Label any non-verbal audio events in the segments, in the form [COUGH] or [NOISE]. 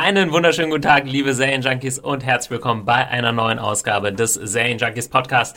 Einen wunderschönen guten Tag, liebe Serienjunkies und herzlich willkommen bei einer neuen Ausgabe des Serienjunkies Podcast.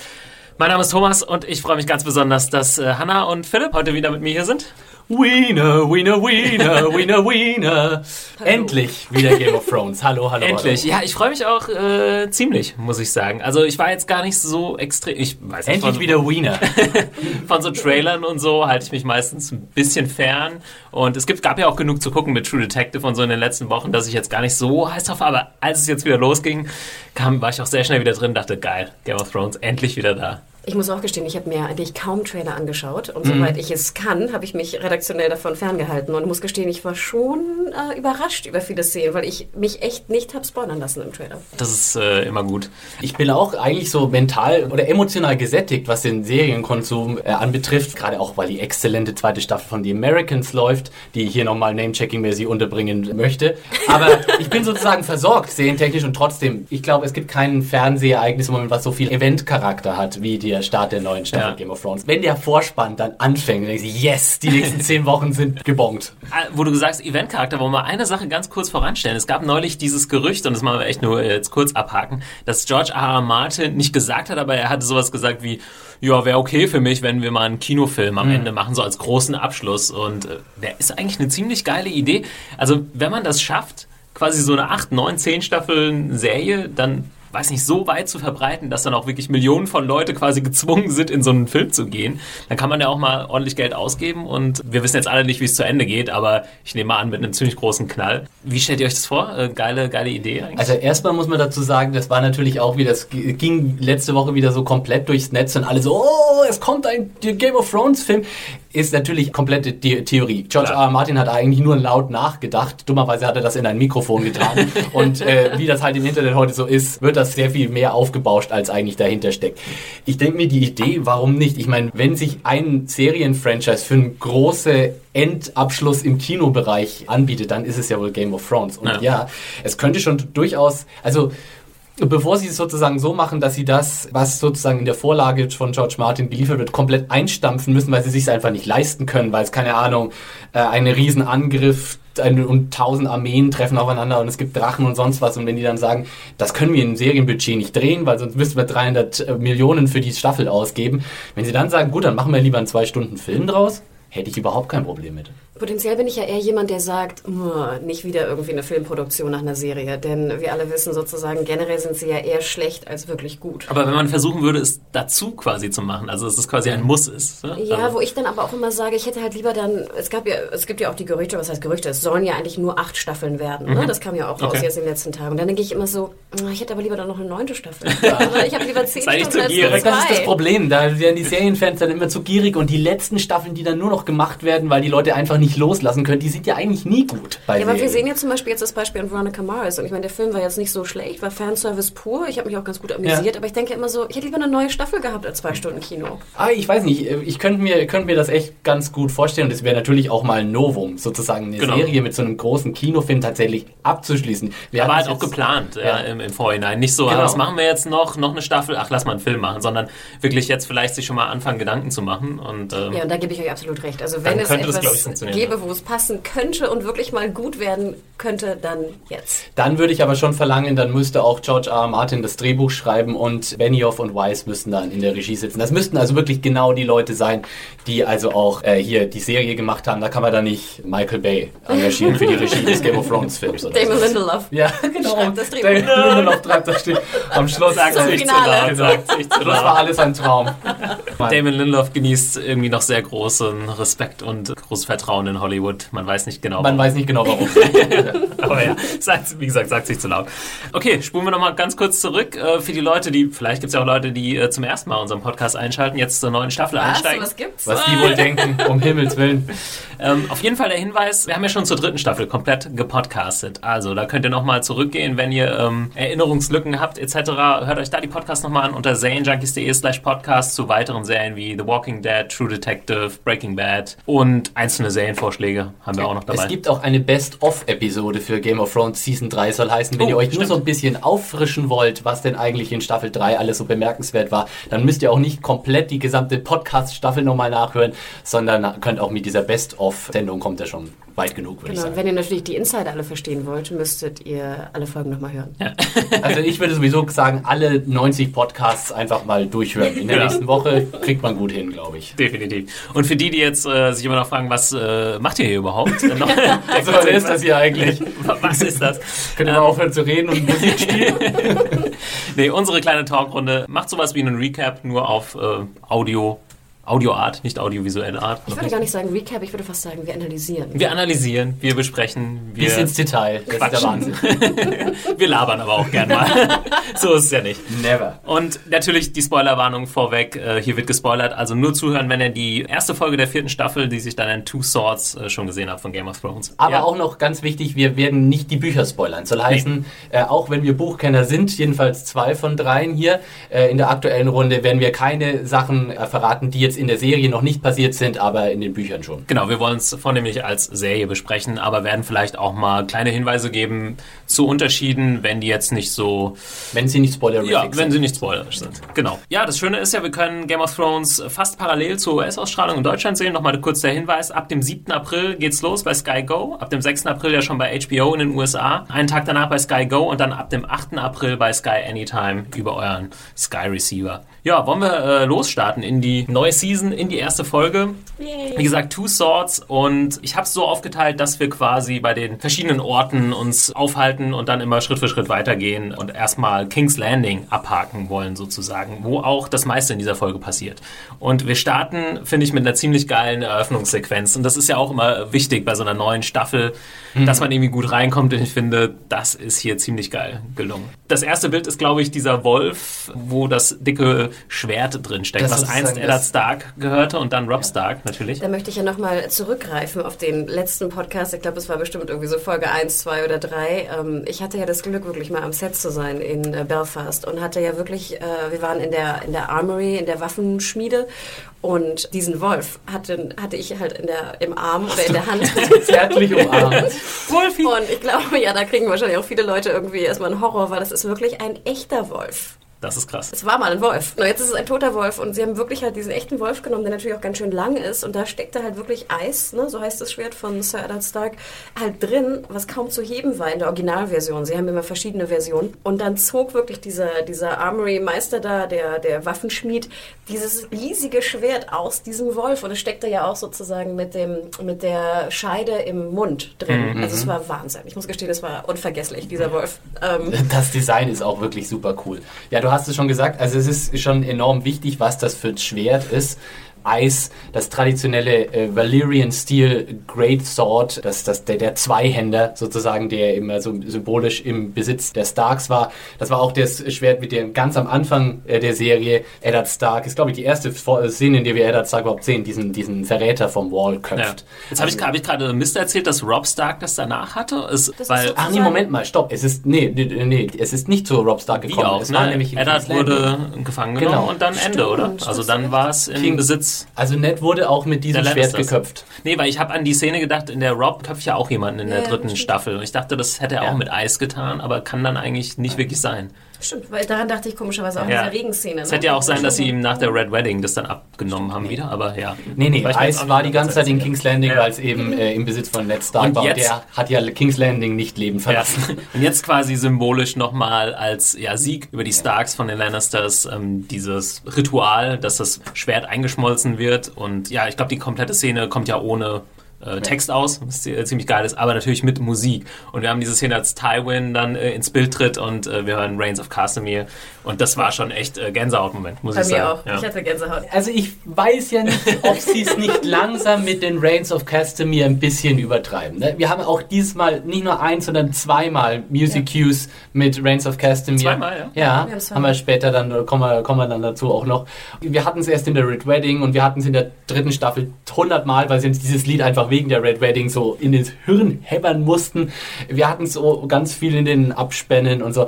Mein Name ist Thomas und ich freue mich ganz besonders, dass äh, Hanna und Philipp heute wieder mit mir hier sind. Wiener, Wiener, Wiener, [LAUGHS] Wiener, Wiener. Endlich wieder Game of Thrones. Hallo, hallo. Endlich. Hallo. Ja, ich freue mich auch äh, ziemlich, muss ich sagen. Also ich war jetzt gar nicht so extrem. Ich weiß nicht, Endlich von, wieder Wiener. [LAUGHS] von so Trailern und so halte ich mich meistens ein bisschen fern. Und es gibt, gab ja auch genug zu gucken mit True Detective und so in den letzten Wochen, dass ich jetzt gar nicht so heiß drauf war. Aber als es jetzt wieder losging, kam, war ich auch sehr schnell wieder drin, dachte, geil, Game of Thrones, endlich wieder da. Ich muss auch gestehen, ich habe mir eigentlich kaum Trailer angeschaut und Mhm. soweit ich es kann, habe ich mich redaktionell davon ferngehalten und muss gestehen, ich war schon äh, überrascht über viele Szenen, weil ich mich echt nicht habe spoilern lassen im Trailer. Das ist äh, immer gut. Ich bin auch eigentlich so mental oder emotional gesättigt, was den Serienkonsum äh, anbetrifft. Gerade auch, weil die exzellente zweite Staffel von The Americans läuft, die ich hier nochmal Name-Checking-mäßig unterbringen möchte. Aber ich bin sozusagen versorgt, serientechnisch und trotzdem, ich glaube, es gibt kein Fernsehereignis im Moment, was so viel Eventcharakter hat, wie der Start der neuen Staffel Ja. Game of Thrones. Wenn der Vorspann dann anfängt, dann denkst du, yes, die nächsten [LAUGHS] zehn Wochen sind gebongt. Ah, Wo du sagst Eventcharakter, wollen wir eine Sache ganz kurz voranstellen. Es gab neulich dieses Gerücht, und das machen wir echt nur jetzt kurz abhaken, dass George R. R. Martin nicht gesagt hat, aber er hatte sowas gesagt wie, ja, wäre okay für mich, wenn wir mal einen Kinofilm am Ende machen, so als großen Abschluss. Und äh, der ist eigentlich eine ziemlich geile Idee. Also, wenn man das schafft, quasi so eine 8, 9, 10 Staffeln Serie, dann weiß nicht, so weit zu verbreiten, dass dann auch wirklich Millionen von Leute quasi gezwungen sind, in so einen Film zu gehen, dann kann man ja auch mal ordentlich Geld ausgeben und wir wissen jetzt alle nicht, wie es zu Ende geht, aber ich nehme mal an, mit einem ziemlich großen Knall. Wie stellt ihr euch das vor? Äh, geile, geile Idee eigentlich. Also erstmal muss man dazu sagen, das war natürlich auch wieder, das ging letzte Woche wieder so komplett durchs Netz und alle so, oh, es kommt ein Game of Thrones Film. Ist natürlich komplette The Theorie. George Klar. R. Martin hat eigentlich nur laut nachgedacht. Dummerweise hat er das in ein Mikrofon getan. [LAUGHS] und äh, wie das halt im Internet heute so ist, wird das sehr viel mehr aufgebauscht, als eigentlich dahinter steckt. Ich denke mir, die Idee, warum nicht? Ich meine, wenn sich ein Serienfranchise für einen großen Endabschluss im Kinobereich anbietet, dann ist es ja wohl Game of Thrones. Und Ja. ja, es könnte schon durchaus, also bevor sie es sozusagen so machen, dass sie das, was sozusagen in der Vorlage von George Martin geliefert wird, komplett einstampfen müssen, weil sie sich einfach nicht leisten können, weil es keine Ahnung, äh, ein Riesenangriff ein- und tausend Armeen treffen aufeinander und es gibt Drachen und sonst was und wenn die dann sagen, das können wir im Serienbudget nicht drehen, weil sonst müssten wir 300 Millionen für die Staffel ausgeben. Wenn sie dann sagen, gut, dann machen wir lieber einen zwei Stunden Film draus, hätte ich überhaupt kein Problem mit. Potenziell bin ich ja eher jemand, der sagt, "Mua, nicht wieder irgendwie eine Filmproduktion nach einer Serie, denn wir alle wissen sozusagen, generell sind sie ja eher schlecht als wirklich gut. aber wenn man versuchen würde, es dazu quasi zu machen, also dass es quasi ein Muss ist. Ne? Ja, also, wo ich dann aber auch immer sage, ich hätte halt lieber dann, es gab ja, es gibt ja auch die Gerüchte, was heißt Gerüchte, es sollen ja eigentlich nur acht Staffeln werden, ne? Das kam ja auch raus Okay. jetzt in den letzten Tagen. Und dann denke ich immer so, "Ah, ich hätte aber lieber dann noch eine neunte Staffel. [LAUGHS] Ich habe lieber zehn Sei nicht Staffeln zu als gierig. Das ist das. Problem. Da werden die Serienfans dann immer zu gierig und die letzten Staffeln, die dann nur noch gemacht werden, weil die Leute einfach nicht loslassen können, die sind ja eigentlich nie gut. Bei Ja, aber wir sehen ja zum Beispiel jetzt das Beispiel an Veronica Mars. Und ich meine, der Film war jetzt nicht so schlecht, war Fanservice pur. Ich habe mich auch ganz gut amüsiert. Ja. Aber ich denke immer so, ich hätte lieber eine neue Staffel gehabt als zwei Stunden Kino. Ah, ich weiß nicht, ich könnte mir, könnte mir das echt ganz gut vorstellen und es wäre natürlich auch mal ein Novum, sozusagen eine Genau. Serie mit so einem großen Kinofilm tatsächlich abzuschließen. Wir aber halt auch geplant Ja. ja. im, im Vorhinein. Nicht so, Genau. ah, was machen wir jetzt noch? Noch eine Staffel? Ach, lass mal einen Film machen. Sondern wirklich jetzt vielleicht sich schon mal anfangen, Gedanken zu machen. Und, ähm, Ja, und da gebe ich euch absolut recht. Also Dann wenn es könnte das, ich, etwas funktionieren, gäbe, wo es passen könnte und wirklich mal gut werden könnte, dann jetzt. Dann würde ich aber schon verlangen, dann müsste auch George R. R. Martin das Drehbuch schreiben und Benioff und Weiss müssten dann in der Regie sitzen. Das müssten also wirklich genau die Leute sein, die also auch äh, hier die Serie gemacht haben. Da kann man dann nicht Michael Bay engagieren für die Regie des Game of Thrones Films. Oder Damon so. Lindelof. Ja, [LAUGHS] genau. Schreibt das Drehbuch. Damon Lindelof treibt das steht am Schluss. Sag's Zum nicht zu laut, Das war alles ein Traum. Damon Lindelof genießt irgendwie noch sehr großen Respekt und großes Vertrauen in Hollywood. Man weiß nicht genau. Man weiß nicht genau warum. [LAUGHS] Aber ja, sagt, wie gesagt, sagt sich zu laut. Okay, spulen wir nochmal ganz kurz zurück. Äh, für die Leute, die, vielleicht gibt es ja auch Leute, die äh, zum ersten Mal unseren Podcast einschalten, jetzt zur neuen Staffel Was? einsteigen. Was gibt's? Was die wohl denken, um [LAUGHS] Himmels Willen. Ähm, auf jeden Fall der Hinweis, wir haben ja schon zur dritten Staffel komplett gepodcastet. Also da könnt ihr nochmal zurückgehen, wenn ihr ähm, Erinnerungslücken habt etc. Hört euch da die Podcasts nochmal an unter serienjunkies.de slash podcast zu weiteren Serien wie The Walking Dead, True Detective, Breaking Bad und einzelne Serienvorschläge haben wir auch noch dabei. Es gibt auch eine Best-of-Episode für Game of Thrones Season 3 soll heißen. Wenn Oh, ihr euch nur stimmt. so ein bisschen auffrischen wollt, was denn eigentlich in Staffel 3 alles so bemerkenswert war, dann müsst ihr auch nicht komplett die gesamte Podcast-Staffel nochmal nachhören, sondern könnt auch mit dieser Best-of-Sendung kommt ja schon weit genug, würde Genau, ich und sagen. wenn ihr natürlich die Insider alle verstehen wollt, müsstet ihr alle Folgen nochmal hören. [LAUGHS] Also ich würde sowieso sagen, alle 90 Podcasts einfach mal durchhören. In der Ja. nächsten Woche kriegt man gut hin, glaube ich. Definitiv. Und für die, die jetzt äh, sich immer noch fragen, was äh, macht ihr hier überhaupt? [LAUGHS] Äh, noch- Also, was ist das hier eigentlich? [LAUGHS] was ist das? Könnt ihr mal aufhören zu reden und Musik spielen? Nee, unsere kleine Talkrunde macht sowas wie einen Recap, nur auf äh, Audio, Audioart, nicht audiovisuelle Art. Ich würde gar nicht sagen Recap, ich würde fast sagen, wir analysieren. Wir analysieren, wir besprechen, wir, Bis ins Detail. Das ist der Quatschen. Wahnsinn. [LAUGHS] wir labern aber auch gern mal. [LAUGHS] so ist es ja nicht. Never. Und natürlich die Spoilerwarnung vorweg. Äh, hier wird gespoilert. Also nur zuhören, wenn ihr die erste Folge der vierten Staffel, die sich dann in Two Swords äh, schon gesehen habt von Game of Thrones. Aber Ja. auch noch ganz wichtig, wir werden nicht die Bücher spoilern. Soll heißen, äh, auch wenn wir Buchkenner sind, jedenfalls zwei von dreien hier, äh, in der aktuellen Runde werden wir keine Sachen äh, verraten, die jetzt in der Serie noch nicht passiert sind, aber in den Büchern schon. Genau, wir wollen es vornehmlich als Serie besprechen, aber werden vielleicht auch mal kleine Hinweise geben zu Unterschieden, wenn die jetzt nicht so Wenn sie nicht spoilerific Ja, sind. wenn sie nicht spoilerisch sind. Genau. Ja, das Schöne ist ja, wir können Game of Thrones fast parallel zur US-Ausstrahlung in Deutschland sehen. Nochmal kurz der Hinweis. Ab dem 7. April geht's los bei Sky Go. Ab dem 6. April ja schon bei HBO in den USA. Einen Tag danach bei Sky Go und dann ab dem 8. April bei Sky Anytime über euren Sky Receiver. Ja, wollen wir äh, losstarten in die neue Season, in die erste Folge. Wie gesagt, Two Swords und ich habe es so aufgeteilt, dass wir quasi bei den verschiedenen Orten uns aufhalten und dann immer Schritt für Schritt weitergehen und erstmal King's Landing abhaken wollen sozusagen, wo auch das meiste in dieser Folge passiert. Und wir starten, finde ich, mit einer ziemlich geilen Eröffnungssequenz und das ist ja auch immer wichtig bei so einer neuen Staffel, dass man irgendwie gut reinkommt und ich finde, das ist hier ziemlich geil gelungen. Das erste Bild ist, glaube ich, dieser Wolf, wo das dicke Schwert drin steckt, Das was einst Eddard Stark gehörte und dann Rob Stark natürlich. Da möchte ich ja nochmal zurückgreifen auf den letzten Podcast. Ich glaube, es war bestimmt irgendwie so Folge 1, 2 oder 3. Ähm, ich hatte ja das Glück, wirklich mal am Set zu sein in äh, Belfast und hatte ja wirklich, äh, wir waren in der, in der Armory, in der Waffenschmiede und diesen Wolf hatte, hatte ich halt in der, im Arm oder in der Hand. [LAUGHS] Zärtlich umarmt. Und ich glaube, ja, da kriegen wahrscheinlich auch viele Leute irgendwie erstmal einen Horror, weil das ist wirklich ein echter Wolf. Das ist krass. Es war mal ein Wolf. Jetzt ist es ein toter Wolf und sie haben wirklich halt diesen echten Wolf genommen, der natürlich auch ganz schön lang ist und da steckte halt wirklich Eis, ne, so heißt das Schwert von Sir Eddard Stark, halt drin, was kaum zu heben war in der Originalversion. Sie haben immer verschiedene Versionen und dann zog wirklich dieser, dieser Armory-Meister da, der, der Waffenschmied, dieses riesige Schwert aus diesem Wolf und es steckte ja auch sozusagen mit dem, mit der Scheide im Mund drin. Also es war Wahnsinn. Ich muss gestehen, es war unvergesslich, dieser Wolf. Ähm, Das Design ist auch wirklich super cool. Ja, du hast es schon gesagt, also es ist schon enorm wichtig, was das für ein Schwert ist. Eis, das traditionelle äh, Valyrian Steel Great Sword, das, das, der, der Zweihänder sozusagen, der immer so symbolisch im Besitz der Starks war. Das war auch das Schwert, mit dem ganz am Anfang äh, der Serie Eddard Stark, ist glaube ich die erste Vor- Szene, in der wir Eddard Stark überhaupt sehen, diesen, diesen Verräter vom Wall Ja. köpft. Jetzt habe ich, hab ich gerade Mist erzählt, dass Rob Stark das danach hatte. Ist, ist weil, Ach nee, Moment mal, stopp. Es ist, nee, nee, nee, es ist nicht zu Rob Stark wie gekommen. auch, es war ne? nämlich in Eddard wurde gefangen genommen Genau. und dann Ende, oder? Stimmt, Also dann war es im King- Besitz Also Ned wurde auch mit diesem der Schwert geköpft. Nee, weil ich habe an die Szene gedacht, in der Rob köpft ja auch jemanden in der Ja, dritten. Staffel. Und ich dachte, das hätte er Ja. auch mit Eis getan, aber kann dann eigentlich nicht wirklich sein. Stimmt, weil daran dachte ich komischerweise auch in Ja. dieser Regenszene. Es ne? hätte ja auch sein, dass sie ihm nach der Red Wedding das dann abgenommen haben wieder, aber ja. Nee, nee, Eis war die ganze Zeit in. King's Landing, Ja. weil es eben äh, im Besitz von Ned Stark Und war. Und jetzt- der hat ja King's Landing nicht leben Ja. verlassen. [LAUGHS] Und jetzt quasi symbolisch nochmal als ja, Sieg über die Starks von den Lannisters ähm, dieses Ritual, dass das Schwert eingeschmolzen wird. Und ja, ich glaube, die komplette Szene kommt ja ohne äh, Text aus, was äh, ziemlich geil ist, aber natürlich mit Musik. Und wir haben diese Szene, als Tywin dann äh, ins Bild tritt und äh, wir hören Reigns of Castamere. Und das war schon echt äh, Gänsehaut-Moment, muss Bei ich mir sagen. auch. Ja. Ich hatte Gänsehaut. Also ich weiß ja nicht, ob [LAUGHS] sie es nicht langsam mit den Reigns of Castamere ein bisschen übertreiben. Ne? Wir haben auch diesmal nicht nur eins, sondern zweimal Music Cues mit Reigns of Castamere. Zweimal, ja? Ja, Wir haben wir später dann, kommen wir, kommen wir dann dazu auch noch. Wir hatten es erst in der Red Wedding und wir hatten es in der dritten Staffel 100 Mal, weil sie uns dieses Lied einfach wegen der Red Wedding so in den Hirn hämmern mussten. Wir hatten es so ganz viel in den Abspännen und so.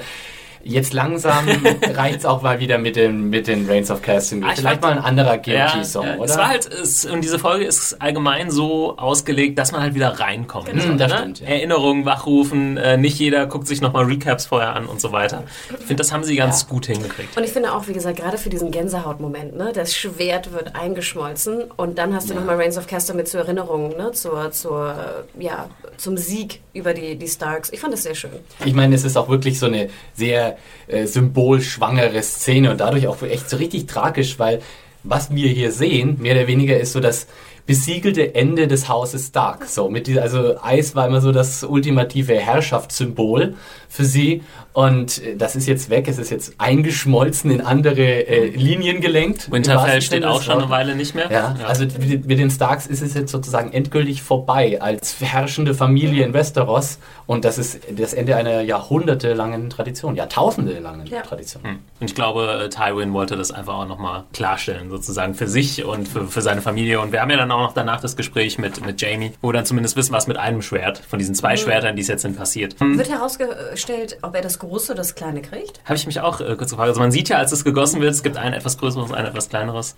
Jetzt langsam [LAUGHS] reicht es auch mal wieder mit den, mit den Reigns of Castamere. Ah, ich Vielleicht mal ein anderer Guilty-Song, ja, oder? Es war halt, es, und diese Folge ist allgemein so ausgelegt, dass man halt wieder reinkommt. Genau. Mhm, das ne? stimmt, ja. Erinnerungen wachrufen, äh, nicht jeder guckt sich nochmal Recaps vorher an und so weiter. Ich finde, das haben sie ganz gut hingekriegt. Und ich finde auch, wie gesagt, gerade für diesen Gänsehaut-Moment, ne, das Schwert wird eingeschmolzen und dann hast du nochmal Reigns of Castor mit zur Erinnerung, ne, zur, zur, ja, zum Sieg über die, die Starks. Ich fand das sehr schön. Ich meine, es ist auch wirklich so eine sehr äh, symbolschwangere Szene und dadurch auch echt so richtig tragisch, weil was wir hier sehen, mehr oder weniger, ist so das besiegelte Ende des Hauses Stark. So mit dieser, also Eis war immer so das ultimative Herrschaftssymbol für sie und äh, das ist jetzt weg. Es ist jetzt eingeschmolzen in andere äh, Linien gelenkt. Winterfell steht auch schon eine. Weile nicht mehr. Ja, also mit mit den Starks ist es jetzt sozusagen endgültig vorbei als herrschende Familie in Westeros und das ist das Ende einer jahrhundertelangen Tradition, jahrtausendelangen Ja. Tradition. Hm. Und ich glaube, äh, Tywin wollte das einfach auch nochmal klarstellen, sozusagen für sich und für, für seine Familie. Und wir haben ja dann auch noch danach das Gespräch mit, mit Jamie, wo wir dann zumindest wissen, was mit einem Schwert, von diesen zwei Schwertern, die es jetzt sind, passiert. Hm. Wird herausgestellt, ob er das große oder das kleine kriegt? Habe ich mich auch äh, kurz gefragt. Also man sieht ja, als es gegossen wird, es gibt ein etwas größeres und ein etwas kleineres.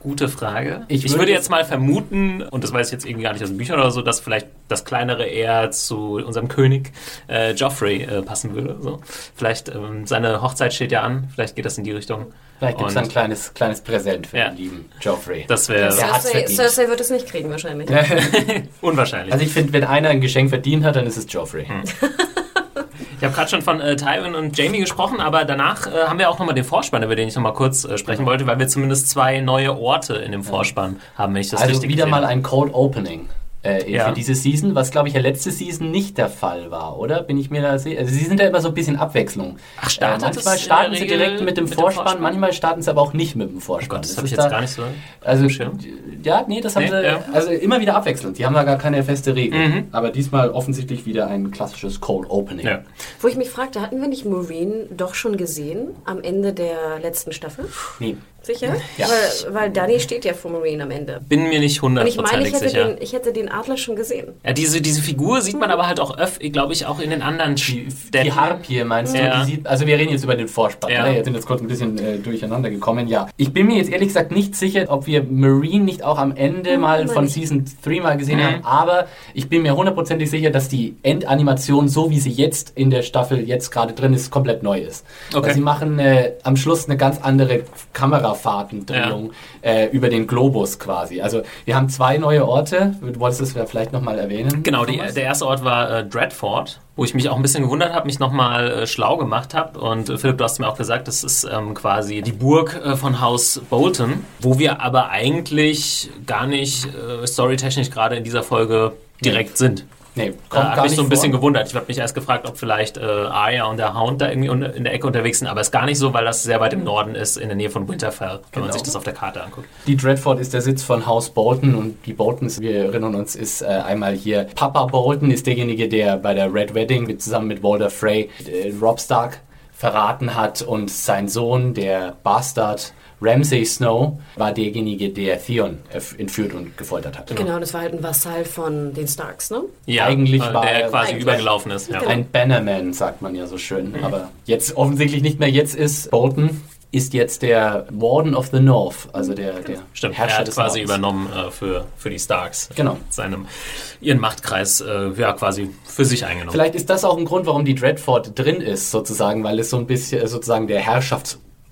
Gute Frage. Ich Ich, würde würde jetzt- mal vermuten, und das weiß ich jetzt irgendwie gar nicht aus den Büchern oder so, dass vielleicht das kleinere eher zu unserem König äh, Joffrey äh, passen würde. So. Vielleicht, ähm, seine Hochzeit steht ja an, vielleicht geht das in die Richtung. Vielleicht gibt es ein kleines, kleines Präsent für Ja. den lieben Joffrey. Das wäre Cersei. Cersei wird es nicht kriegen wahrscheinlich. [LAUGHS] [LAUGHS] unwahrscheinlich. also ich finde, wenn einer ein Geschenk verdient hat, dann ist es Joffrey. Hm. [LAUGHS] Ich habe gerade schon von äh, Tywin und Jamie gesprochen, aber danach äh, haben wir auch nochmal den Vorspann, über den ich nochmal kurz äh, sprechen wollte, weil wir zumindest zwei neue Orte in dem Vorspann haben, wenn ich das Also richtig wieder mal ein Cold Opening. Äh, Ja. für diese Season, was glaube ich ja letzte Season nicht der Fall war, oder? Bin ich mir da sicher? Also sie sind ja immer so ein bisschen Abwechslung. Ach, startet äh, manchmal starten sie direkt mit dem mit dem Vorspann, Vorspann? manchmal starten sie aber auch nicht mit dem Oh Vorspann. Gott, das Das habe ich jetzt da- gar nicht so. Also, ja, nee, das haben Nee, sie, ja. also immer wieder abwechselnd. Die haben da gar keine feste Regel. Mhm. Aber diesmal offensichtlich wieder ein klassisches Cold Opening. Ja. Wo ich mich fragte, hatten wir nicht Maureen doch schon gesehen am Ende der letzten Staffel? Nee. Sicher? Ja. Weil, weil Danny steht ja vor Maureen am Ende. Bin mir nicht Und ich meine, hundertprozentig ich hätte, sicher. den, ich hätte den Adler schon gesehen. Ja, diese, diese Figur sieht man aber halt auch öfter, glaube ich, auch in den anderen Die, Städten. die Harpie, meinst du? Ja. Die sieht, also wir reden jetzt über den Vorspann. Ja. Ja. Wir sind jetzt kurz ein bisschen äh, durcheinander gekommen. Ja. Ich bin mir jetzt ehrlich gesagt nicht sicher, ob wir Marine nicht auch am Ende mal meine von ich. Season 3 mal gesehen Mhm. haben. Aber ich bin mir hundertprozentig sicher, dass die Endanimation, so wie sie jetzt in der Staffel jetzt gerade drin ist, komplett neu ist. Okay. Weil sie machen äh, am Schluss eine ganz andere Kamerafahrtendrehung äh, über den Globus quasi. Also wir haben zwei neue Orte. Du wolltest es ja vielleicht nochmal erwähnen? Genau, die, der erste Ort war äh, Dreadfort, wo ich mich auch ein bisschen gewundert habe, mich nochmal äh, schlau gemacht habe. Und äh, Philipp, du hast mir auch gesagt, das ist ähm, quasi die Burg äh, von Haus Bolton, wo wir aber eigentlich gar nicht äh, storytechnisch gerade in dieser Folge direkt sind. Nee, Da kommt habe gar ich nicht so ein bisschen vor. gewundert. Ich habe mich erst gefragt, ob vielleicht äh, Arya und der Hound da irgendwie in der Ecke unterwegs sind, aber ist gar nicht so, weil das sehr weit im Norden ist, in der Nähe von Winterfell, wenn man Genau. sich das auf der Karte anguckt. Die Dreadfort ist der Sitz von Haus Bolton und die Boltons, wir erinnern uns, ist äh, einmal hier Papa Bolton ist derjenige, der bei der Red Wedding mit, zusammen mit Walder Frey äh, Rob Stark verraten hat und sein Sohn, der Bastard Ramsay Snow, war derjenige, der Theon äh, entführt und gefoltert hat. Genau, das war halt ein Vasall von den Starks, ne? Ja, Eigentlich äh, war der er- quasi Eigentlich. übergelaufen ist. Ja. Genau. Ein Bannerman, sagt man ja so schön. Aber jetzt offensichtlich nicht mehr. Jetzt ist Bolton ist jetzt der Warden of the North, also der, der Stimmt, er Herrscher hat des quasi Nordens. übernommen äh, für, für die Starks. Genau. Mit Seinem, ihren Machtkreis äh, ja, quasi für sich eingenommen. Vielleicht ist das auch ein Grund, warum die Dreadfort drin ist, sozusagen, weil es so ein bisschen äh, sozusagen der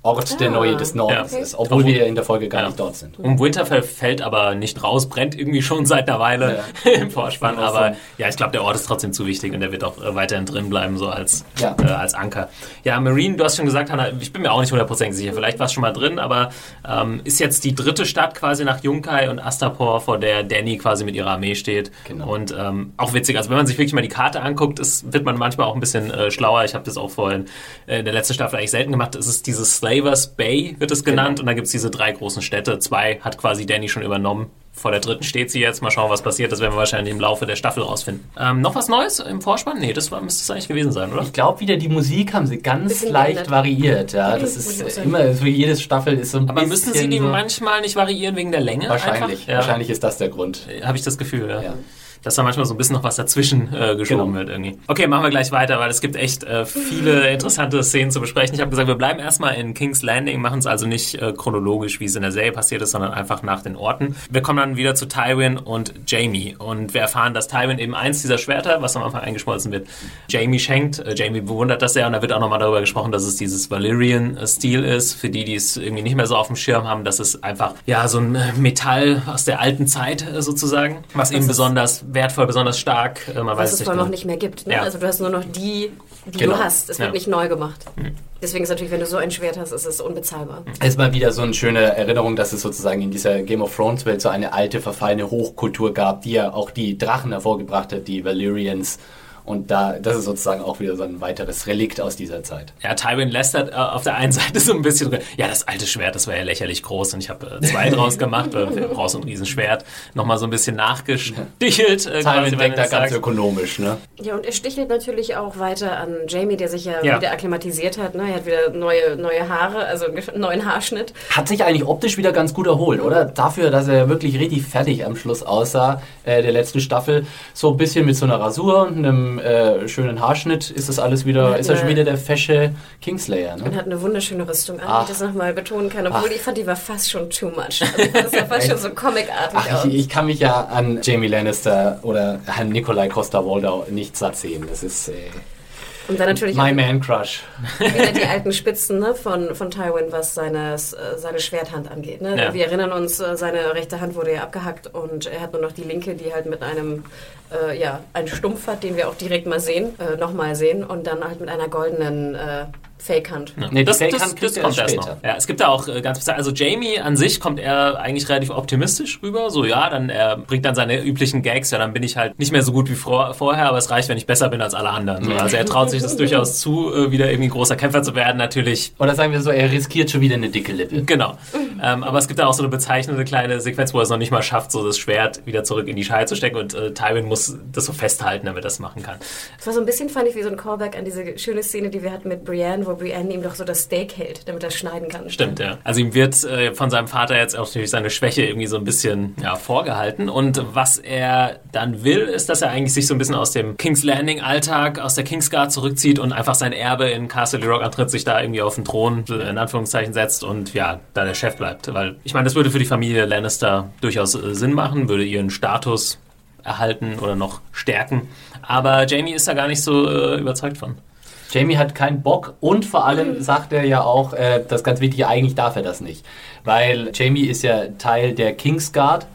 Ort der Ah, Neue des Nordens Ja. ist, obwohl wir in der Folge gar Ja. nicht dort sind. Um Winterfell fällt aber nicht raus, brennt irgendwie schon seit einer Weile [LAUGHS] im Vorspann. Ja, Aber ja, ich glaube, der Ort ist trotzdem zu wichtig und der wird auch äh, weiterhin drin bleiben, so als, Ja. äh, als Anker. Ja, Marine, du hast schon gesagt, Hannah, ich bin mir auch nicht hundertprozentig sicher. Vielleicht war es schon mal drin, aber ähm, ist jetzt die dritte Stadt quasi nach Yunkai und Astapor, vor der Danny quasi mit ihrer Armee steht. Genau. Und ähm, auch witzig, also wenn man sich wirklich mal die Karte anguckt, ist, wird man manchmal auch ein bisschen äh, schlauer. Ich habe das auch vorhin äh, in der letzten Staffel eigentlich selten gemacht. Es ist dieses Slavers Bay, wird es genannt. Und da gibt es diese drei großen Städte. Zwei hat quasi Danny schon übernommen. Vor der dritten steht sie jetzt. Mal schauen, was passiert. Das werden wir wahrscheinlich im Laufe der Staffel rausfinden. Ähm, noch was Neues im Vorspann? Nee, das war, müsste es eigentlich gewesen sein, oder? Ich glaube wieder, die Musik haben sie ganz leicht geändert. variiert. Ja, das ist äh, immer, für jede Staffel ist so ein Aber bisschen müssen sie die so, manchmal nicht variieren wegen der Länge? Wahrscheinlich? Ja, wahrscheinlich ist das der Grund. Habe ich das Gefühl, ja. Ja. Dass da manchmal so ein bisschen noch was dazwischen äh, geschoben Genau. wird irgendwie. Okay, machen wir gleich weiter, weil es gibt echt äh, viele interessante Szenen zu besprechen. Ich habe gesagt, wir bleiben erstmal in King's Landing, machen es also nicht äh, chronologisch, wie es in der Serie passiert ist, sondern einfach nach den Orten. Wir kommen dann wieder zu Tywin und Jamie und wir erfahren, dass Tywin eben eins dieser Schwerter, was am Anfang eingeschmolzen wird, Jamie schenkt. Äh, Jamie bewundert das sehr und da wird auch nochmal darüber gesprochen, dass es dieses Valyrian-Stil ist. Für die, die es irgendwie nicht mehr so auf dem Schirm haben, dass es einfach ja so ein Metall aus der alten Zeit äh, sozusagen, was eben ist- besonders wertvoll, besonders stark. Äh, man weiß Was es es allem auch genau. nicht mehr gibt. Ne? Ja. Also du hast nur noch die, die Genau. du hast. Es wird Ja. nicht neu gemacht. Deswegen ist natürlich, wenn du so ein Schwert hast, ist es unbezahlbar. Es ist mal wieder so eine schöne Erinnerung, dass es sozusagen in dieser Game of Thrones Welt so eine alte, verfallene Hochkultur gab, die ja auch die Drachen hervorgebracht hat, die Valyrians. Und da, das ist sozusagen auch wieder so ein weiteres Relikt aus dieser Zeit. Ja, Tywin lästert äh, auf der einen Seite so ein bisschen, ja, das alte Schwert, das war ja lächerlich groß und ich habe äh, zwei [LAUGHS] draus gemacht, äh, du brauchst so ein Riesenschwert, nochmal so ein bisschen nachgestichelt. Äh, Tywin denkt da ganz ökonomisch, ne? Ja, und er stichelt natürlich auch weiter an Jamie, der sich ja, Ja. wieder akklimatisiert hat. Ne? Er hat wieder neue, neue Haare, also einen neuen Haarschnitt. Hat sich eigentlich optisch wieder ganz gut erholt, oder? Dafür, dass er wirklich richtig fertig am Schluss aussah, äh, der letzten Staffel. So ein bisschen mit so einer Rasur und einem äh, schönen Haarschnitt ist das alles wieder, ist er schon wieder der fesche Kingslayer, Und ne? hat eine wunderschöne Rüstung an, Ach. wie ich das nochmal betonen kann. Obwohl Ach. ich fand, die war fast schon too much. Also das sah fast schon so comicartig aus. Ach, ich, ich kann mich ja an Jamie Lannister oder an Nikolai Costa-Waldau nicht satt sehen. Das ist äh, Und dann natürlich my man crush. wieder die [LAUGHS] alten Spitzen ne, von, von Tywin, was seine, seine Schwerthand angeht. Ne? Ja. Wir erinnern uns, äh, seine rechte Hand wurde ja abgehackt und er hat nur noch die linke, die halt mit einem, äh, ja, einen Stumpf hat, den wir auch direkt mal sehen, äh, nochmal sehen und dann halt mit einer goldenen äh, Fake-Hand. Ja. Nee, das, Fake-Hand das, kriegt das er kommt erst später. noch. Ja, es gibt da auch äh, ganz also Jamie an sich kommt er eigentlich relativ optimistisch rüber. So ja, dann er bringt dann seine üblichen Gags. Ja, dann bin ich halt nicht mehr so gut wie vor, vorher, aber es reicht, wenn ich besser bin als alle anderen. So, also er traut sich das durchaus zu, äh, wieder irgendwie großer Kämpfer zu werden. Natürlich Oder sagen wir so, er riskiert schon wieder eine dicke Lippe. Genau. Ähm, aber es gibt da auch so eine bezeichnende kleine Sequenz, wo er es noch nicht mal schafft, so das Schwert wieder zurück in die Scheide zu stecken und äh, Tywin muss das so festhalten, damit er das machen kann. Das war so ein bisschen, fand ich, wie so ein Callback an diese schöne Szene, die wir hatten mit Brienne, wo Brienne ihm doch so das Steak hält, damit er schneiden kann. Stimmt, ja. Also ihm wird äh, von seinem Vater jetzt auch natürlich seine Schwäche irgendwie so ein bisschen ja, vorgehalten. Und was er dann will, ist, dass er eigentlich sich so ein bisschen aus dem King's Landing Alltag, aus der Kingsguard zurückzieht und einfach sein Erbe in Castle Rock antritt, sich da irgendwie auf den Thron in Anführungszeichen setzt und ja, da der Chef bleibt. Weil ich meine, das würde für die Familie Lannister durchaus äh, Sinn machen, würde ihren Status erhalten oder noch stärken. Aber Jamie ist da gar nicht so äh, überzeugt von. Jamie hat keinen Bock und vor allem [LAUGHS] sagt er ja auch, äh, das ganz wichtig, eigentlich darf er das nicht. Weil Jamie ist ja Teil der Kingsguard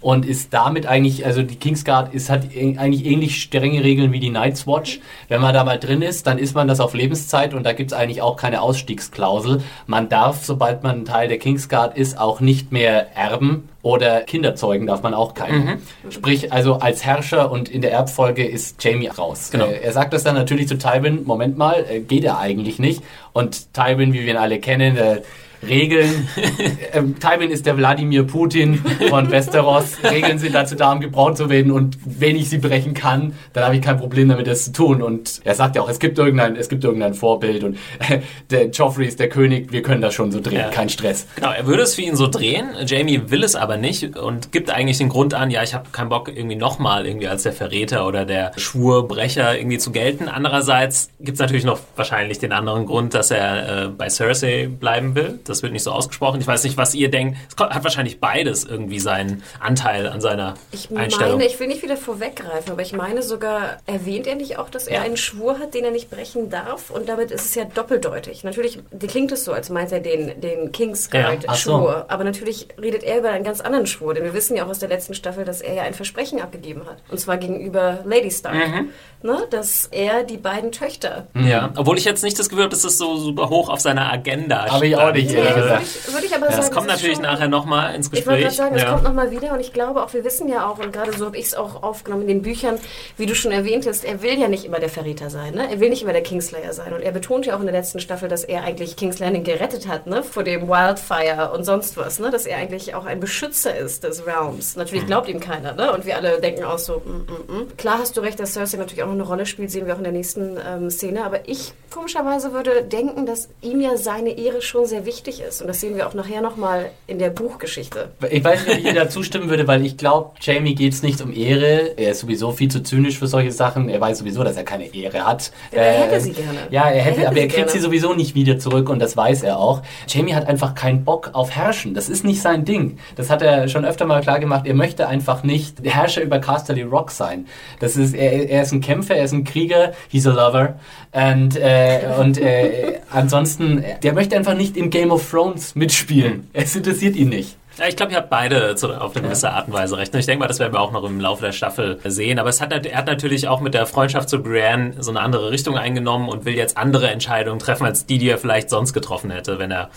und ist damit eigentlich, also die Kingsguard ist, hat eigentlich ähnlich strenge Regeln wie die Night's Watch. Wenn man da mal drin ist, dann ist man das auf Lebenszeit und da gibt es eigentlich auch keine Ausstiegsklausel. Man darf, sobald man Teil der Kingsguard ist, auch nicht mehr erben oder Kinder zeugen darf man auch keinen. Sprich, also als Herrscher und in der Erbfolge ist Jamie raus. Genau. Äh, er sagt das dann natürlich zu Tywin, Moment mal, äh, geht er eigentlich nicht. Und Tywin, wie wir ihn alle kennen, äh, Regeln. [LAUGHS] ähm, Tywin ist der Wladimir Putin von Westeros. Regeln sind dazu da, um gebraucht zu werden. Und wenn ich sie brechen kann, dann habe ich kein Problem damit, das zu tun. Und er sagt ja auch, es gibt irgendein, es gibt irgendein Vorbild. Und äh, der Joffrey ist der König. Wir können das schon so drehen. Ja. Kein Stress. Genau, er würde es für ihn so drehen. Jamie will es aber nicht und gibt eigentlich den Grund an, ja, ich habe keinen Bock, irgendwie nochmal irgendwie als der Verräter oder der Schwurbrecher irgendwie zu gelten. Andererseits gibt es natürlich noch wahrscheinlich den anderen Grund, dass er äh, bei Cersei bleiben will. Das wird nicht so ausgesprochen. Ich weiß nicht, was ihr denkt. Es hat wahrscheinlich beides irgendwie seinen Anteil an seiner Ich Einstellung. meine, ich will nicht wieder vorweggreifen, aber ich meine sogar, erwähnt er nicht auch, dass er Ja. einen Schwur hat, den er nicht brechen darf? Und damit ist es ja doppeldeutig. Natürlich klingt es so, als meint er den, den Kingsguard Ja, so. Schwur. Aber natürlich redet er über einen ganz anderen Schwur. Denn wir wissen ja auch aus der letzten Staffel, dass er ja ein Versprechen abgegeben hat. Und zwar gegenüber Lady Stark. Mhm. Ne? Dass er die beiden Töchter Ja, obwohl ich jetzt nicht das Gefühl habe, dass das so super hoch auf seiner Agenda Hab ich auch nicht. Ehrlich Nee, gesagt. würde ich, würde ich aber sagen. Das kommt natürlich schon- nachher nochmal ins Ich wollte Gespräch. gerade sagen, es ja. kommt nochmal wieder und ich glaube auch, wir wissen ja auch, und gerade so habe ich es auch aufgenommen in den Büchern, wie du schon erwähnt hast, er will ja nicht immer der Verräter sein, ne? er will nicht immer der Kingslayer sein und er betont ja auch in der letzten Staffel, dass er eigentlich King's Landing gerettet hat, ne? vor dem Wildfire und sonst was, ne? dass er eigentlich auch ein Beschützer ist des Realms. Natürlich glaubt ihm keiner ne? und wir alle denken auch so, mm, mm, mm. klar hast du recht, dass Cersei natürlich auch noch eine Rolle spielt, sehen wir auch in der nächsten ähm, Szene, aber ich komischerweise würde denken, dass ihm ja seine Ehre schon sehr wichtig ist und das sehen wir auch nachher nochmal in der Buchgeschichte. Ich weiß nicht, ob ich ihr da zustimmen würde, weil ich glaube, Jamie geht es nicht um Ehre. Er ist sowieso viel zu zynisch für solche Sachen. Er weiß sowieso, dass er keine Ehre hat. Ja, er hätte sie gerne. Ja, er hätte, Er hätte aber er kriegt gerne. sie sowieso nicht wieder zurück und das weiß er auch. Jamie hat einfach keinen Bock auf Herrschen. Das ist nicht sein Ding. Das hat er schon öfter mal klar gemacht. Er möchte einfach nicht Herrscher über Casterly Rock sein. Das ist, er, er ist ein Kämpfer, er ist ein Krieger, he's a lover. Und, äh, und äh, ansonsten, der möchte einfach nicht im Game of Thrones mitspielen. Es interessiert ihn nicht. Ja, ich glaube, ihr habt beide zu, auf eine gewisse Art und Weise recht. Und ich denke mal, das werden wir auch noch im Laufe der Staffel sehen. Aber es hat, er hat natürlich auch mit der Freundschaft zu Brienne so eine andere Richtung eingenommen und will jetzt andere Entscheidungen treffen, als die, die er vielleicht sonst getroffen hätte, wenn er,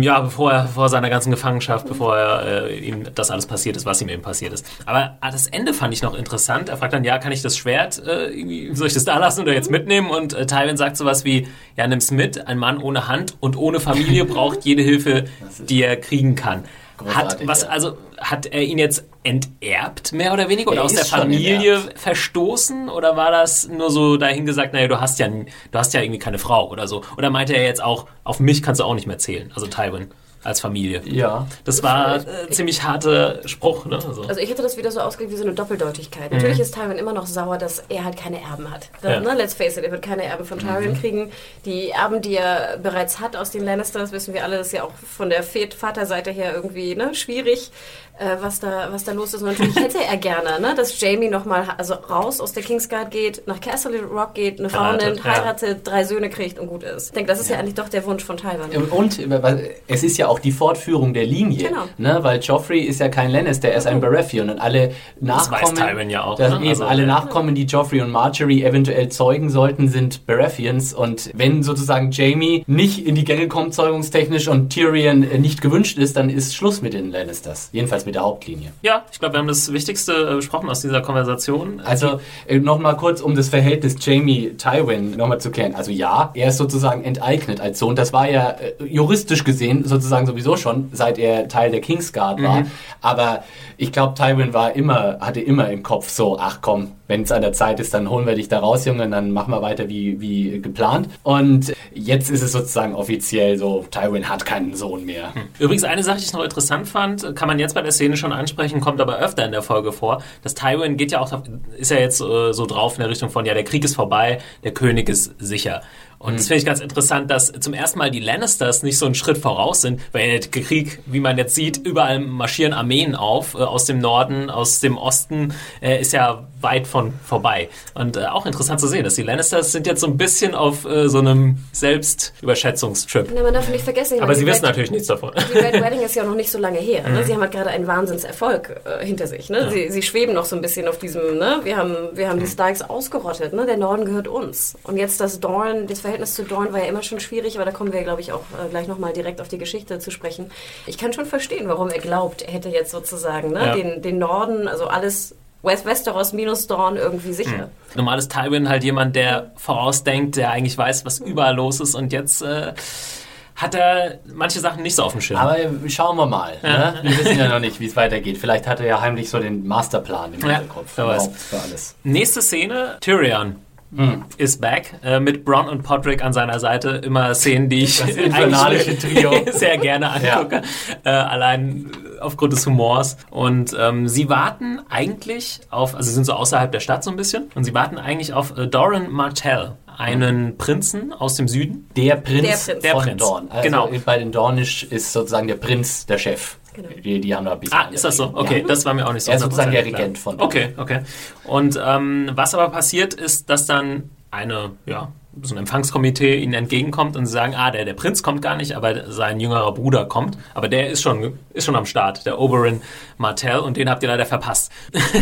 ja, bevor er, vor seiner ganzen Gefangenschaft, bevor er, äh, ihm das alles passiert ist, was ihm eben passiert ist. Aber ah, das Ende fand ich noch interessant. Er fragt dann, ja, kann ich das Schwert, äh, soll ich das da lassen oder jetzt mitnehmen? Und äh, Tywin sagt sowas wie, ja, nimm's mit, ein Mann ohne Hand und ohne Familie braucht jede Hilfe, die er kriegen kann. Hat, was, ja. also, hat er ihn jetzt enterbt, mehr oder weniger? Oder Er aus der Familie verstoßen? Oder war das nur so dahingesagt, naja, du hast ja, du hast ja irgendwie keine Frau oder so? Oder meinte er jetzt auch, auf mich kannst du auch nicht mehr zählen, also Tywin als Familie? Ja. Das war äh, ziemlich harter Spruch, ne? Also, Also ich hätte das wieder so ausgelegt wie so eine Doppeldeutigkeit. Natürlich ist Tywin immer noch sauer, dass er halt keine Erben hat. Ja. Ne? Let's face it, er wird keine Erben von Tywin kriegen. Die Erben, die er bereits hat aus den Lannisters, wissen wir alle, das ist ja auch von der Vaterseite her irgendwie ne, schwierig, äh, was, da, was da los ist. Und natürlich hätte er gerne, ne, dass Jamie nochmal also raus aus der Kingsguard geht, nach Castle Rock geht, eine Frau Heiratet, nimmt, ja. heiratet, drei Söhne kriegt und gut ist. Ich denke, das ist ja, eigentlich doch der Wunsch von Tywin. Und äh, es ist ja auch die Fortführung der Linie, Genau. ne? weil Joffrey ist ja kein Lannister, er ist ein Baratheon und alle Das weiß Nachkommen, Tywin ja auch, das ne? eben, Also, alle ja. Nachkommen, die Joffrey und Marjorie eventuell zeugen sollten, sind Baratheons und wenn sozusagen Jamie nicht in die Gänge kommt, zeugungstechnisch und Tyrion äh, nicht gewünscht ist, dann ist Schluss mit den Lannisters, jedenfalls mit der Hauptlinie. ja, ich glaube, wir haben das Wichtigste äh, besprochen aus dieser Konversation. Also äh, nochmal kurz, um das Verhältnis Jamie-Tywin nochmal zu klären. Also ja, er ist sozusagen enteignet als Sohn. Das war ja äh, juristisch gesehen sozusagen sowieso schon, seit er Teil der Kingsguard war. Aber ich glaube, Tywin war immer, hatte immer im Kopf so, ach komm, wenn es an der Zeit ist, dann holen wir dich da raus, Junge, und dann machen wir weiter wie, wie geplant. Und jetzt ist es sozusagen offiziell so, Tywin hat keinen Sohn mehr. Übrigens, eine Sache, die ich noch interessant fand, kann man jetzt bei der Szene schon ansprechen, kommt aber öfter in der Folge vor. Das Tywin geht ja auch, ist ja jetzt äh, so drauf in der Richtung von, ja, der Krieg ist vorbei, der König ist sicher. Und das finde ich ganz interessant, dass zum ersten Mal die Lannisters nicht so einen Schritt voraus sind, weil der Krieg, wie man jetzt sieht, überall marschieren Armeen auf, äh, aus dem Norden, aus dem Osten, äh, ist ja weit von vorbei. Und äh, auch interessant zu sehen, dass die Lannisters sind jetzt so ein bisschen auf äh, so einem Selbstüberschätzungstrip. Na, man darf nicht vergessen, Aber meine, sie wissen Red- natürlich nichts davon. Die Red Wedding ist ja noch nicht so lange her. Mhm. Ne? Sie haben halt gerade einen Wahnsinnserfolg äh, hinter sich. Ne? Sie, sie schweben noch so ein bisschen auf diesem, ne? wir haben, wir haben die Starks ausgerottet, ne? der Norden gehört uns. Und jetzt das Dorn, das Verhältnis zu Dorn war ja immer schon schwierig, aber da kommen wir, glaube ich, auch äh, gleich nochmal direkt auf die Geschichte zu sprechen. Ich kann schon verstehen, warum er glaubt, er hätte jetzt sozusagen ne? Ja. den, den Norden, also alles West Westeros minus Dorn irgendwie sicher. Normal ist Tywin halt jemand, der vorausdenkt, der eigentlich weiß, was überall los ist und jetzt äh, hat er manche Sachen nicht so auf dem Schirm. Aber schauen wir mal. Ne? Wir wissen ja noch nicht, wie es weitergeht. Vielleicht hat er ja heimlich so den Masterplan im Ja, Hinterkopf. wer weiß. Überhaupt Für alles. Nächste Szene, Tyrion. Ist back äh, mit Bronn und Podrick an seiner Seite. Immer Szenen, die ich [LAUGHS] [LAUGHS] sehr gerne angucke. Äh, allein aufgrund des Humors. Und ähm, sie warten eigentlich auf, also sie sind so außerhalb der Stadt so ein bisschen, und sie warten eigentlich auf äh, Doran Martell, einen Prinzen aus dem Süden. Der Prinz, Der Prinz. Der von Prinz. Dorn. Also Genau. bei den Dornish ist sozusagen der Prinz der Chef. Genau. Die, die haben da ein bisschen Ah, ist das so? Okay, Ja. das war mir auch nicht so Er ist sozusagen der 100% klar. Regent von. Okay, okay. Und ähm, was aber passiert ist, dass dann eine, ja, so ein Empfangskomitee ihnen entgegenkommt und sie sagen, ah, der, der Prinz kommt gar nicht, aber sein jüngerer Bruder kommt. Aber der ist schon, ist schon am Start, der Oberyn Martell, und den habt ihr leider verpasst.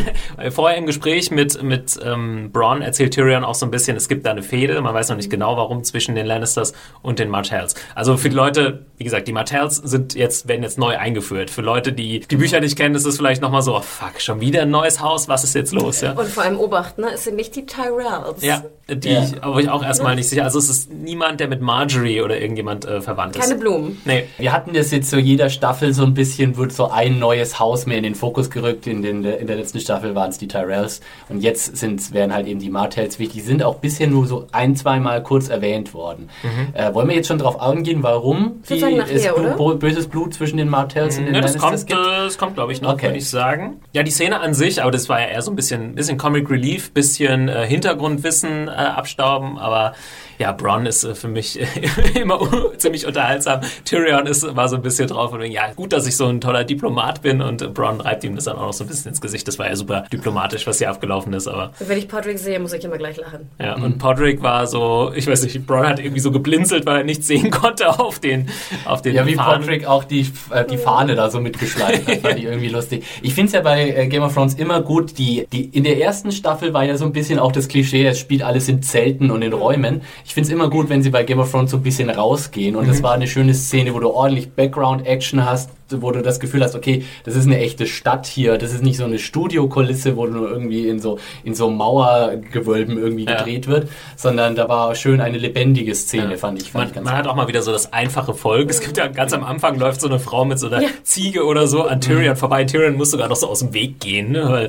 [LAUGHS] Vorher im Gespräch mit, mit ähm, Bronn erzählt Tyrion auch so ein bisschen, es gibt da eine Fehde, man weiß noch nicht genau warum, zwischen den Lannisters und den Martells. Also für die Leute, wie gesagt, die Martells sind jetzt, werden jetzt neu eingeführt. Für Leute, die die Bücher nicht kennen, ist es vielleicht nochmal so, oh, fuck, schon wieder ein neues Haus, was ist jetzt los? Ja? Und vor allem Obacht, ne? Es sind nicht die Tyrells. Ja, die, Ja. aber ich auch erstmal nicht sicher. Also es ist niemand, der mit Marjorie oder irgendjemand äh, verwandt ist. Keine Blumen. Nee. Wir hatten das jetzt so jeder Staffel so ein bisschen, wird so ein neues Haus mehr in den Fokus gerückt. In, den, in der letzten Staffel waren es die Tyrells und jetzt sind, werden halt eben die Martells wichtig. Die sind auch bisher nur so ein, zweimal kurz erwähnt worden. Äh, wollen wir jetzt schon drauf eingehen, warum nachher, oder? Blut, böses Blut zwischen den Martells und den Ja, das Lannisters kommt, gibt? äh, das kommt, glaube ich, noch, Okay. würde ich sagen. Ja, die Szene an sich, aber das war ja eher so ein bisschen, bisschen Comic Relief, bisschen äh, Hintergrundwissen abstauben, aber ja, Bronn ist äh, für mich [LAUGHS] immer [LAUGHS] ziemlich unterhaltsam. Tyrion ist, war so ein bisschen drauf und wegen, ja, gut, dass ich so ein toller Diplomat bin und äh, Bronn reibt ihm das dann auch noch so ein bisschen ins Gesicht. Das war ja super diplomatisch, was hier abgelaufen ist, aber Wenn ich Podrick sehe, muss ich immer gleich lachen. ja, und Podrick war so, ich weiß nicht, Bronn hat irgendwie so geblinzelt, weil er nichts sehen konnte auf den, auf den Ja, wie Fahnen. Patrick auch die, äh, die Fahne da so mitgeschleift hat, fand ich irgendwie lustig. Ich finde es ja bei äh, Game of Thrones immer gut, die, die in der ersten Staffel war ja so ein bisschen auch das Klischee, es spielt alles in Zelten und in Räumen. Ich finde es immer gut, wenn sie bei Game of Thrones so ein bisschen rausgehen und das war eine schöne Szene, wo du ordentlich Background-Action hast, wo du das Gefühl hast, okay, das ist eine echte Stadt hier, das ist nicht so eine Studiokulisse, wo nur irgendwie in so, in so Mauergewölben irgendwie Ja. gedreht wird, sondern da war schön eine lebendige Szene, Ja. fand ich, fand Man, ich man hat auch mal wieder so das einfache Volk. Es gibt ja ganz am Anfang läuft so eine Frau mit so einer Ziege oder so an Tyrion vorbei. Tyrion muss sogar noch so aus dem Weg gehen, ne? weil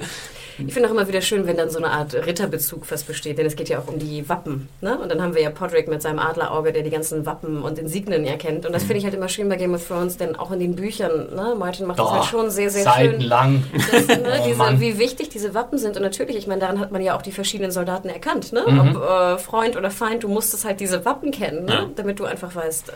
Ich finde auch immer wieder schön, wenn dann so eine Art Ritterbezug fast besteht, denn es geht ja auch um die Wappen. Ne? Und dann haben wir ja Podrick mit seinem Adlerauge, der die ganzen Wappen und Insignien erkennt. Und das finde ich halt immer schön bei Game of Thrones, denn auch in den Büchern, ne? Martin macht das halt schon sehr, sehr schön. Seitenlang. Das, ne, [LAUGHS] Oh diese, wie wichtig diese Wappen sind. Und natürlich, ich meine, daran hat man ja auch die verschiedenen Soldaten erkannt. Ne? Mhm. Ob äh, Freund oder Feind, du musstest halt diese Wappen kennen, ne? Ja. damit du einfach weißt, äh,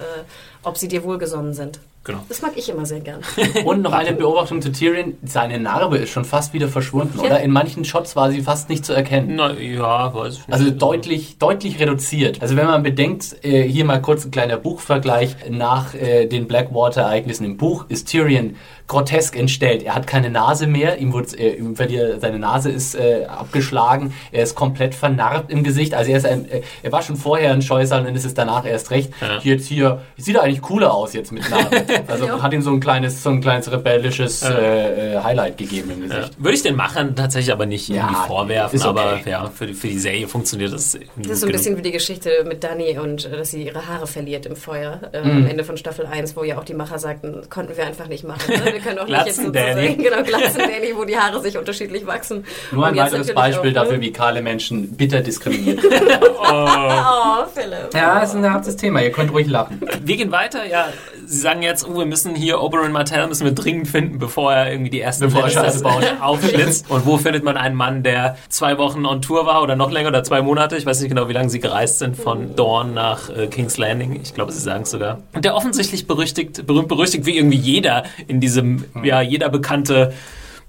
ob sie dir wohlgesonnen sind. Genau. Das mag ich immer sehr gern. [LAUGHS] Und noch eine Beobachtung zu Tyrion. Seine Narbe ist schon fast wieder verschwunden, Ja. oder? In manchen Shots war sie fast nicht zu erkennen. na ja, weiß ich nicht. Also deutlich, deutlich reduziert. Also wenn man bedenkt, äh, hier mal kurz ein kleiner Buchvergleich. Nach äh, den Blackwater-Ereignissen im Buch ist Tyrion grotesk entstellt. Er hat keine Nase mehr, ihm wurde, äh, ihm verliert, seine Nase ist äh, abgeschlagen, er ist komplett vernarbt im Gesicht. Also er, ist ein, äh, er war schon vorher ein Scheusal und ist es danach erst recht. Ja. Jetzt hier, sieht er eigentlich cooler aus jetzt mit Narbe. [LAUGHS] Also Ja. hat ihm so ein kleines, so ein kleines rebellisches äh, äh, Highlight gegeben im ja. Gesicht. Würde ich den Machern tatsächlich aber nicht Ja, irgendwie vorwerfen, ist okay. aber ja, für die, für die Serie funktioniert das. Das ist so ein bisschen wie die Geschichte mit Dani und äh, dass sie ihre Haare verliert im Feuer äh, Mhm. am Ende von Staffel 1, wo ja auch die Macher sagten, konnten wir einfach nicht machen. Ne? [LAUGHS] Wir können auch nicht jetzt sozusagen, genau, Glatzen [LAUGHS] Danny, wo die Haare sich unterschiedlich wachsen. Nur ein weiteres Beispiel auch, ne? dafür, wie kahle Menschen bitter diskriminiert [LAUGHS] Oh, Philipp. Ja, ist ein hartes Thema. Ihr könnt ruhig lachen. Wir gehen weiter, ja. Sie sagen jetzt, oh, wir müssen hier Oberyn Martell müssen wir dringend finden, bevor er irgendwie die ersten er Scheiße baut. aufschlitzt. [LAUGHS] Und wo findet man einen Mann, der zwei Wochen on Tour war oder noch länger oder zwei Monate? Ich weiß nicht genau, wie lange sie gereist sind von Dorn nach äh, King's Landing. Ich glaube, sie sagen es sogar. Und der offensichtlich berüchtigt, berühmt berüchtigt, wie irgendwie jeder in diesem, ja, jeder bekannte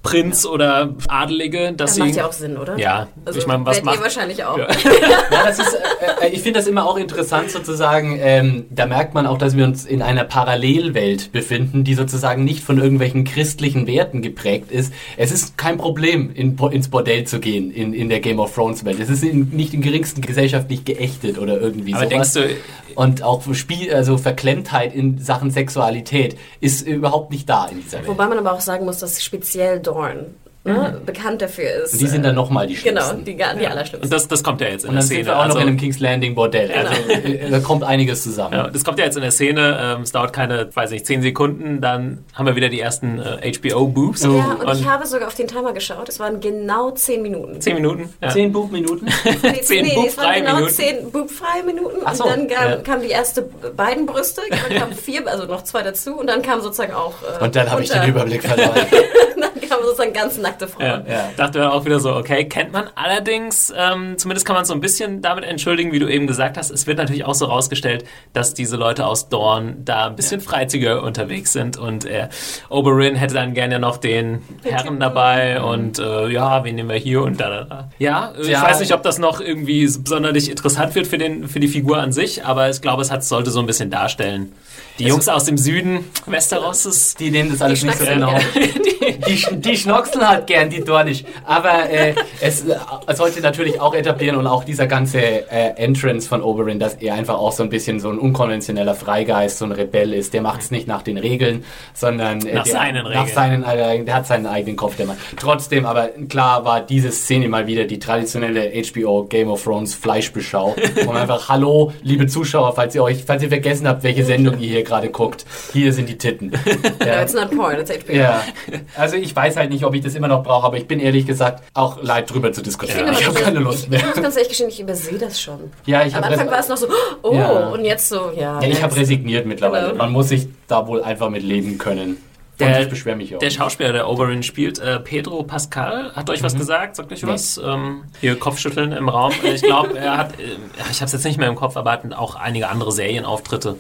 Prinz oder Adelige. Das macht ja auch Sinn, oder? Ja, Also, ich meine, was macht... ihr wahrscheinlich auch. Ja. [LAUGHS] Ja, das ist, äh, äh, ich finde das immer auch interessant sozusagen. Ähm, da merkt man auch, dass wir uns in einer Parallelwelt befinden, die sozusagen nicht von irgendwelchen christlichen Werten geprägt ist. Es ist kein Problem, in, ins Bordell zu gehen in, in der Game of Thrones Welt. Es ist in, nicht im geringsten gesellschaftlich geächtet oder irgendwie Aber sowas. denkst Und auch Spiel, also Verklemmtheit in Sachen Sexualität ist überhaupt nicht da in dieser Welt. Wobei man aber auch sagen muss, dass speziell Dorn ne, bekannt dafür ist. Und die sind dann nochmal die Genau, Schlimmsten. die, gar- die Und allerschlimmsten. das, das kommt ja jetzt in Und der dann Szene. sind wir auch also, noch in einem King's Landing Bordell. Also äh, da kommt einiges zusammen. Ja, das kommt ja jetzt in der Szene, ähm, es dauert keine, weiß nicht, 10 Sekunden, dann haben wir wieder die ersten äh, HBO-Boobs. Ja, und, ich habe sogar auf den Timer geschaut. Es waren genau 10 Minuten. 10 Minuten. Ja. Zehn Buchminuten. [LAUGHS] Nee, Zehn nee, es waren genau Minuten. 10 bubfreie Minuten. Ach so, und dann kam, ja. kamen die erste beiden Brüste, dann [LAUGHS] kamen vier, also noch zwei dazu. Und dann kam sozusagen auch. Äh, Und dann habe ich den Überblick verloren. [LAUGHS] haben sozusagen ganz nackte Frauen. Ja. Ja. Dachte dann auch wieder so, okay, kennt man allerdings, ähm, zumindest kann man es so ein bisschen damit entschuldigen, wie du eben gesagt hast. Es wird natürlich auch so rausgestellt, dass diese Leute aus Dorn da ein bisschen freizügiger unterwegs sind und äh, Oberyn hätte dann gerne noch den Herren dabei und äh, ja, wen nehmen wir hier und da, da, da. Ja, äh, ich Ja. weiß nicht, ob das noch irgendwie sonderlich interessant wird für, den, für die Figur an sich, aber ich glaube, es hat, sollte so ein bisschen darstellen. Die Jungs aus dem Süden Westerosses, Die nehmen das alles nicht so genau. [LAUGHS] Die, sch- die schnockseln halt gern, die Dornisch. Aber äh, es äh, sollte natürlich auch etablieren und auch dieser ganze äh, Entrance von Oberyn, dass er einfach auch so ein bisschen so ein unkonventioneller Freigeist, so ein Rebell ist. Der macht es nicht nach den Regeln, sondern äh, Nach der, seinen Nach Regeln. seinen, äh, der hat seinen eigenen Kopf, der Mann. Trotzdem, aber klar war diese Szene mal wieder die traditionelle HBO Game of Thrones Fleischbeschau. Und einfach, hallo, liebe Zuschauer, falls ihr euch, falls ihr vergessen habt, welche Sendung ihr hier gerade guckt, hier sind die Titten. No, Ja. it's not porn, it's HBO. Ja, also ich weiß halt nicht, ob ich das immer noch brauche, aber ich bin ehrlich gesagt auch leid drüber zu diskutieren. Ich Ich habe keine Lust mehr. Ich muss ganz ehrlich gestehen, ich übersehe das schon. Ja, ich Am habe Anfang war es noch so, oh, Ja. und jetzt so, ja. ja, ich habe resigniert mittlerweile. Genau. Man muss sich da wohl einfach mit leben können. Und Der- ich beschwere mich auch. Der. Schauspieler, der Oberyn spielt, äh, Pedro Pascal, hat euch was gesagt? Sagt euch was? Ähm, hier Kopfschütteln im Raum. Ich glaube, er hat, äh, ja, ich habe es jetzt nicht mehr im Kopf, aber hat auch einige andere Serienauftritte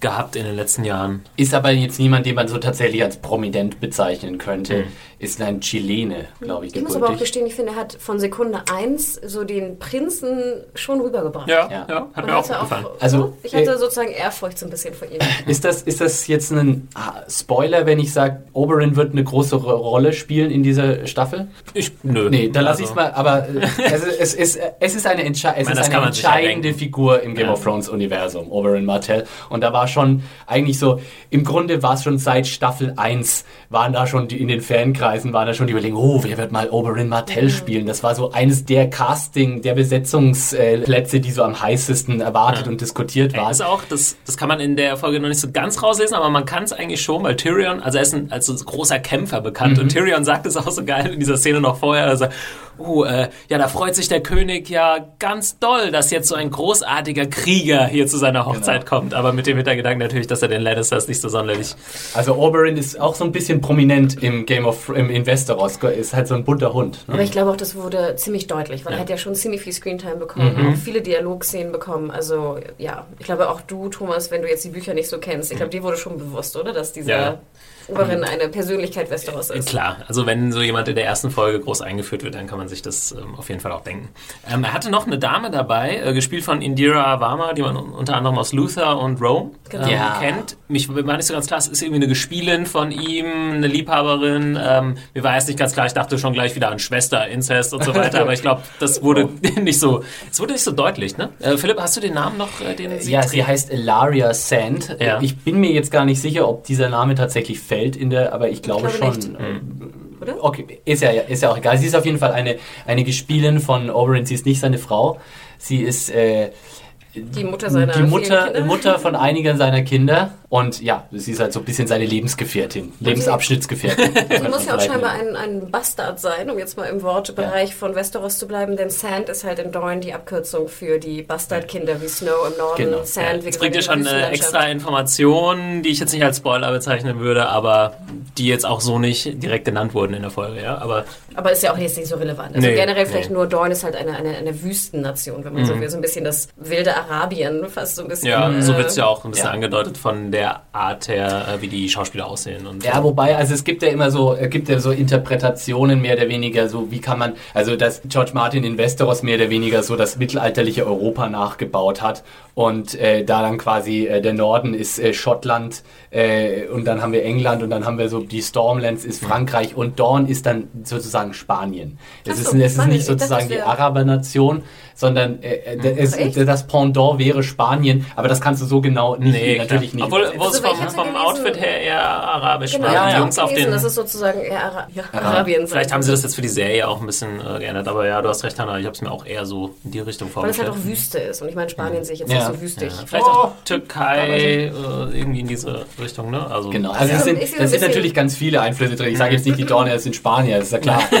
gehabt in den letzten Jahren. Ist aber jetzt niemand, den man so tatsächlich als prominent bezeichnen könnte. Mhm. Ist ein Chilene, glaube ich, Ich muss aber auch gestehen, ich finde, er hat von Sekunde 1 so den Prinzen schon rübergebracht. Ja, Ja. ja, hat Und mir auch gefallen. Also, ich hatte äh, sozusagen Ehrfurcht so ein bisschen vor ihm. [LAUGHS] Ist das, ist das jetzt ein ah, Spoiler, wenn ich sage, Oberyn wird eine große Ro- Rolle spielen in dieser Staffel? Ich, nö. Nee, dann lasse Also, ich mal, aber äh, [LAUGHS] es, es, ist, es ist eine, Entsche es meine, ist eine entscheidende. Figur im Game Ja. of Thrones Universum, Oberyn Martell. Und da war schon eigentlich so, im Grunde war es schon seit Staffel 1, waren da schon die, in den Fankreisen, waren da schon die Überlegungen, oh, wer wird mal Oberyn Martell Mhm. spielen? Das war so eines der Casting, der Besetzungsplätze, die so am heißesten erwartet und diskutiert waren. ist auch, das, das kann man in der Folge noch nicht so ganz rauslesen, aber man kann es eigentlich schon, weil Tyrion, also er ist ein, als so ein großer Kämpfer bekannt Mhm. und Tyrion sagt es auch so geil in dieser Szene noch vorher, er sagt, uh, äh, ja, da freut sich der König ja ganz doll, dass jetzt so ein großartiger Krieger hier zu seiner Hochzeit Genau. kommt, aber mit dem Hintergedanken natürlich, dass er den Lannisters nicht so sonderlich Also Oberyn ist auch so ein bisschen prominent im Game of im in Westeros, ist halt so ein bunter Hund. Ne? Aber ich glaube auch, das wurde ziemlich deutlich, weil er hat ja schon ziemlich viel Screentime bekommen, auch viele Dialogszenen bekommen. Also ja, ich glaube auch du, Thomas, wenn du jetzt die Bücher nicht so kennst, ich glaube, dir wurde schon bewusst, oder? Dass dieser Ja. Oberin eine Persönlichkeit Westeros ist. Klar, also wenn so jemand in der ersten Folge groß eingeführt wird, dann kann man sich das ähm, auf jeden Fall auch denken. Ähm, er hatte noch eine Dame dabei, äh, gespielt von Indira Varma, die man un- unter anderem aus Luther und Rome Genau. ähm, Ja. kennt. Mich war nicht so ganz klar, es ist irgendwie eine Gespielin von ihm, eine Liebhaberin. Ähm, mir war erst nicht ganz klar, ich dachte schon gleich wieder an Schwester, Inzest und so weiter, [LAUGHS] aber ich glaube, das wurde [LAUGHS] nicht so, es wurde nicht so deutlich, ne? Äh, Philipp, hast du den Namen noch, äh, den sie Ja, trägt? sie heißt Ilaria Sand. Ja. Ich bin mir jetzt gar nicht sicher, ob dieser Name tatsächlich fällt in der, aber ich glaube, glaube schon. Hm. Oder? Okay, ist ja, ist ja auch egal. Sie ist auf jeden Fall eine, eine Gespielin von Oberyn. Sie ist nicht seine Frau. Sie ist äh, Die Mutter seiner die Mutter, Kinder. Mutter von einigen seiner Kinder. Und ja, sie ist halt so ein bisschen seine Lebensgefährtin, Lebensabschnittsgefährtin. [LAUGHS] Sie muss ja auch scheinbar ein, ein Bastard sein, um jetzt mal im Wortbereich von Westeros zu bleiben, denn Sand ist halt in Dorne die Abkürzung für die Bastardkinder wie Snow im Norden. Genau. Sand, wie gesagt, bringt der schon eine extra Information, die ich jetzt nicht als Spoiler bezeichnen würde, aber die jetzt auch so nicht direkt genannt wurden in der Folge, ja. Aber Aber ist ja auch jetzt nicht so relevant. Also Nee, generell vielleicht nee. nur Dorne ist halt eine, eine, eine Wüstennation, wenn man so will. So ein bisschen das wilde Arabien, fast so ein bisschen. ja, so äh, wird es ja auch ein bisschen ja. angedeutet von der Art her, äh, wie die Schauspieler aussehen. Und Ja, wobei, also es gibt ja immer so, es gibt ja so Interpretationen mehr oder weniger, so wie kann man, also dass George Martin in Westeros mehr oder weniger so das mittelalterliche Europa nachgebaut hat und äh, da dann quasi äh, der Norden ist äh, Schottland äh, und dann haben wir England und dann haben wir so die Stormlands ist Frankreich und Dorn ist dann sozusagen Spanien. Es Ach ist, so, es ist nicht dachte, sozusagen die Arabernation, sondern äh, äh, es, das Pendant wäre Spanien, aber das kannst du so genau nicht, Nee, natürlich klar. nicht. Obwohl, wo es Also, ich vom, vom gelesen- Outfit her eher arabisch Genau, war. Die habe Jungs auch auf gelesen, den. das ist sozusagen eher Ara ja, Arabien. Vielleicht haben sie das jetzt für die Serie auch ein bisschen äh, geändert, aber ja, du hast recht, Hannah, ich habe es mir auch eher so in die Richtung Weil es vorgestellt. halt auch Wüste ist. Und ich meine, Spanien sehe ich jetzt Ja. nicht so wüstig. ja, vielleicht auch Türkei, äh, irgendwie in diese Richtung, ne? Also, Genau, also es sind, ein sind natürlich ganz viele Einflüsse drin. Ich sage jetzt nicht, die Dorne sind Spanier, ist ja klar. [LAUGHS]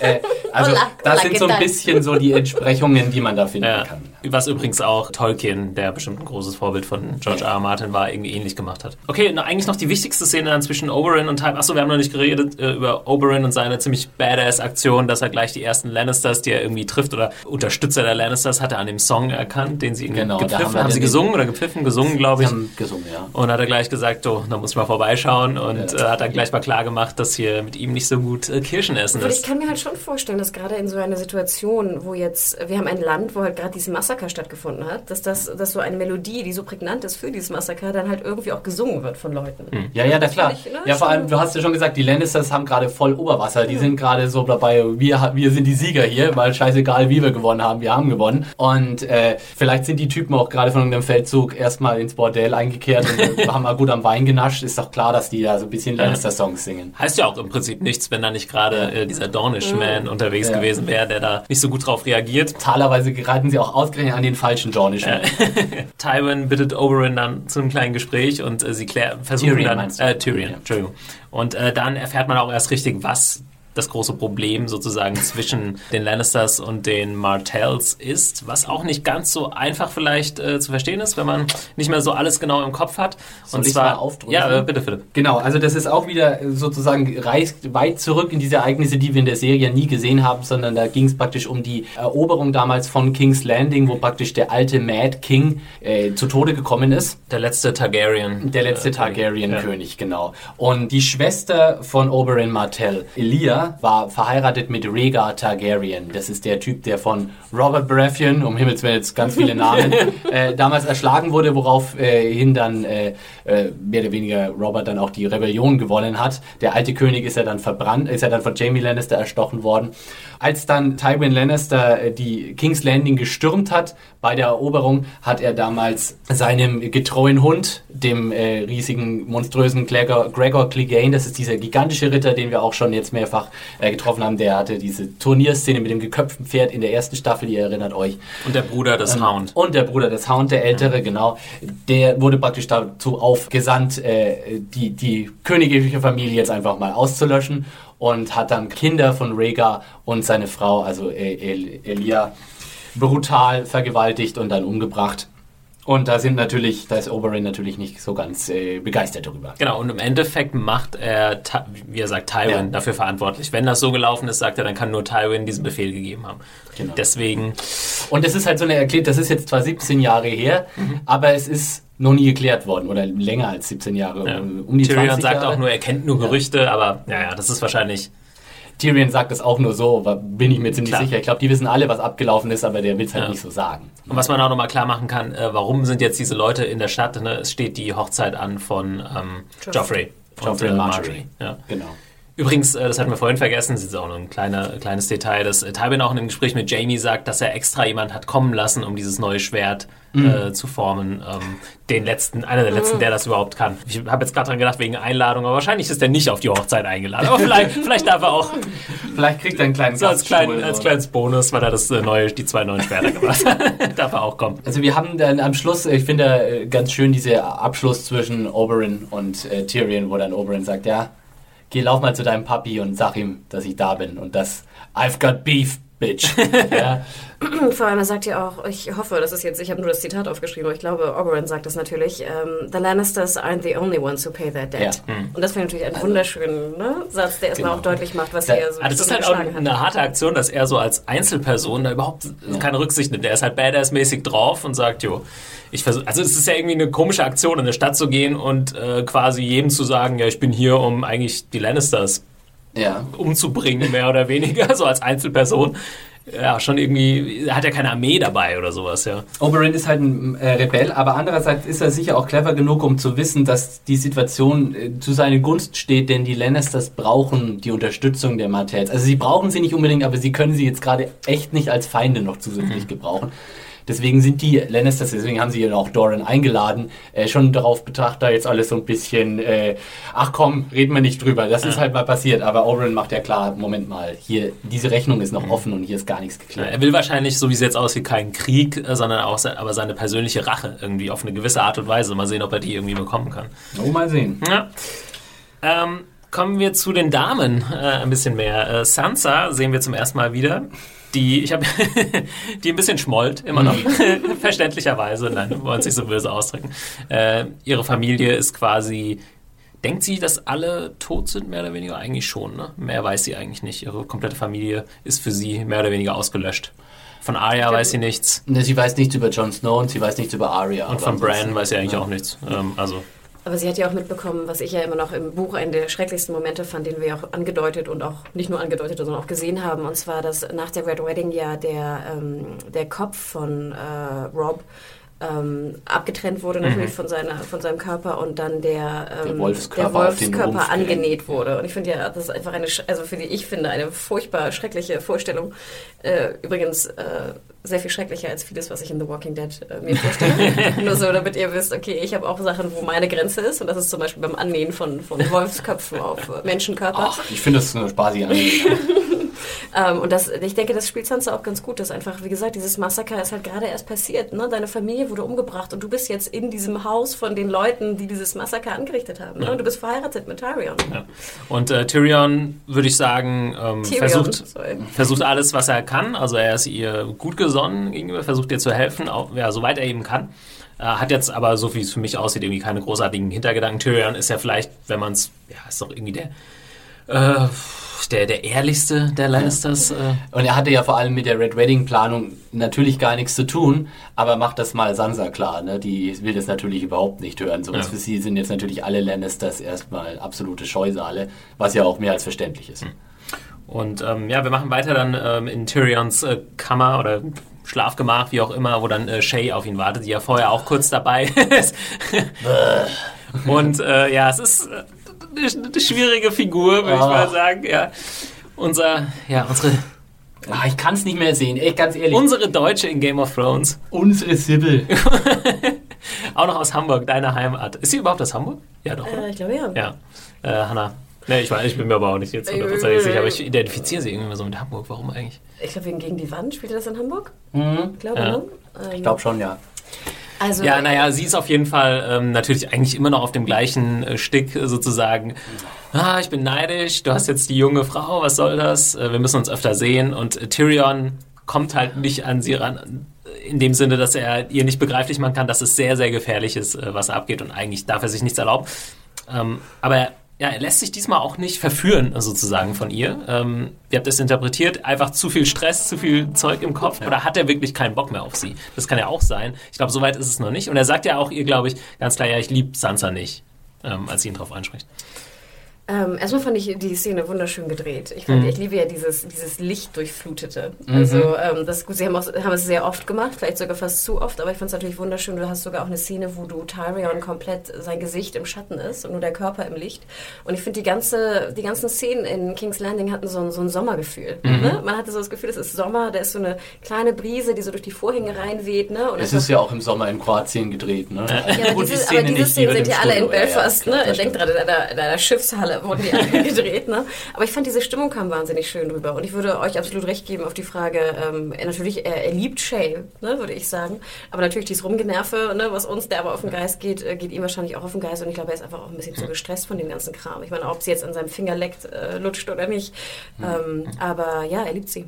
Äh, also das sind ¿qué so ein bisschen so die Entsprechungen, die man da finden kann. Was übrigens auch Tolkien, der bestimmt ein großes Vorbild von George R. R. Martin war, irgendwie ähnlich gemacht hat. Okay, na, eigentlich noch die wichtigste Szene dann zwischen Oberyn und Tywin. Achso, wir haben noch nicht geredet äh, über Oberyn und seine ziemlich badass Aktion, dass er gleich die ersten Lannisters, die er irgendwie trifft oder Unterstützer der Lannisters, hat er an dem Song erkannt, den sie irgendwie Genau, gepfiffen haben haben. sie gesungen oder gepfiffen? Gesungen, glaube Sie ich. haben gesungen, ja. Und hat er gleich gesagt, oh, da muss ich mal vorbeischauen und Ja. äh, hat dann gleich mal klar gemacht, dass hier mit ihm nicht so gut äh, Kirschen essen Aber ich ist. kann mir halt schon vorstellen, dass gerade in so einer Situation, wo jetzt, wir haben ein Land, wo halt gerade dieses Massaker stattgefunden hat, dass das, dass so eine Melodie, die so prägnant ist für dieses Massaker, dann halt irgendwie auch gesungen wird von Leuten. Ja, ja, na klar. Ne, Ja, vor allem, du hast ja schon gesagt, die Lannisters haben gerade voll Oberwasser. Die sind gerade so dabei, wir, wir sind die Sieger hier, weil scheißegal, wie wir gewonnen haben, wir haben gewonnen. Und äh, vielleicht sind die Typen auch gerade von irgendeinem Feldzug erstmal ins Bordell eingekehrt und [LAUGHS] haben mal gut am Wein genascht. Ist doch klar, dass die da so ein bisschen Lannister-Songs singen. Heißt ja auch im Prinzip nichts, wenn da nicht gerade äh, dieser Dornish-Man unterwegs Ja. gewesen wäre, der da nicht so gut drauf reagiert. Talerweise geraten sie auch ausgerechnet an den falschen Dornischen. [LAUGHS] Tywin bittet Oberyn dann zu einem kleinen Gespräch und äh, sie klär, versuchen Tyrion dann äh, Tyrion. Entschuldigung. Und äh, dann erfährt man auch erst richtig, was das große Problem sozusagen zwischen den Lannisters und den Martells ist, was auch nicht ganz so einfach vielleicht äh, zu verstehen ist, wenn man nicht mehr so alles genau im Kopf hat. Soll und zwar mal aufdrücken? Ja, äh, bitte, bitte. Genau, also das ist auch wieder äh, sozusagen reicht weit zurück in diese Ereignisse, die wir in der Serie nie gesehen haben, sondern da ging es praktisch um die Eroberung damals von King's Landing, wo praktisch der alte Mad King äh, zu Tode gekommen ist. Der letzte Targaryen. Der letzte äh, Targaryen-König, genau. Und die Schwester von Oberyn Martell, Elia, war verheiratet mit Rhaegar Targaryen. Das ist der Typ, der von Robert Baratheon, um Himmels Willen jetzt ganz viele Namen, [LAUGHS] äh, damals erschlagen wurde, worauf äh, dann äh, äh, mehr oder weniger Robert dann auch die Rebellion gewonnen hat. Der alte König ist ja dann verbrannt, ist ja dann von Jamie Lannister erstochen worden. Als dann Tywin Lannister äh, die King's Landing gestürmt hat bei der Eroberung, hat er damals seinem getreuen Hund, dem äh, riesigen, monströsen Gregor, Gregor Clegane, das ist dieser gigantische Ritter, den wir auch schon jetzt mehrfach äh, getroffen haben, der hatte diese Turnierszene mit dem geköpften Pferd in der ersten Staffel, ihr erinnert euch. Und der Bruder des Hound. Und der Bruder des Hound, der Ältere, genau, der wurde praktisch dazu aufgesandt, äh, die, die königliche Familie jetzt einfach mal auszulöschen und hat dann Kinder von Rhaegar und seine Frau, also äh, El Elia, brutal vergewaltigt und dann umgebracht. Und da sind natürlich, da ist Oberyn natürlich nicht so ganz äh, begeistert darüber. Genau, und im Endeffekt macht er, wie er sagt, Tywin Ja. dafür verantwortlich. Wenn das so gelaufen ist, sagt er, dann kann nur Tywin diesen Befehl gegeben haben. Genau. Deswegen, Und das ist halt so eine erklärt, das ist jetzt zwar 17 Jahre her, Mhm. aber es ist noch nie geklärt worden oder länger als 17 Jahre, ja. um die Tyrion 20 sagt Jahre. auch nur, er kennt nur Gerüchte, aber ja, ja, das ist wahrscheinlich Tyrion sagt es auch nur so, aber bin ich mir ziemlich Klar. sicher. Ich glaube, die wissen alle, was abgelaufen ist, aber der will es halt Ja. nicht so sagen. Und was man auch nochmal klar machen kann, äh, warum sind jetzt diese Leute in der Stadt? Ne? Es steht die Hochzeit an von ähm, Joffrey. Joffrey und, und äh, Marjorie. Ja. Genau. Übrigens, äh, das hatten wir vorhin vergessen, das ist auch nur ein kleiner, kleines Detail, dass äh, Tywin auch in einem Gespräch mit Jamie sagt, dass er extra jemand hat kommen lassen, um dieses neue Schwert Mhm. äh, zu formen. Ähm, den letzten, einer der letzten, der das überhaupt kann. Ich habe jetzt gerade dran gedacht, wegen Einladung, aber wahrscheinlich ist er nicht auf die Hochzeit eingeladen. Aber vielleicht, [LAUGHS] vielleicht darf er auch Vielleicht kriegt er einen kleinen so als, klein, als kleines Bonus, weil er das äh, neue, die zwei neuen Schwerter gemacht hat. [LAUGHS] darf er auch kommen. Also wir haben dann am Schluss, ich finde äh, ganz schön dieser Abschluss zwischen Oberyn und äh, Tyrion, wo dann Oberyn sagt, ja, geh lauf mal zu deinem Papi und sag ihm, dass ich da bin und das I've got beef, bitch. [LAUGHS] ja. Vor allem, er sagt ja auch, ich hoffe, das ist jetzt, ich habe nur das Zitat aufgeschrieben, aber ich glaube, Oberyn sagt das natürlich, ähm, the Lannisters aren't the only ones who pay their debt. Ja. Und das finde ich natürlich einen wunderschönen ne, Satz, der erstmal Genau. auch deutlich macht, was Da- er so das ist halt auch hat. eine harte Aktion, dass er so als Einzelperson da überhaupt keine Rücksicht nimmt. Er ist halt badass-mäßig drauf und sagt, jo, ich versuche, also es ist ja irgendwie eine komische Aktion, in eine Stadt zu gehen und äh, quasi jedem zu sagen, ja, ich bin hier, um eigentlich die Lannisters ja. umzubringen, mehr oder weniger, [LAUGHS] so als Einzelperson. Ja, schon irgendwie, er hat ja keine Armee dabei oder sowas, ja. Oberyn ist halt ein äh, Rebell, aber andererseits ist er sicher auch clever genug, um zu wissen, dass die Situation äh, zu seiner Gunst steht, denn die Lannisters brauchen die Unterstützung der Martells. Also sie brauchen sie nicht unbedingt, aber sie können sie jetzt gerade echt nicht als Feinde noch zusätzlich gebrauchen. Deswegen sind die Lannisters, deswegen haben sie ja auch Doran eingeladen, äh, schon darauf betrachtet, da jetzt alles so ein bisschen, äh, ach komm, reden wir nicht drüber, das ist halt mal passiert. Aber Oberyn macht ja klar, Moment mal, hier, diese Rechnung ist noch offen und hier ist gar nichts geklärt. Er will wahrscheinlich, so wie es jetzt aussieht, keinen Krieg, äh, sondern auch se aber seine persönliche Rache irgendwie auf eine gewisse Art und Weise. Mal sehen, ob er die irgendwie bekommen kann. Oh, mal sehen. Ja. Ähm, kommen wir zu den Damen äh, ein bisschen mehr. Äh, Sansa sehen wir zum ersten Mal wieder. Die, ich habe, [LAUGHS] die ein bisschen schmollt, immer noch, [LAUGHS] verständlicherweise, nein, wollen sich so böse ausdrücken. Äh, ihre Familie ist quasi, denkt sie, dass alle tot sind, mehr oder weniger? Eigentlich schon, ne? Mehr weiß sie eigentlich nicht. Ihre komplette Familie ist für sie mehr oder weniger ausgelöscht. Von Arya weiß sie nichts. Ne, sie weiß nichts über Jon Snow und sie weiß nichts über Arya. Und von Bran weiß sie eigentlich auch nichts. Ähm, also. Aber sie hat ja auch mitbekommen, was ich ja immer noch im Buch einen der schrecklichsten Momente fand, den wir auch angedeutet und auch nicht nur angedeutet, sondern auch gesehen haben. Und zwar, dass nach der Red Wedding ja der, ähm, der Kopf von äh, Rob ähm, abgetrennt wurde natürlich Mhm. von, seiner, von seinem Körper und dann der, ähm, Der Wolfskörper der Wolfskörper angenäht wurde. Und ich finde ja, das ist einfach eine, also für die ich finde, eine furchtbar schreckliche Vorstellung. Äh, übrigens äh, sehr viel schrecklicher als vieles, was ich in The Walking Dead äh, mir vorstelle. [LAUGHS] Nur so, damit ihr wisst, okay, ich habe auch Sachen, wo meine Grenze ist. Und das ist zum Beispiel beim Annähen von, von Wolfsköpfen auf äh, Menschenkörper. Ach, ich finde das eine spaßige Angewohnheit. [LAUGHS] Ähm, und das, ich denke, das spielt Sansa auch ganz gut, dass einfach, wie gesagt, dieses Massaker ist halt gerade erst passiert. Ne? Deine Familie wurde umgebracht und du bist jetzt in diesem Haus von den Leuten, die dieses Massaker angerichtet haben. Ne? Und du bist verheiratet mit Tyrion. Ja. Und äh, Tyrion, würde ich sagen, ähm, Tyrion, versucht, sorry. versucht alles, was er kann. Also er ist ihr gut gesonnen gegenüber, versucht ihr zu helfen, auch, ja, soweit er eben kann. Äh, hat jetzt aber, so wie es für mich aussieht, irgendwie keine großartigen Hintergedanken. Tyrion ist ja vielleicht, wenn man es, ja, ist doch irgendwie der, äh, der, der ehrlichste der Lannisters. Äh. Und er hatte ja vor allem mit der Red Wedding Planung natürlich gar nichts zu tun, aber macht das mal Sansa klar, ne? Die will das natürlich überhaupt nicht hören. Sowas Ja. für sie sind jetzt natürlich alle Lannisters erstmal absolute Scheusale, was ja auch mehr als verständlich ist. Und ähm, ja, wir machen weiter dann ähm, in Tyrions äh, Kammer oder Schlafgemach, wie auch immer, wo dann äh, Shay auf ihn wartet, die ja vorher auch kurz dabei [LAUGHS] ist. Und äh, ja, es ist äh, eine, eine schwierige Figur, würde ich Ah. mal sagen. Ja. Unser, ja, unsere, Ah, ich kann es nicht mehr sehen, echt ganz ehrlich. unsere Deutsche in Game of Thrones. unsere Sibyl. [LAUGHS] Auch noch aus Hamburg, deine Heimat. Ist sie überhaupt aus Hamburg? Ja, doch. Äh, ich glaube ja. Ja. Äh, Hanna. Nee, ich, weiß, ich bin mir aber auch nicht jetzt hundertprozentig sicher, aber ich identifiziere sie irgendwie so mit Hamburg. Warum eigentlich? Ich glaube, wegen gegen die Wand. Spielt er das in Hamburg? Mhm. Ich glaube, Ja. ne? Ähm, Ich glaube schon, ja. Also, Ja, naja, sie ist auf jeden Fall ähm, natürlich eigentlich immer noch auf dem gleichen äh, Stick äh, sozusagen. Ah, ich bin neidisch, du hast jetzt die junge Frau, was soll das? Äh, wir müssen uns öfter sehen. Und äh, Tyrion kommt halt nicht an sie ran, äh, in dem Sinne, dass er ihr nicht begreiflich machen kann, dass es sehr, sehr gefährlich ist, was abgeht. Und eigentlich darf er sich nichts erlauben. Ähm, aber ja, er lässt sich diesmal auch nicht verführen, sozusagen, von ihr. Ähm, wie habt ihr es interpretiert? Einfach zu viel Stress, zu viel Zeug im Kopf? Oder hat er wirklich keinen Bock mehr auf sie? Das kann ja auch sein. Ich glaube, soweit ist es noch nicht. Und er sagt ja auch ihr, glaube ich, ganz klar, ja, ich liebe Sansa nicht, ähm, als sie ihn drauf anspricht. Ähm, erstmal fand ich die Szene wunderschön gedreht. Ich, fand, Mhm. ich liebe ja dieses, dieses Licht durchflutete. Also ähm, das gut, sie haben, auch, haben es sehr oft gemacht, vielleicht sogar fast zu oft, aber ich fand es natürlich wunderschön. Du hast sogar auch eine Szene, wo du Tyrion komplett sein Gesicht im Schatten ist und nur der Körper im Licht. Und ich finde die ganze, die ganzen Szenen in King's Landing hatten so ein, so ein Sommergefühl. Mhm. Ne? Man hatte so das Gefühl, es ist Sommer, da ist so eine kleine Brise, die so durch die Vorhänge reinweht. Ne? Und Es ist ja auch im Sommer in Kroatien gedreht, ne? ja, aber diese, aber diese die Szenen sind ja alle in Studio. Ja, ja, Belfast, ne? stimmt. gerade, in einer, in einer Schiffshalle wurden die [LAUGHS] alle gedreht, ne? Aber ich fand, diese Stimmung kam wahnsinnig schön rüber. Und ich würde euch absolut recht geben auf die Frage, ähm, natürlich, er, er liebt Shay, ne, würde ich sagen. Aber natürlich dieses Rumgenerve, ne, was uns, der aber auf den Geist geht, äh, geht ihm wahrscheinlich auch auf den Geist. Und ich glaube, er ist einfach auch ein bisschen zu gestresst von dem ganzen Kram. Ich meine, ob sie jetzt an seinem Finger leckt, äh, lutscht oder nicht. Ähm, aber ja, er liebt sie.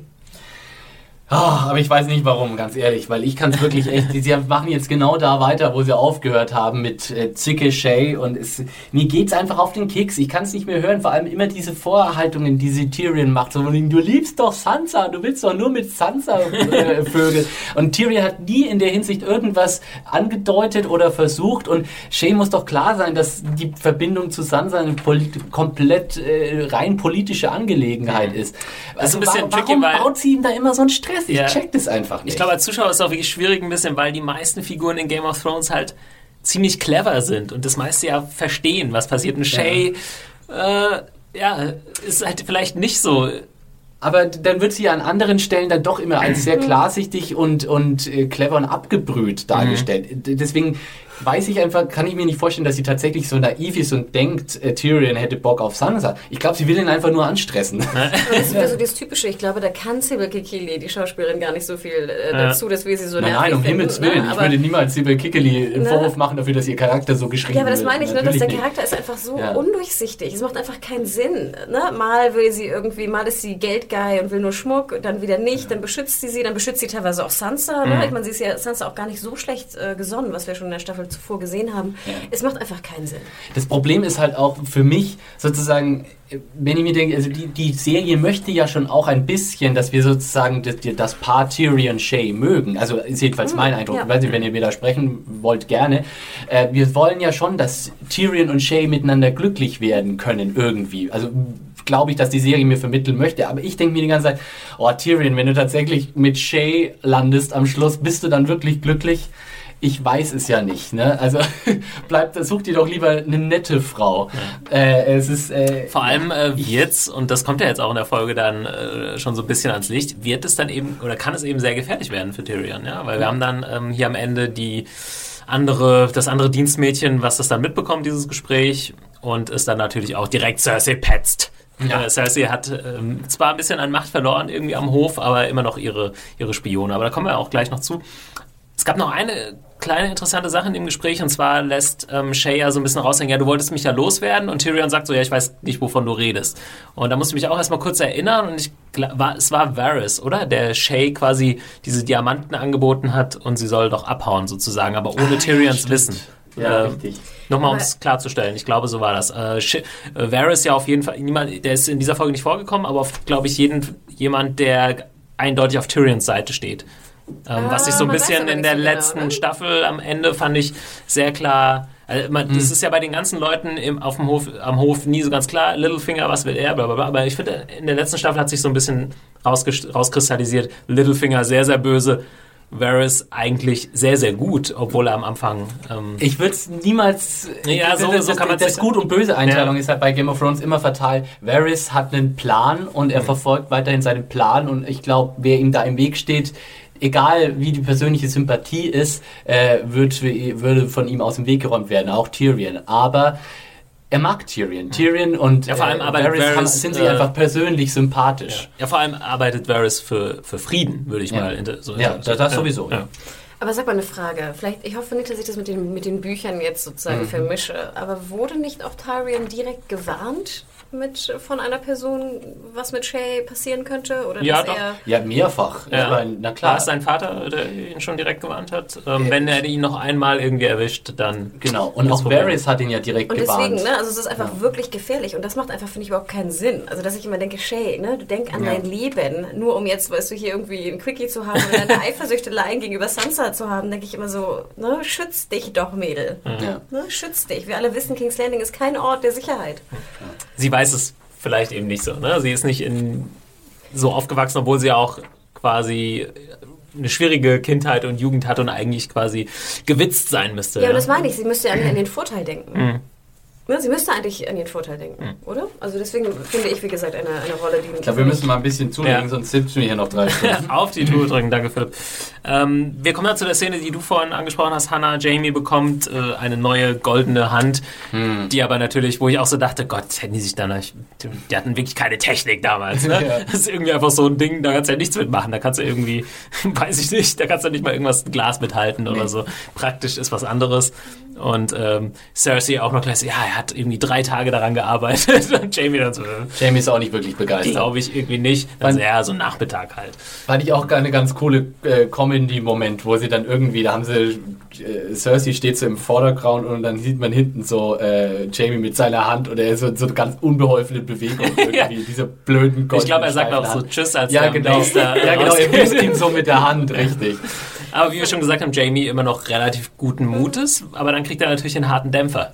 Ah, aber ich weiß nicht warum, ganz ehrlich, weil ich kann es wirklich echt. Sie machen jetzt genau da weiter, wo sie aufgehört haben mit äh, Zicke Shay und es, mir geht's einfach auf den Keks. Ich kann es nicht mehr hören. Vor allem immer diese Vorhaltungen, die sie Tyrion macht. So, du liebst doch Sansa, du willst doch nur mit Sansa äh, [LAUGHS] Vögel. Und Tyrion hat nie in der Hinsicht irgendwas angedeutet oder versucht. Und Shay muss doch klar sein, dass die Verbindung zu Sansa eine komplett äh, rein politische Angelegenheit ist. Das ist ein Also bisschen wa- tricky, warum weil- baut sie ihm da immer so einen Stress? Ich Ja. check das einfach nicht. Ich glaube, als Zuschauer ist es auch wirklich schwierig ein bisschen, weil die meisten Figuren in Game of Thrones halt ziemlich clever sind und das meiste ja verstehen, was passiert. Und Shay, äh, ja, ist halt vielleicht nicht so. aber dann wird sie ja an anderen Stellen dann doch immer als Mhm. sehr klarsichtig und, und äh, clever und abgebrüht dargestellt. D- Deswegen weiß ich einfach, kann ich mir nicht vorstellen, dass sie tatsächlich so naiv ist und denkt, äh, Tyrion hätte Bock auf Sansa. Ich glaube, sie will ihn einfach nur anstressen. Das ist wieder so das Typische. Ich glaube, da kann Sybil Kikili, die Schauspielerin, gar nicht so viel äh, dazu, dass wir sie so Nein, nervig nein, um finden, Himmels ne? Willen. Ich Aber- würde niemals Sibyl Kickeli einen Ne? Vorwurf machen dafür, dass ihr Charakter so geschrieben Ja, aber das wird. meine ich, ne, dass der nicht. Charakter ist einfach so Ja. undurchsichtig. Es macht einfach keinen Sinn. Ne? Mal will sie irgendwie, mal ist sie Geldgeil und will nur Schmuck, dann wieder nicht, dann beschützt sie sie, dann beschützt sie teilweise auch Sansa. Mhm. Ne? Ich meine, sie ist ja Sansa auch gar nicht so schlecht äh, gesonnen, was wir schon in der Staffel zuvor gesehen haben. Es macht einfach keinen Sinn. Das Problem ist halt auch für mich sozusagen, wenn ich mir denke, also die, die Serie möchte ja schon auch ein bisschen, dass wir sozusagen das, das Paar Tyrion Shay mögen. Also ist jedenfalls mein Eindruck. ja. Ich weiß nicht, wenn ihr widersprechen wollt, gerne. Äh, wir wollen ja schon, dass Tyrion und Shay miteinander glücklich werden können irgendwie. Also glaube ich, dass die Serie mir vermitteln möchte. Aber ich denke mir die ganze Zeit, oh Tyrion, wenn du tatsächlich mit Shay landest am Schluss, bist du dann wirklich glücklich? Ich weiß es ja nicht. Ne? Also [LAUGHS] bleib, such dir doch lieber eine nette Frau. Äh, es ist äh, Vor allem äh, wird's, und das kommt ja jetzt auch in der Folge dann äh, schon so ein bisschen ans Licht, wird es dann eben, oder kann es eben sehr gefährlich werden für Tyrion, ja, weil wir haben dann ähm, hier am Ende die andere, das andere Dienstmädchen, was das dann mitbekommt, dieses Gespräch, und ist dann natürlich auch direkt Cersei petzt. Ja. Äh, Cersei hat ähm, zwar ein bisschen an Macht verloren irgendwie am Hof, aber immer noch ihre, ihre Spione. Aber da kommen wir auch gleich noch zu. Es gab noch eine kleine interessante Sache in dem Gespräch und zwar lässt ähm, Shay ja so ein bisschen raushängen, ja, du wolltest mich ja loswerden und Tyrion sagt so, ja, ich weiß nicht, wovon du redest. Und da musste ich mich auch erstmal kurz erinnern und ich war, es war Varys, oder? Der Shay quasi diese Diamanten angeboten hat und sie soll doch abhauen sozusagen, aber ohne Tyrions Wissen. ja, Äh, richtig. Nochmal, um es klarzustellen, ich glaube, so war das. Äh, Sh- äh, Varys ja auf jeden Fall, niemand, der ist in dieser Folge nicht vorgekommen, aber auf, glaube ich, jeden, jemand, der eindeutig auf Tyrions Seite steht. Ähm, was ich so ein man bisschen in der so genau, letzten ne? Staffel am Ende fand ich sehr klar. Also man, Hm. Das ist ja bei den ganzen Leuten im, auf dem Hof, am Hof nie so ganz klar. Littlefinger, was will er? Blablabla. Aber ich finde, in der letzten Staffel hat sich so ein bisschen rauskristallisiert. Littlefinger sehr, sehr böse. Varys eigentlich sehr, sehr gut, obwohl er am Anfang. Ähm, Ich würde es niemals. Ja, so- das, so kann man's Das sich- Gut und Böse Einteilung Ja. ist halt bei Game of Thrones immer fatal. Varys hat einen Plan und Mhm. er verfolgt weiterhin seinen Plan und ich glaube, wer ihm da im Weg steht, egal wie die persönliche Sympathie ist, äh, wird, würde von ihm aus dem Weg geräumt werden, auch Tyrion. Aber er mag Tyrion. Tyrion und Ja, vor allem äh, Varys haben, Varys, sind sich äh, einfach persönlich sympathisch. ja, vor allem arbeitet Varys für, für Frieden, würde ich Ja. mal so Ja, das- das sowieso, ja. Aber sag mal eine Frage. Vielleicht, ich hoffe nicht, dass ich das mit den, mit den Büchern jetzt sozusagen Mhm. vermische. Aber wurde nicht auch Tyrion direkt gewarnt mit von einer Person, was mit Shay passieren könnte? Oder Ja, dass doch. er Ja, mehrfach. Ja. Aber, na War klar. es sein Vater, der ihn schon direkt gewarnt hat? Ähm, wenn er ihn noch einmal irgendwie erwischt, dann. Genau. Und auch. Varys hat ihn ja direkt Und gewarnt. deswegen, ne, also es ist einfach wirklich gefährlich und das macht einfach, finde ich, überhaupt keinen Sinn. Also, dass ich immer denke, Shay, ne, du denk an Ja. dein Leben, nur um jetzt, weißt du, hier irgendwie ein Quickie zu haben oder eine Eifersüchteleien gegenüber Sansa zu haben, denke ich immer so, ne, schütz dich doch, Mädel. Ja. Ne, schütz dich. Wir alle wissen, King's Landing ist kein Ort der Sicherheit. Sie weiß es vielleicht eben nicht so. Ne? Sie ist nicht in, so aufgewachsen, obwohl sie auch quasi eine schwierige Kindheit und Jugend hat und eigentlich quasi gewitzt sein müsste. Ja, aber das meine ich, sie müsste ja an, an den Vorteil denken. Mhm. Ne, sie müsste eigentlich an den Vorteil denken, oder? Also deswegen finde ich, wie gesagt, eine, eine Rolle, die... Ich glaube, wir müssen mal ein bisschen zulegen, Ja. sonst sitzen wir hier noch drei [LAUGHS] Stunden. Auf die Tour drücken, danke Philipp. Ähm, wir kommen dann zu der Szene, die du vorhin angesprochen hast. Hannah, Jamie bekommt äh, eine neue goldene Hand, die aber natürlich, wo ich auch so dachte, Gott, hätten die sich da nicht, die hatten wirklich keine Technik damals. Ne? [LAUGHS] Ja. Das ist irgendwie einfach so ein Ding, da kannst du ja nichts mitmachen. Da kannst du irgendwie, [LAUGHS] weiß ich nicht, da kannst du nicht mal irgendwas ein Glas mithalten oder so. Praktisch ist was anderes. Und ähm, Cersei auch noch gleich so, ja, er hat irgendwie drei Tage daran gearbeitet. [LAUGHS] Und Jamie dann so, äh, Jamie ist auch nicht wirklich begeistert. glaube ich irgendwie nicht. Also ja, so ein Nachmittag halt. Fand ich auch eine ganz coole äh, Comedy-Moment, wo sie dann irgendwie, da haben sie, äh, Cersei steht so im Vordergrund und dann sieht man hinten so äh, Jamie mit seiner Hand und er ist so, so eine ganz unbeholfene Bewegung [LAUGHS] irgendwie, diese blöden Ich glaube, er sagt auch so. Tschüss, als Ja, der genau. Äh, Ja, genau, er wisst ihm so mit der Hand, richtig. Aber wie wir schon gesagt haben, Jamie immer noch relativ guten Mutes, aber dann kriegt er natürlich einen harten Dämpfer.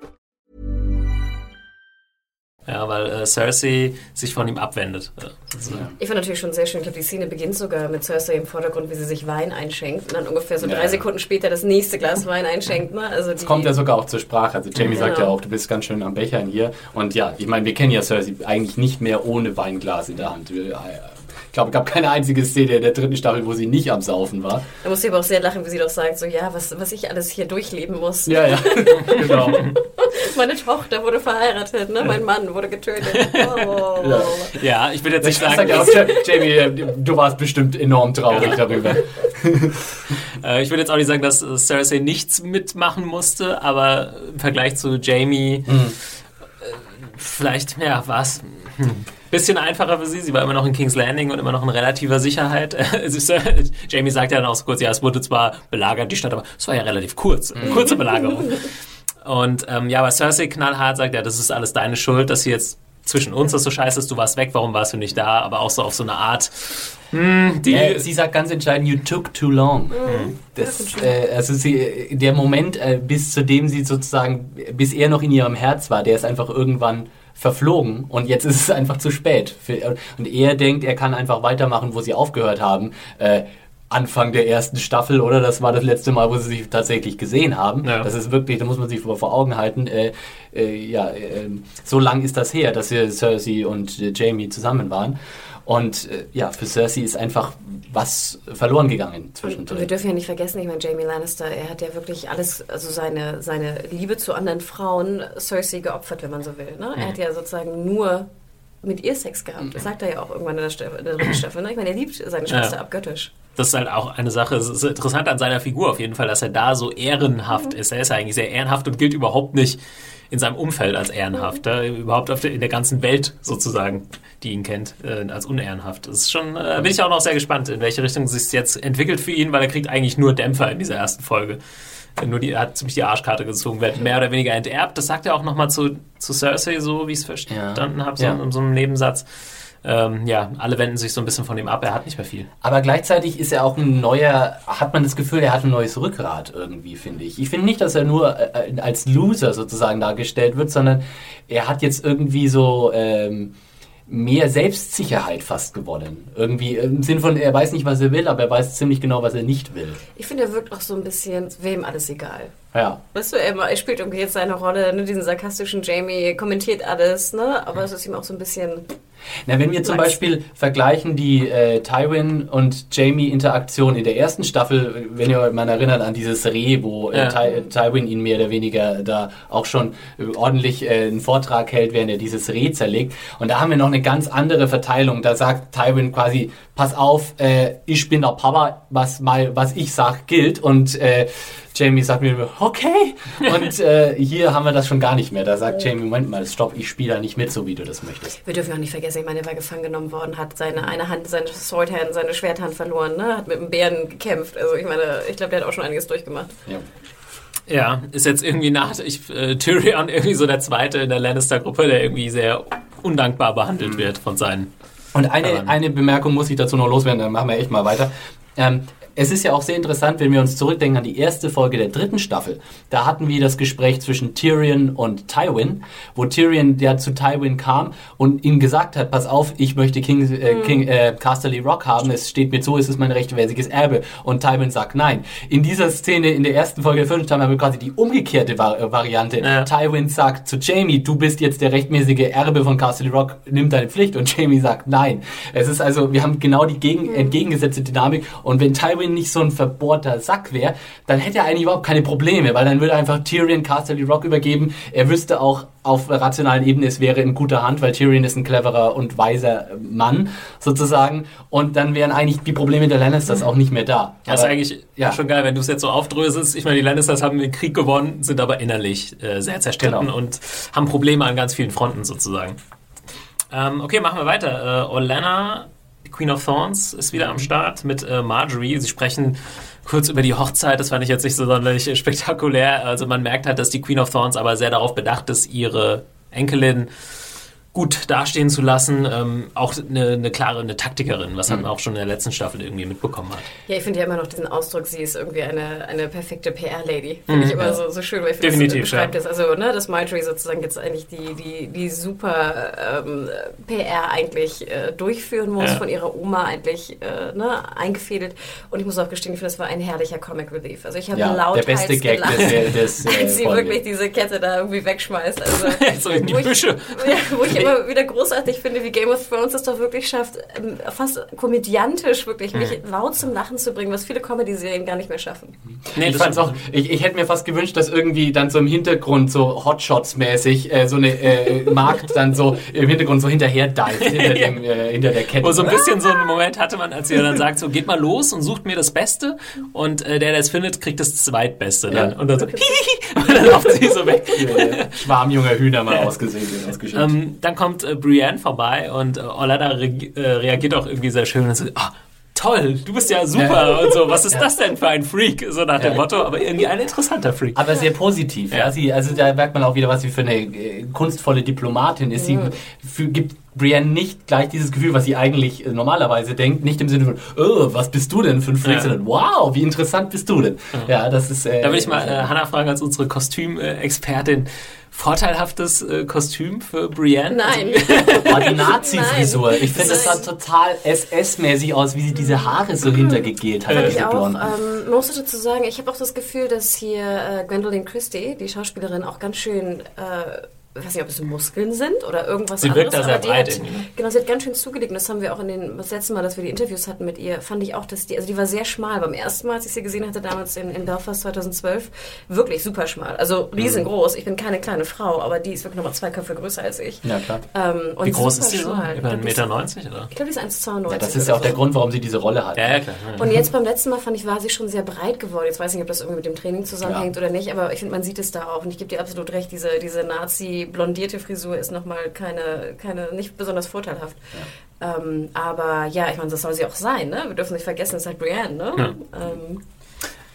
Ja, weil äh, Cersei sich von ihm abwendet. Äh, Also, Ich fand natürlich schon sehr schön, ich glaube, die Szene beginnt sogar mit Cersei im Vordergrund, wie sie sich Wein einschenkt und dann ungefähr so Ja, drei ja. Sekunden später das nächste Glas Wein einschenkt. Ne? Also die, Kommt ja sogar auch zur Sprache. Also Jamie sagt ja Genau. auch, du bist ganz schön am Bechern hier. Und ja, ich meine, wir kennen ja Cersei eigentlich nicht mehr ohne Weinglas in der Hand. Wir- Ich glaube, es gab keine einzige Szene in der dritten Staffel, wo sie nicht am Saufen war. da muss ich aber auch sehr lachen, wie sie doch sagt, so ja, was, was ich alles hier durchleben muss. Ja, ja, [LAUGHS] genau. Meine Tochter wurde verheiratet, ne? mein Mann wurde getötet. [LAUGHS] Oh. Ja. ja, ich will jetzt Ich nicht sag sagen, ja auch, Jamie, du warst bestimmt enorm traurig darüber. [LAUGHS] äh, ich will jetzt auch nicht sagen, dass äh, Cersei nichts mitmachen musste, aber im Vergleich zu Jamie Hm. äh, vielleicht, ja, was? Hm. Bisschen einfacher für sie. Sie war immer noch in King's Landing und immer noch in relativer Sicherheit. [LAUGHS] Äh, Jamie sagt ja dann auch so kurz, ja, es wurde zwar belagert, die Stadt, aber es war ja relativ kurz. Hm. Kurze Belagerung. [LAUGHS] Und ähm, ja, aber Cersei knallhart sagt, ja, das ist alles deine Schuld, dass sie jetzt zwischen uns das so scheiße ist, du warst weg, warum warst du nicht da? Aber auch so auf so eine Art, hm, die... Äh, sie sagt ganz entscheidend, you took too long. Das, äh, also sie, der Moment, äh, bis zu dem sie sozusagen, bis er noch in ihrem Herz war, der ist einfach irgendwann verflogen und jetzt ist es einfach zu spät. Und er denkt, er kann einfach weitermachen, wo sie aufgehört haben. Äh, Anfang der ersten Staffel, oder? Das war das letzte Mal, wo sie sich tatsächlich gesehen haben. Ja. Das ist wirklich, da muss man sich vor, Augen halten. Äh, äh, ja, äh, so lang ist das her, dass wir Cersei und äh, Jamie zusammen waren. Und äh, ja, für Cersei ist einfach was verloren gegangen Und wir dürfen ja nicht vergessen, ich meine, Jamie Lannister, er hat ja wirklich alles, also seine, seine Liebe zu anderen Frauen Cersei geopfert, wenn man so will. Ne? Er hat ja sozusagen nur mit ihr Sex gehabt. Das sagt er ja auch irgendwann in der, Staffel, in der dritten Staffel. Ne? Ich meine, er liebt seine Schwester Ja. abgöttisch. das ist halt auch eine Sache, es ist interessant an seiner Figur auf jeden Fall, dass er da so ehrenhaft ist. Er ist ja eigentlich sehr ehrenhaft und gilt überhaupt nicht in seinem Umfeld als ehrenhaft. äh, Überhaupt auf der, in der ganzen Welt sozusagen, die ihn kennt, äh, als unehrenhaft. Das ist schon, äh, bin ich auch noch sehr gespannt, in welche Richtung es sich jetzt entwickelt für ihn, weil er kriegt eigentlich nur Dämpfer in dieser ersten Folge. Äh, Nur die, er hat ziemlich die Arschkarte gezogen, wird mehr oder weniger enterbt. Das sagt er auch nochmal zu, zu Cersei, so wie ich es verstanden habe, so Ja. in so einem Nebensatz. Ähm, ja, alle wenden sich so ein bisschen von ihm ab. Er hat nicht mehr viel. Aber gleichzeitig ist er auch ein neuer, hat man das Gefühl, er hat ein neues Rückgrat irgendwie, finde ich. Ich finde nicht, dass er nur äh, als Loser sozusagen dargestellt wird, sondern er hat jetzt irgendwie so ähm, mehr Selbstsicherheit fast gewonnen. Irgendwie im Sinn von, er weiß nicht, was er will, aber er weiß ziemlich genau, was er nicht will. Ich finde, er wirkt auch so ein bisschen, wem alles egal. Ja. Weißt du, er, er spielt irgendwie jetzt seine Rolle, ne, diesen sarkastischen Jamie, kommentiert alles, ne? aber es ist ihm auch so ein bisschen... Na, wenn wir zum Max. Beispiel vergleichen die äh, Tywin und Jamie Interaktion in der ersten Staffel, wenn ihr euch mal erinnert an dieses Reh, wo äh, Ja. Ty Tywin ihn mehr oder weniger da auch schon äh, ordentlich äh, einen Vortrag hält, während er dieses Reh zerlegt. Und da haben wir noch eine ganz andere Verteilung. Da sagt Tywin quasi, pass auf, äh, ich bin der Papa, was mal, was ich sag, gilt. Und äh, Jamie sagt mir, okay. Und äh, hier haben wir das schon gar nicht mehr. Da sagt Jamie, Moment mal, stopp, ich spiele da nicht mit, so wie du das möchtest. Wir dürfen auch nicht vergessen, ich meine, er war gefangen genommen worden, hat seine eine Hand, seine Swordhand, seine Schwerthand verloren, ne? hat mit einem Bären gekämpft. Also ich meine, ich glaube, der hat auch schon einiges durchgemacht. Ja. Ja, ist jetzt irgendwie nach ich, äh, Tyrion irgendwie so der zweite in der Lannister-Gruppe, der irgendwie sehr undankbar behandelt wird von seinen. Und eine, eine Bemerkung muss ich dazu noch loswerden, dann machen wir echt mal weiter. Ähm, es ist ja auch sehr interessant, wenn wir uns zurückdenken an die erste Folge der dritten Staffel. Da hatten wir das Gespräch zwischen Tyrion und Tywin, wo Tyrion der zu Tywin kam und ihm gesagt hat, pass auf, ich möchte King, äh, King äh, Casterly Rock haben, es steht mir zu, es ist mein rechtmäßiges Erbe. Und Tywin sagt nein. In dieser Szene, in der ersten Folge der vierten Staffel, haben wir quasi die umgekehrte Var äh, Variante. Ja. Tywin sagt zu Jamie, du bist jetzt der rechtmäßige Erbe von Castle Rock, nimm deine Pflicht. Und Jamie sagt nein. Es ist also, wir haben genau die gegen, entgegengesetzte Dynamik. Und wenn Tywin nicht so ein verbohrter Sack wäre, dann hätte er eigentlich überhaupt keine Probleme, weil dann würde einfach Tyrion Castle Rock übergeben. Er wüsste auch auf rationalen Ebene, es wäre in guter Hand, weil Tyrion ist ein cleverer und weiser Mann, sozusagen. Und dann wären eigentlich die Probleme der Lannisters auch nicht mehr da. Das ist Aber- eigentlich ja. schon geil, wenn du es jetzt so aufdröselst. Ich meine, die Lannisters haben den Krieg gewonnen, sind aber innerlich äh, sehr zerstritten Genau. und haben Probleme an ganz vielen Fronten sozusagen. Ähm, okay, machen wir weiter. Äh, Olenna Queen of Thorns ist wieder am Start mit äh, Marjorie. Sie sprechen kurz über die Hochzeit. Das fand ich jetzt nicht so sonderlich äh, [LAUGHS] spektakulär. Also man merkt halt, dass die Queen of Thorns aber sehr darauf bedacht ist, ihre Enkelin gut dastehen zu lassen. Ähm, auch eine, eine klare eine Taktikerin, was Mhm. man auch schon in der letzten Staffel irgendwie mitbekommen hat. Ja, ich finde ja immer noch diesen Ausdruck, sie ist irgendwie eine, eine perfekte PR-Lady. Finde ich immer so, so schön, weil ich finde, Mhm. Das beschreibt ja. das. Also, ne, dass Marjorie sozusagen jetzt eigentlich die, die, die super ähm, PR eigentlich äh, durchführen muss, Ja. von ihrer Oma eigentlich äh, ne, eingefädelt. Und ich muss auch gestehen, ich finde, das war ein herrlicher Comic Relief. Also ich habe Ja, laut der beste Gag des, des [LAUGHS] äh, als sie wirklich diese Kette da irgendwie wegschmeißt. Also, [LAUGHS] So in die wo ich- Büsche. Ja, [LAUGHS] wo ich immer wieder großartig finde, wie Game of Thrones es doch wirklich schafft, ähm, fast komödiantisch wirklich mich Mhm. laut zum Lachen zu bringen, was viele Comedy-Serien gar nicht mehr schaffen. Nee, ich fand's auch, ich, ich hätte mir fast gewünscht, dass irgendwie dann so im Hintergrund so Hotshots-mäßig äh, so eine äh, Markt dann so im Hintergrund so hinterher dive hinter, [LAUGHS] dem, äh, hinter der Kette. Wo so ein bisschen so einen Moment hatte man, als sie dann sagt, so geht mal los und sucht mir das Beste und äh, der, der es findet, kriegt das Zweitbeste dann. Ja. Und dann so, [LAUGHS] [LAUGHS] und dann laufen sie so weg. äh, Schwarm junger Hühner mal ausgesehen, ausgeschickt. Ähm, dann kommt äh, Brienne vorbei und äh, Orlada re äh, reagiert auch irgendwie sehr schön und so, ah, toll, du bist ja super Ja. und so, was ist das denn für ein Freak? So nach dem Ja. Motto, aber irgendwie ein interessanter Freak. aber sehr positiv. Ja. Ja. sie, also da merkt man auch wieder, was sie für eine äh, kunstvolle Diplomatin ist. Sie für, gibt Brienne nicht gleich dieses Gefühl, was sie eigentlich äh, normalerweise denkt, nicht im Sinne von, oh, was bist du denn für ein Freak, Ja. sondern wow, wie interessant bist du denn? Ja, das ist. Äh, Da will ich mal äh, Hannah fragen als unsere Kostümexpertin. Vorteilhaftes äh, Kostüm für Brienne? Nein. [LAUGHS] Oh, die Nazi-Frisur. Ich finde, das sah total SS-mäßig aus, wie sie diese Haare so hintergegelt hat. Ich auch. Ähm, muss dazu sagen, ich habe auch das Gefühl, dass hier äh, Gwendolyn Christie, die Schauspielerin, auch ganz schön, äh, ich weiß nicht, ob es Muskeln sind oder irgendwas Sie anderes. wirkt da sehr breit hat, ne? Genau, sie hat ganz schön zugelegt. Und das haben wir auch in den, das letzte Mal, dass wir die Interviews hatten mit ihr, fand ich auch, dass die, also die war sehr schmal. Beim ersten Mal, als ich sie gesehen hatte, damals in, in Belfast 2012, wirklich super schmal. Also riesengroß. Ich bin keine kleine Frau, aber die ist wirklich nochmal zwei Köpfe größer als ich. Ja, klar. Ähm, und Wie groß ist die so? Über Ich 1,90 glaub, die ist- Meter, 90, oder? Ich glaube, die ist 1,92. Ja, das ist ja auch der. Grund, warum sie diese Rolle hat. Ja, ja, klar. Ja. Und jetzt beim letzten Mal fand ich, war sie schon sehr breit geworden. Jetzt weiß ich nicht, ob das irgendwie mit dem Training zusammenhängt oder nicht, aber ich finde, man sieht es da auch. Und ich gebe dir absolut recht, diese, diese Nazi-blondierte Frisur ist nochmal keine, keine, nicht besonders vorteilhaft. Ähm, aber ja, ich meine, das soll sie auch sein, ne? Wir dürfen nicht vergessen, es ist halt Brienne, ne? Ähm,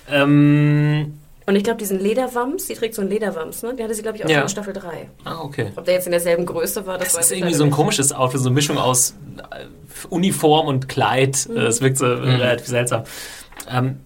Ähm, und ich glaube, diesen Lederwams, die trägt so einen Lederwams, ne? Die hatte sie, glaube ich, auch Ja. schon in Staffel 3. ah, okay. Ob der jetzt in derselben Größe war, das, Das weiß ist ich irgendwie leider so ein nicht. komisches Outfit, so eine Mischung aus äh, Uniform und Kleid. Mhm. Es wirkt so äh, relativ seltsam. Ähm,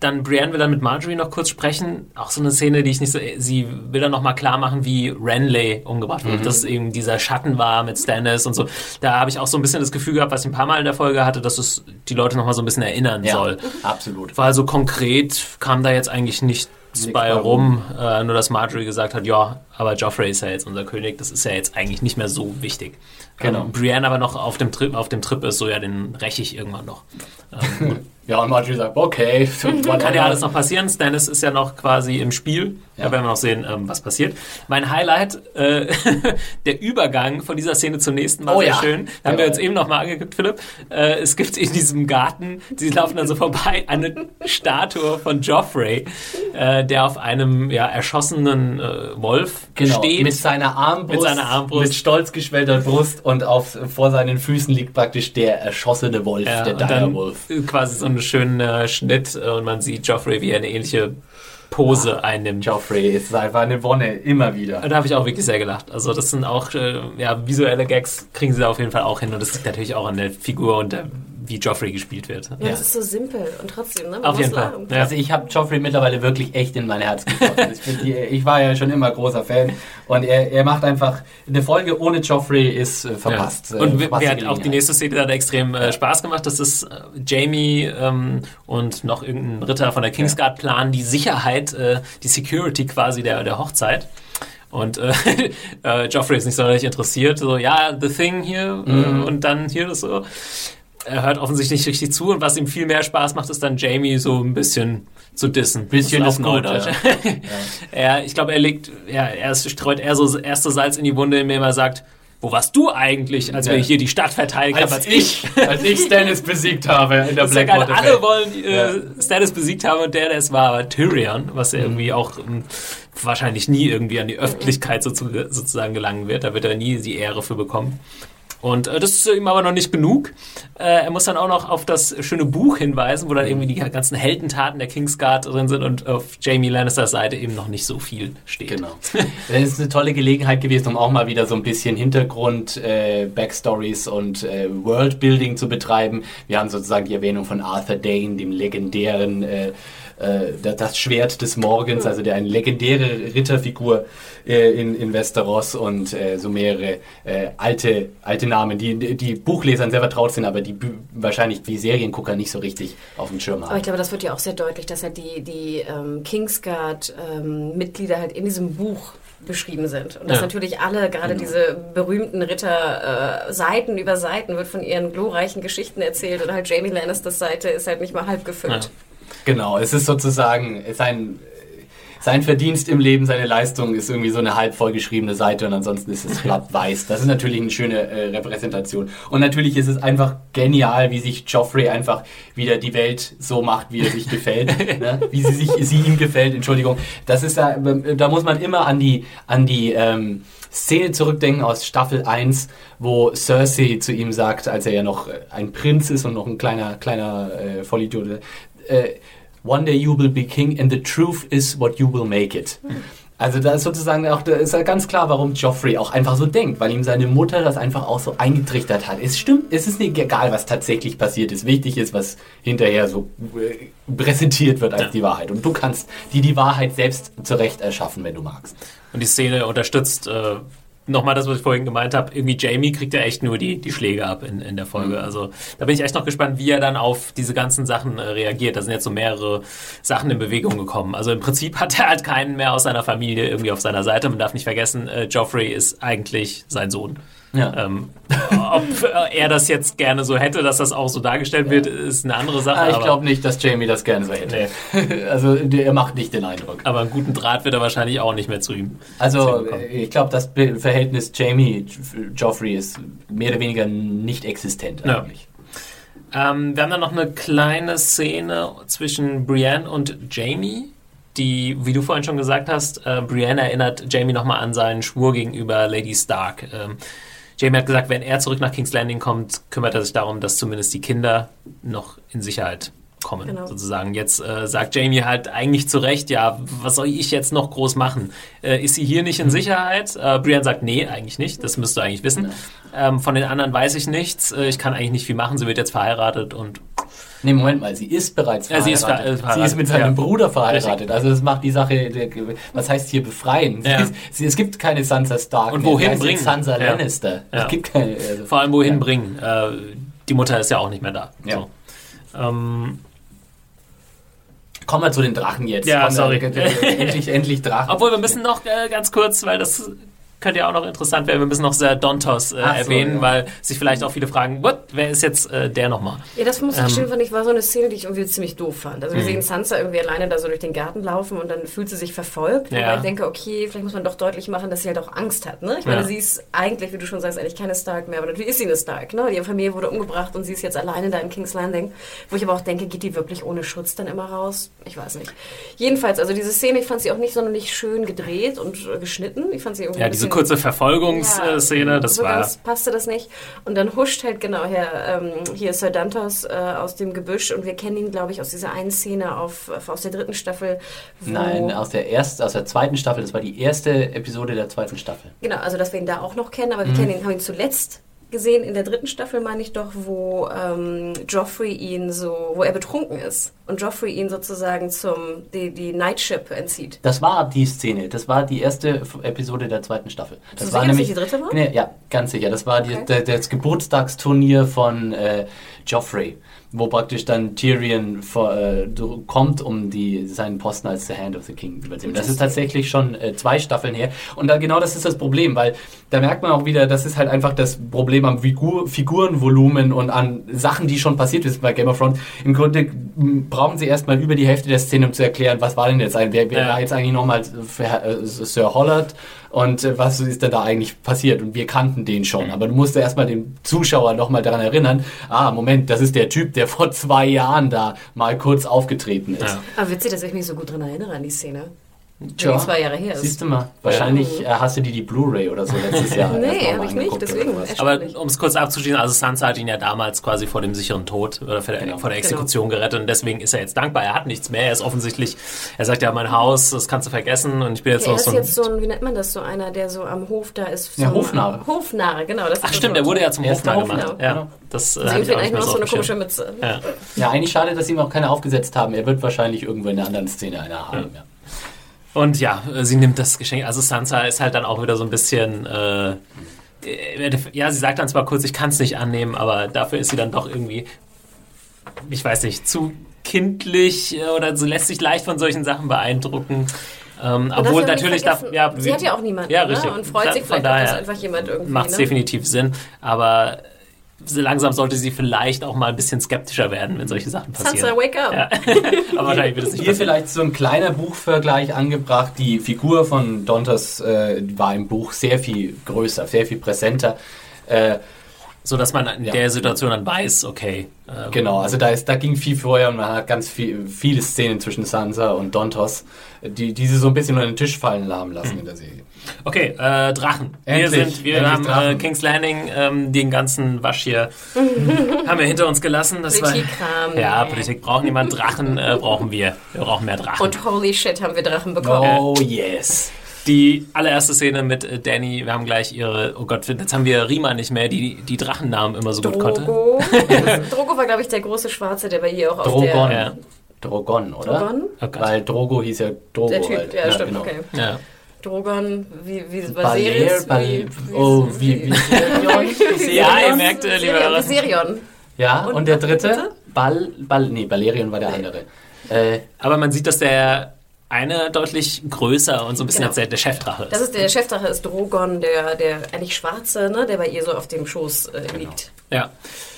dann Brienne will dann mit Marjorie noch kurz sprechen. Auch so eine Szene, die ich nicht so. Sie will dann nochmal klar machen, wie Renly umgebracht wurde. Dass eben dieser Schatten war mit Stannis und so. Da habe ich auch so ein bisschen das Gefühl gehabt, was ich ein paar Mal in der Folge hatte, dass es die Leute nochmal so ein bisschen erinnern Ja, soll. absolut. Weil so konkret kam da jetzt eigentlich nichts Nichts bei rum. Äh, nur, dass Marjorie gesagt hat, ja, aber Joffrey ist ja jetzt unser König. Das ist ja jetzt eigentlich nicht mehr so wichtig. Genau. Ähm, Brienne aber noch auf dem Trip, auf dem Trip ist, so ja, den räche ich irgendwann noch. [LAUGHS] Ja, und Marjorie sagt, okay. [LAUGHS] Kann ja alles noch passieren. Stannis ist ja noch quasi im Spiel. Da Ja. werden wir noch sehen, ähm, was passiert. Mein Highlight, äh, [LAUGHS] der Übergang von dieser Szene zur nächsten war Oh sehr ja. schön. Da haben wir uns eben noch mal angeguckt, Philipp. Äh, es gibt in diesem Garten, sie laufen dann so vorbei, eine Statue von Joffrey, äh, der auf einem ja, erschossenen äh, Wolf Genau, steht. mit seiner Armbrust, Mit seiner Armbrust. mit stolz geschwellter Brust und auf, vor seinen Füßen liegt praktisch der erschossene Wolf, Ja, der und dann Direwolf. quasi so einen schönen äh, Schnitt und man sieht Joffrey, wie er eine ähnliche Pose einnimmt. Joffrey ist einfach eine Wonne, immer wieder. Da habe ich auch wirklich sehr gelacht. Also das sind auch äh, ja, visuelle Gags, kriegen sie da auf jeden Fall auch hin. Und das liegt natürlich auch an der Figur und der, wie Joffrey gespielt wird. Ja, das ist so simpel und trotzdem, ne? Man Auf jeden Fall. Ja. Also ich habe Joffrey mittlerweile wirklich echt in mein Herz getroffen. ich, die, ich war ja schon immer großer Fan und er, er macht einfach eine Folge ohne Joffrey ist äh, verpasst. Ja. Äh, Und mir verpasste mir hat auch die nächste Szene hat extrem äh, Spaß gemacht. Das ist äh, Jamie ähm, und noch irgendein Ritter von der Kingsguard planen die Sicherheit, äh, die Security quasi der, der Hochzeit. Und äh, [LAUGHS] äh, Joffrey ist nicht sonderlich interessiert. So, ja, The Thing hier Mhm. äh, und dann hier das so. Er hört offensichtlich nicht richtig zu und was ihm viel mehr Spaß macht, ist dann Jamie so ein bisschen zu dissen. Bisschen auf Neudeutsch. [LAUGHS] er, ich glaube, er legt, ja, er streut eher so erste Salz in die Wunde, indem er sagt, wo warst du eigentlich, als wir Ja. hier die Stadt verteidigt haben, als ich, als ich Stannis besiegt habe in der das ist ja. Blackwater. Alle wollen äh, Stannis besiegt haben und der, der es war, war Tyrion, was ja irgendwie auch ähm, wahrscheinlich nie irgendwie an die Öffentlichkeit so, sozusagen gelangen wird. Da wird er nie die Ehre für bekommen. Und äh, das ist ihm aber noch nicht genug. Äh, er muss dann auch noch auf das schöne Buch hinweisen, wo dann irgendwie die ganzen Heldentaten der Kingsguard drin sind und auf Jamie Lannisters Seite eben noch nicht so viel steht. Genau. Das ist eine tolle Gelegenheit gewesen, um auch mal wieder so ein bisschen Hintergrund, äh, Backstories und äh, Worldbuilding zu betreiben. Wir haben sozusagen die Erwähnung von Arthur Dane, dem legendären äh, äh, das Schwert des Morgens, also der eine legendäre Ritterfigur äh, in, in Westeros und äh, so mehrere äh, alte, alte Namen, die, die Buchlesern sehr vertraut sind, aber die wahrscheinlich die Seriengucker nicht so richtig auf dem Schirm haben. Aber ich glaube, das wird ja auch sehr deutlich, dass halt die, die ähm, Kingsguard-Mitglieder ähm, halt in diesem Buch beschrieben sind. Und dass ja. natürlich alle, gerade genau. diese berühmten Ritter, äh, Seiten über Seiten wird von ihren glorreichen Geschichten erzählt und halt Jamie Lannisters Seite ist halt nicht mal halb gefüllt. Ja. Genau, es ist sozusagen sein, sein Verdienst im Leben, seine Leistung ist irgendwie so eine halb vollgeschriebene Seite und ansonsten ist es glatt [LAUGHS] weiß. Das ist natürlich eine schöne äh, Repräsentation. Und natürlich ist es einfach genial, wie sich Joffrey einfach wieder die Welt so macht, wie er sich gefällt, [LAUGHS] ne? wie sie sich sie ihm gefällt. Entschuldigung, das ist da, da muss man immer an die an die ähm, Szene zurückdenken aus Staffel 1, wo Cersei zu ihm sagt, als er ja noch ein Prinz ist und noch ein kleiner, kleiner äh, Vollidiot, äh, One day you will be king and the truth is what you will make it. Also da ist sozusagen auch, da ist ja ganz klar, warum Joffrey auch einfach so denkt, weil ihm seine Mutter das einfach auch so eingetrichtert hat. Es stimmt, es ist nicht egal, was tatsächlich passiert ist. Wichtig ist, was hinterher so äh, präsentiert wird als ja. die Wahrheit. Und du kannst dir die Wahrheit selbst zurecht erschaffen, wenn du magst. Und die Szene unterstützt äh, nochmal das, was ich vorhin gemeint habe, irgendwie Jamie kriegt ja echt nur die, die Schläge ab in, in der Folge. Mhm. Also da bin ich echt noch gespannt, wie er dann auf diese ganzen Sachen äh, reagiert. Da sind jetzt so mehrere Sachen in Bewegung gekommen. Also im Prinzip hat er halt keinen mehr aus seiner Familie irgendwie auf seiner Seite. Man darf nicht vergessen, äh, Joffrey ist eigentlich sein Sohn. Ja. Ähm, [LAUGHS] ob er das jetzt gerne so hätte, dass das auch so dargestellt wird, ist eine andere Sache. Ah, ich glaube nicht, dass Jamie das gerne so hätte. Nee. [LAUGHS] also er macht nicht den Eindruck. Aber einen guten Draht wird er wahrscheinlich auch nicht mehr zu ihm. Also ich glaube, das Verhältnis Jamie-Joffrey ist mehr oder weniger nicht existent eigentlich. Ja. Ähm, wir haben dann noch eine kleine Szene zwischen Brienne und Jamie die, wie du vorhin schon gesagt hast, äh, Brienne erinnert Jamie nochmal an seinen Schwur gegenüber Lady Stark. Ähm, Jamie hat gesagt, wenn er zurück nach King's Landing kommt, kümmert er sich darum, dass zumindest die Kinder noch in Sicherheit kommen, genau. sozusagen. Jetzt äh, sagt Jamie halt eigentlich zu Recht, ja, was soll ich jetzt noch groß machen? Äh, ist sie hier nicht in mhm. Sicherheit? Äh, Brian sagt, nee, eigentlich nicht, das müsst du eigentlich wissen. Ähm, von den anderen weiß ich nichts, äh, ich kann eigentlich nicht viel machen, sie wird jetzt verheiratet und Nee, Moment mal, sie ist bereits verheiratet. Ja, sie, ist ver verheiratet. sie ist mit seinem ja. Bruder verheiratet. Also das macht die Sache, was heißt hier befreien? Ja. Ist, sie, es gibt keine Sansa Stark. Und wohin bringen? Sansa Lannister. Es gibt keine. Also, Vor allem wohin bringen? Äh, die Mutter ist ja auch nicht mehr da. So. Ähm, Kommen wir zu den Drachen jetzt. Ja, Komm, sorry. endlich, endlich Drachen. [LAUGHS] Obwohl, wir müssen noch äh, ganz kurz, weil das könnte ja auch noch interessant werden. Wir müssen noch Ser Dontos äh, erwähnen, so, ja. weil sich vielleicht auch viele fragen, what, wer ist jetzt äh, der nochmal? Ja, das muss ich ähm, stimmen, fand ich, war so eine Szene, die ich irgendwie ziemlich doof fand. Also wir mhm. sehen Sansa irgendwie alleine da so durch den Garten laufen und dann fühlt sie sich verfolgt. Ja. Wobei ich denke, okay, vielleicht muss man doch deutlich machen, dass sie halt auch Angst hat. Ne? Ich meine, ja. sie ist eigentlich, wie du schon sagst, eigentlich keine Stark mehr, aber natürlich ist sie eine Stark. Ne? Ihre Familie wurde umgebracht und sie ist jetzt alleine da in King's Landing. Wo ich aber auch denke, geht die wirklich ohne Schutz dann immer raus? Ich weiß nicht. Jedenfalls, also diese Szene, ich fand sie auch nicht sonderlich schön gedreht und äh, geschnitten. Ich fand sie irgendwie Ja, diese kurze Verfolgung Verfolgungsszene, ja, das so war. Passte das nicht. Und dann huscht halt genau her, ähm, hier Sir Dantos äh, aus dem Gebüsch und wir kennen ihn, glaube ich, aus dieser einen Szene auf, aus der dritten Staffel. Nein, aus der ersten, aus der zweiten Staffel. Das war die erste Episode der zweiten Staffel. Genau, also dass wir ihn da auch noch kennen, aber wir mhm. kennen ihn, haben ihn zuletzt gesehen in der dritten Staffel, meine ich doch, wo ähm, Joffrey ihn so, wo er betrunken ist und Joffrey ihn sozusagen zum die, die Nightship entzieht. Das war die Szene. Das war die erste Episode der zweiten Staffel. Das so war nämlich die dritte war? Ne, ja, ganz sicher. Das war okay. die, das Geburtstagsturnier von äh, Joffrey wo praktisch dann Tyrion vor, äh, kommt, um die, seinen Posten als The Hand of the King zu übernehmen. Das ist tatsächlich schon äh, zwei Staffeln her. Und da, genau das ist das Problem, weil da merkt man auch wieder, das ist halt einfach das Problem am Figur, Figurenvolumen und an Sachen, die schon passiert sind bei Game of Thrones. Im Grunde brauchen sie erstmal über die Hälfte der Szene, um zu erklären, was war denn jetzt ein, wer, wer ja. war jetzt eigentlich nochmal äh, Sir Hollard und äh, was ist denn da eigentlich passiert? Und wir kannten den schon, aber du musst erstmal den Zuschauer nochmal daran erinnern, ah, Moment, das ist der Typ, der vor zwei Jahren da mal kurz aufgetreten ist. Ja. Aber witzig, dass ich mich so gut daran erinnere an die Szene. Die zwei Jahre her ist. Siehst du mal, wahrscheinlich äh, hast du die die Blu-ray oder so letztes Jahr. [LAUGHS] Nee, noch hab mal ich nicht, deswegen. Aber um es kurz abzuschließen, also Sansa hat ihn ja damals quasi vor dem sicheren Tod oder vor der, vor der Exekution gerettet und deswegen ist er jetzt dankbar. Er hat nichts mehr. Er ist offensichtlich, er sagt ja, mein Haus, das kannst du vergessen und ich bin jetzt er noch ist so ein. jetzt so ein, wie nennt man das, so einer, der so am Hof da ist. So Ja, Hofnarre. Hofnarre, genau. Das Ach ist stimmt, das er wurde ja zum Er ist der Hofnarr Hofnarr, gemacht. Ja, genau. das äh, Also ich eigentlich nicht mehr nur noch so so eine komische. Mütze. Ja. Ja, eigentlich schade, dass sie ihm auch keine aufgesetzt haben. Er wird wahrscheinlich irgendwo in einer anderen Szene einer haben. Ja. Und ja, äh, sie nimmt das Geschenk. Also Sansa ist halt dann auch wieder so ein bisschen. Äh, ja, sie sagt dann zwar kurz, ich kann es nicht annehmen, aber dafür ist sie dann doch irgendwie, ich weiß nicht, zu kindlich äh, oder so lässt sich leicht von solchen Sachen beeindrucken. Ähm, obwohl natürlich darf, ja, sie hat ja auch niemanden ja, ne? richtig. und freut sich von vielleicht, auch, dass daher einfach jemand irgendwie. Macht ne? definitiv Sinn, aber langsam sollte sie vielleicht auch mal ein bisschen skeptischer werden, wenn solche Sachen passieren. Sansa, wake up! Ja. [LAUGHS] [LAUGHS] aber wahrscheinlich wird es nicht Hier passieren. vielleicht so ein kleiner Buchvergleich angebracht. Die Figur von Dontas äh, war im Buch sehr viel größer, sehr viel präsenter. Äh, So dass man in Ja. der Situation dann weiß, okay. ähm, genau, also da, ist, da ging viel vorher und man hat ganz viel, viele Szenen zwischen Sansa und Dontos, die, die sie so ein bisschen unter den Tisch fallen haben lassen in der Serie. Okay, äh, Drachen. wir Endlich, sind, wir haben Äh. King's Landing, ähm, den ganzen Wasch hier [LAUGHS] haben wir hinter uns gelassen. Das Politikkram. War, ja, Politik braucht niemand. Drachen äh, brauchen wir. Wir brauchen mehr Drachen. Und holy shit, haben wir Drachen bekommen. Oh yes. die allererste Szene mit äh, Danny, wir haben gleich ihre, oh Gott, jetzt haben wir Rima nicht mehr, die die Drachennamen immer so gut konnte. Drogo. [LAUGHS] Drogo war, glaube ich, der große Schwarze, der bei ihr auch auf Drogon. Ja. Drogon, oder? Drogon? Oh. Weil Drogo hieß ja Drogo. Der Typ, halt. ja, stimmt, genau. okay. Ja. Drogon, wie, wie Baler, Viserys? Wie, oh, wie, wie, [LAUGHS] Ja, ihr merkt, äh, liebe Hörer. Viserion. Ja, und, Und der dritte? Bal, Bal, nee, Balerion war der andere. Äh, Aber man sieht, dass der eine deutlich größer und so ein bisschen Genau. als der, der Chefdrache ist. Das ist der Chefdrache, ist Drogon, der, der eigentlich Schwarze, ne, der bei ihr so auf dem Schoß äh, liegt. Ja.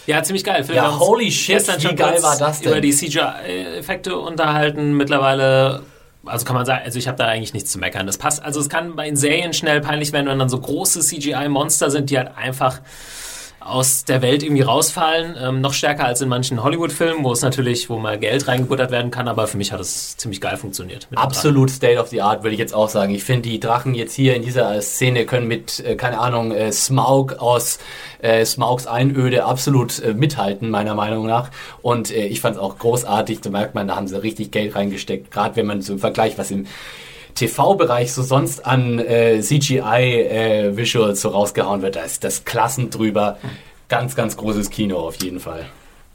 Ja, ziemlich geil. Philipp, Ja, wir haben uns holy shit, gestern wie schon geil war das denn? Über die CGI-Effekte unterhalten. Mittlerweile, also kann man sagen, also ich habe da eigentlich nichts zu meckern. Das passt. Also es kann bei den Serien schnell peinlich werden, wenn dann so große CGI-Monster sind, die halt einfach aus der Welt irgendwie rausfallen. Ähm, noch stärker als in manchen Hollywood-Filmen, wo es natürlich, wo mal Geld reingebuttert werden kann. Aber für mich hat es ziemlich geil funktioniert. absolut State of the Art, würde ich jetzt auch sagen. Ich finde, die Drachen jetzt hier in dieser Szene können mit, äh, keine Ahnung, äh, Smaug aus äh, Smaugs Einöde absolut äh, mithalten, meiner Meinung nach. Und äh, ich fand es auch großartig. Da merkt man, da haben sie richtig Geld reingesteckt. Gerade wenn man so im Vergleich, was im TV-Bereich so sonst an äh, CGI-Visuals so rausgehauen wird, da ist das Klassen drüber. Ganz, ganz großes Kino auf jeden Fall.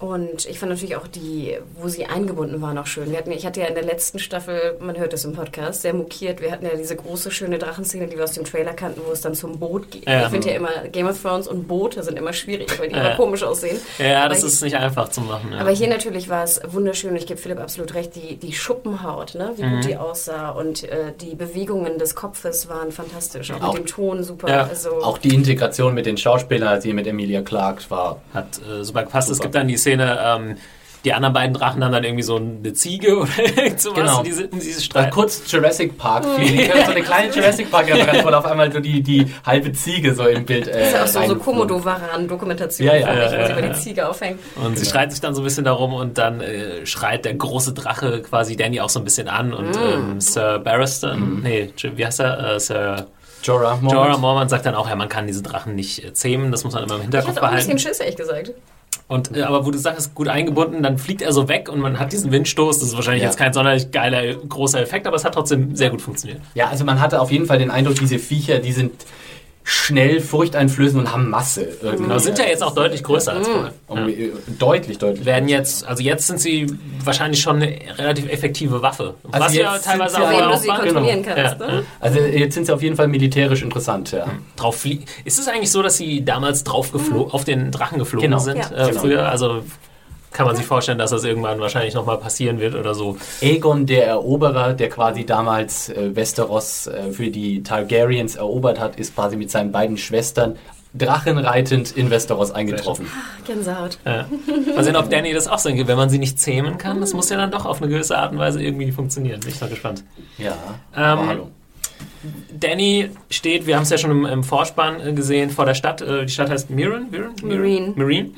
Und ich fand natürlich auch die, wo sie eingebunden war, noch schön. Wir hatten, ich hatte ja in der letzten Staffel, man hört es im Podcast, sehr mokiert. Wir hatten ja diese große, schöne Drachenszene, die wir aus dem Trailer kannten, wo es dann zum Boot geht. Ja. Ich finde ja immer, Game of Thrones und Boote sind immer schwierig, weil die Ja. immer komisch aussehen. Ja, das Aber ist nicht einfach zu machen. Ja. Aber hier natürlich war es wunderschön. Ich gebe Philipp absolut recht. Die, die Schuppenhaut, ne? wie Mhm. gut die aussah und äh, die Bewegungen des Kopfes waren fantastisch. Auch, Auch- mit dem Ton super. Ja. Also, Auch die Integration mit den Schauspielern, hier mit Emilia Clarke war. Hat äh, super gepasst. Es Super. gibt dann die Szene, ähm, die anderen beiden Drachen haben dann irgendwie so eine Ziege [LAUGHS] oder sowas, Genau. diese, diese Da Streit. kurz Jurassic Park Feeling. [LAUGHS] so eine kleine Jurassic Park Referenz, wo auf einmal so die, die halbe Ziege so im Bild. Äh, das ist ja auch so, so reingeflogen. Komodo-Varan-Dokumentation, Ja, ja, ich, ja, wo sie ja, über ja. die Ziege aufhängt. Und sie schreit sich dann so ein bisschen darum und dann äh, schreit der große Drache quasi Danny auch so ein bisschen an und ähm, Sir Barristan, nee, wie heißt er? Äh, Sir Jorah Mormont. Jorah Mormont sagt dann auch, ja, man kann diese Drachen nicht äh, zähmen, das muss man immer im Ich Hinterkopf hatte auch ein bisschen behalten. Schiss, ehrlich gesagt. Und, äh, aber wo du sagst, gut eingebunden, dann fliegt er so weg und man hat diesen Windstoß. Das ist wahrscheinlich Ja. jetzt kein sonderlich geiler, großer Effekt, aber es hat trotzdem sehr gut funktioniert. Ja, also man hatte auf jeden Fall den Eindruck, diese Viecher, die sind schnell, furchteinflößend und haben Masse. Irgendwie. Aber sind ja jetzt auch deutlich größer als vorher. Und, äh, Deutlich, deutlich. werden jetzt, also jetzt sind sie wahrscheinlich schon eine relativ effektive Waffe. Also was ja jetzt teilweise sind sie auch ja- auch sie kontrollieren genau. kannst. Ja, ne? Also jetzt sind sie auf jeden Fall militärisch interessant, ja. Drauf flie- Ist es eigentlich so, dass sie damals drauf geflo- auf den Drachen geflogen Genau. sind Ja. äh, Genau. früher? Also kann man sich vorstellen, dass das irgendwann wahrscheinlich nochmal passieren wird oder so. Aegon, der Eroberer, der quasi damals äh, Westeros äh, für die Targaryens erobert hat, ist quasi mit seinen beiden Schwestern drachenreitend in Westeros eingetroffen. Gänsehaut. Ja. [LAUGHS] Mal sehen, ob Danny das auch so denkt. Wenn man sie nicht zähmen kann, das muss ja dann doch auf eine gewisse Art und Weise irgendwie funktionieren. Bin ich mal gespannt. Ja, Ähm, hallo. Danny steht, wir haben es ja schon im, im Vorspann äh, gesehen, vor der Stadt. Äh, die Stadt heißt Mirren? Mirren? Meereen. Marine.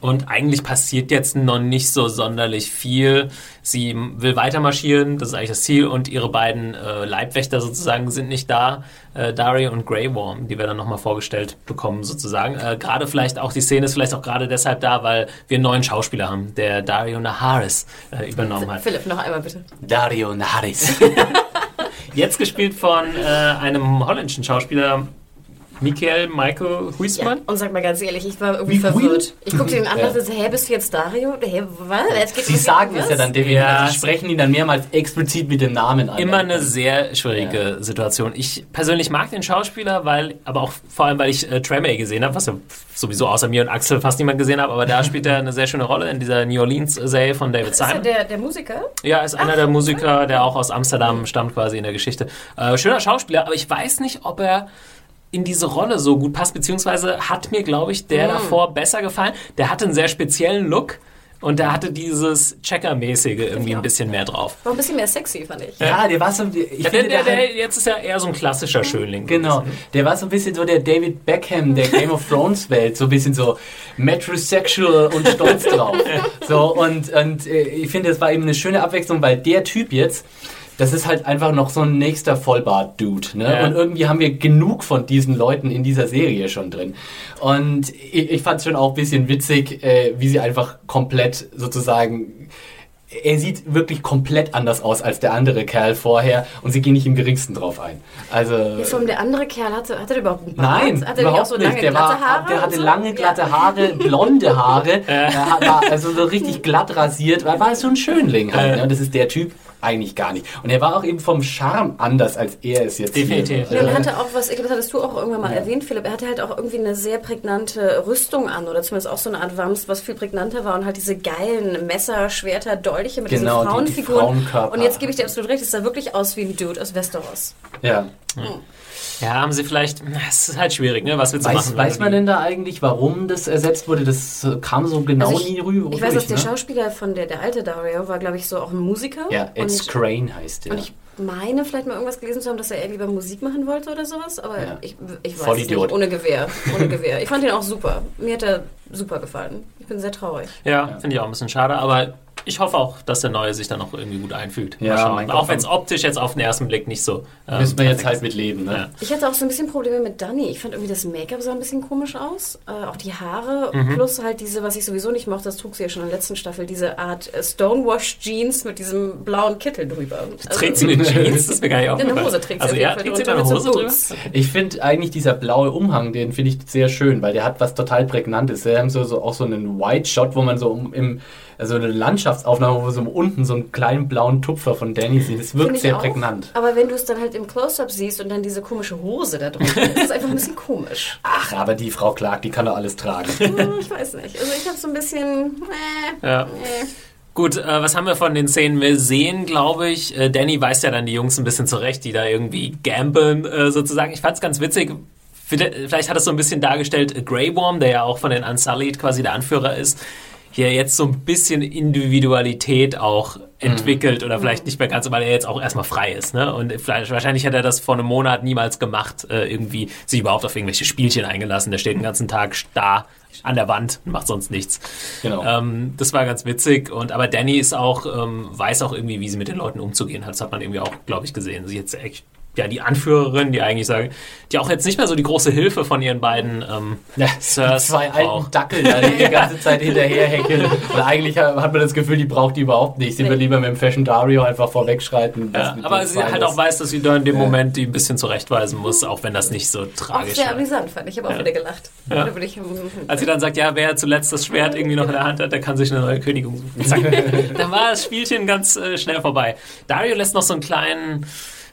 Und eigentlich passiert jetzt noch nicht so sonderlich viel. Sie will weiter marschieren, das ist eigentlich das Ziel. Und ihre beiden äh, Leibwächter sozusagen sind nicht da. Äh, Dario und Grey Worm, die wir dann nochmal vorgestellt bekommen sozusagen. Äh, gerade vielleicht auch, die Szene ist vielleicht auch gerade deshalb da, weil wir einen neuen Schauspieler haben, der Dario Naharis äh, übernommen hat. Philipp, noch einmal bitte. Dario Naharis. [LAUGHS] [LAUGHS] Jetzt gespielt von äh, einem holländischen Schauspieler, Michael Michael Ja, Huisman. und sag mal ganz ehrlich, ich war irgendwie Wie verwirrt. Ich guckte den an Ja. und dachte, so, hä, bist du jetzt Dario? Hä, was? Sie um sagen es ja dann definitiv. Ja. Sie sprechen ihn dann mehrmals explizit mit dem Namen an. Immer eine sehr schwierige Situation. Ich persönlich mag den Schauspieler, weil, aber auch vor allem, weil ich äh, Tremay gesehen habe, was ja sowieso außer mir und Axel fast niemand gesehen hat, aber da spielt er eine sehr schöne Rolle in dieser New Orleans-Serie von David Ist er Simon. der, der Musiker? Ja, ist einer der Musiker, der auch aus Amsterdam stammt quasi in der Geschichte. Äh, schöner Schauspieler, aber ich weiß nicht, ob er in diese Rolle so gut passt, beziehungsweise hat mir, glaube ich, der davor besser gefallen. Der hatte einen sehr speziellen Look und der hatte dieses Checker-mäßige irgendwie ein bisschen mehr drauf. War ein bisschen mehr sexy, fand ich. Ja, der war so. Ich Der, finde, der, der, der, jetzt ist er eher so ein klassischer Schönling. Genau, der war so ein bisschen so der David Beckham der [LAUGHS] Game of Thrones Welt, so ein bisschen so metrosexual und stolz drauf. [LAUGHS] So und und äh, ich finde, es war eben eine schöne Abwechslung, weil der Typ jetzt, das ist halt einfach noch so ein nächster Vollbart-Dude, ne? Ja. Und irgendwie haben wir genug von diesen Leuten in dieser Serie schon drin. Und ich, ich fand es schon auch ein bisschen witzig, äh, wie sie einfach komplett sozusagen er sieht wirklich komplett anders aus als der andere Kerl vorher und sie gehen nicht im geringsten drauf ein. Also Ja, vor allem der andere Kerl hatte, hatte der überhaupt einen Bart? Nein, hatte der überhaupt so lange nicht. Der, glatte war, Haare? der hatte so? lange glatte Ja. Haare, blonde Haare, [LAUGHS] er war also so richtig glatt rasiert, war, war so ein Schönling halt. Ne? Und das ist der Typ eigentlich gar nicht. Und er war auch eben vom Charme anders, als er es jetzt Definitiv. hier. Ja, und er hatte auch was, ich glaube, das hattest du auch irgendwann mal erwähnt, Philipp, er hatte halt auch irgendwie eine sehr prägnante Rüstung an oder zumindest auch so eine Art Wams, was viel prägnanter war und halt diese geilen Messer, Schwerter, Dolche mit Genau, die- diesen die Frauenfiguren. Frauenkörper. und jetzt gebe ich dir absolut recht, es sah wirklich aus wie ein Dude aus Westeros. ja. Ja, haben sie vielleicht. Es ist halt schwierig, ne? Was willst du Weiß, machen? weiß wenn man denn da eigentlich, warum das ersetzt wurde? Das äh, kam so genau Also ich, nie rüber. ich weiß, dass durch, der ne? Schauspieler von der, der alte Dario war, glaube ich, so auch ein Musiker. Ja, Ed und, Scrane heißt der. und ich meine vielleicht mal irgendwas gelesen zu haben, dass er eher lieber Musik machen wollte oder sowas, aber Ja. ich, ich weiß nicht, ohne Gewehr. Ohne Gewehr. Ich fand ihn auch super. Mir hat er super gefallen. Ich bin sehr traurig. Ja, finde ich auch ein bisschen schade, aber ich hoffe auch, dass der Neue sich dann noch irgendwie gut einfügt. Ja, auch wenn es optisch jetzt auf den ersten Blick nicht so. ähm, Müssen wir jetzt halt ist. mit leben, ne? Ja. Ich hatte auch so ein bisschen Probleme mit Dani. Ich fand irgendwie das Make-up sah ein bisschen komisch aus. Äh, auch die Haare. Mhm. Plus halt diese, was ich sowieso nicht mochte, das trug sie ja schon in der letzten Staffel, diese Art äh, Stonewash-Jeans mit diesem blauen Kittel drüber. Also, Trägt sie eine Jeans? Das ist mir gar nicht eine aufgefallen. Hose trägt sie Also ja, trägt sie eine Hose drüber? Ich finde eigentlich dieser blaue Umhang, den finde ich sehr schön, weil der hat was total Prägnantes. Wir haben so, so auch so einen White Shot, wo man so im, also eine Landschaftsaufnahme, wo wir so unten so einen kleinen blauen Tupfer von Danny sieht. Das wirkt sehr auch. prägnant. Aber wenn du es dann halt im Close-Up siehst und dann diese komische Hose da drunter, ist es einfach ein bisschen komisch. [LAUGHS] Ach, aber die Frau Clark, die kann doch alles tragen. Hm, Ich weiß nicht. Also ich habe so ein bisschen. Äh, Ja. äh. Gut, äh, was haben wir von den Szenen? Wir sehen, glaube ich, äh, Danny weist ja dann die Jungs ein bisschen zurecht, die da irgendwie gambeln äh, sozusagen. Ich fand es ganz witzig. Vielleicht vielleicht hat es so ein bisschen dargestellt, äh, Grey Worm, der ja auch von den Unsullied quasi der Anführer ist, hier jetzt so ein bisschen Individualität auch entwickelt oder vielleicht nicht mehr ganz, weil er jetzt auch erstmal frei ist. Ne? Und vielleicht, wahrscheinlich hat er das vor einem Monat niemals gemacht, äh, irgendwie sich überhaupt auf irgendwelche Spielchen eingelassen. Der steht den ganzen Tag da an der Wand und macht sonst nichts. Genau. Ähm, das war ganz witzig. Und aber Danny ist auch, ähm, weiß auch irgendwie, wie sie mit den Leuten umzugehen hat. Das hat man irgendwie auch, glaube ich, gesehen. Sie jetzt echt, ja, die Anführerin, die eigentlich sagen, die auch jetzt nicht mehr so die große Hilfe von ihren beiden ähm, Ja, die Sirs zwei alten. Dackel, da, die die ganze Zeit hinterherheckeln. Und eigentlich hat man das Gefühl, die braucht die überhaupt nicht. Sie Nee. will lieber mit dem Fashion Dario einfach vorwegschreiten. Ja, aber sie halt ist. auch weiß, dass sie da in dem Moment die ein bisschen zurechtweisen muss, auch wenn das nicht so Auch tragisch sehr war. amüsant fand ich. Ich habe auch wieder gelacht. Ja. Da ich, Als sie dann sagt, ja, wer zuletzt das Schwert irgendwie noch in der Hand hat, der kann sich eine neue Königin suchen. [LAUGHS] Dann war das Spielchen ganz äh, schnell vorbei. Dario lässt noch so einen kleinen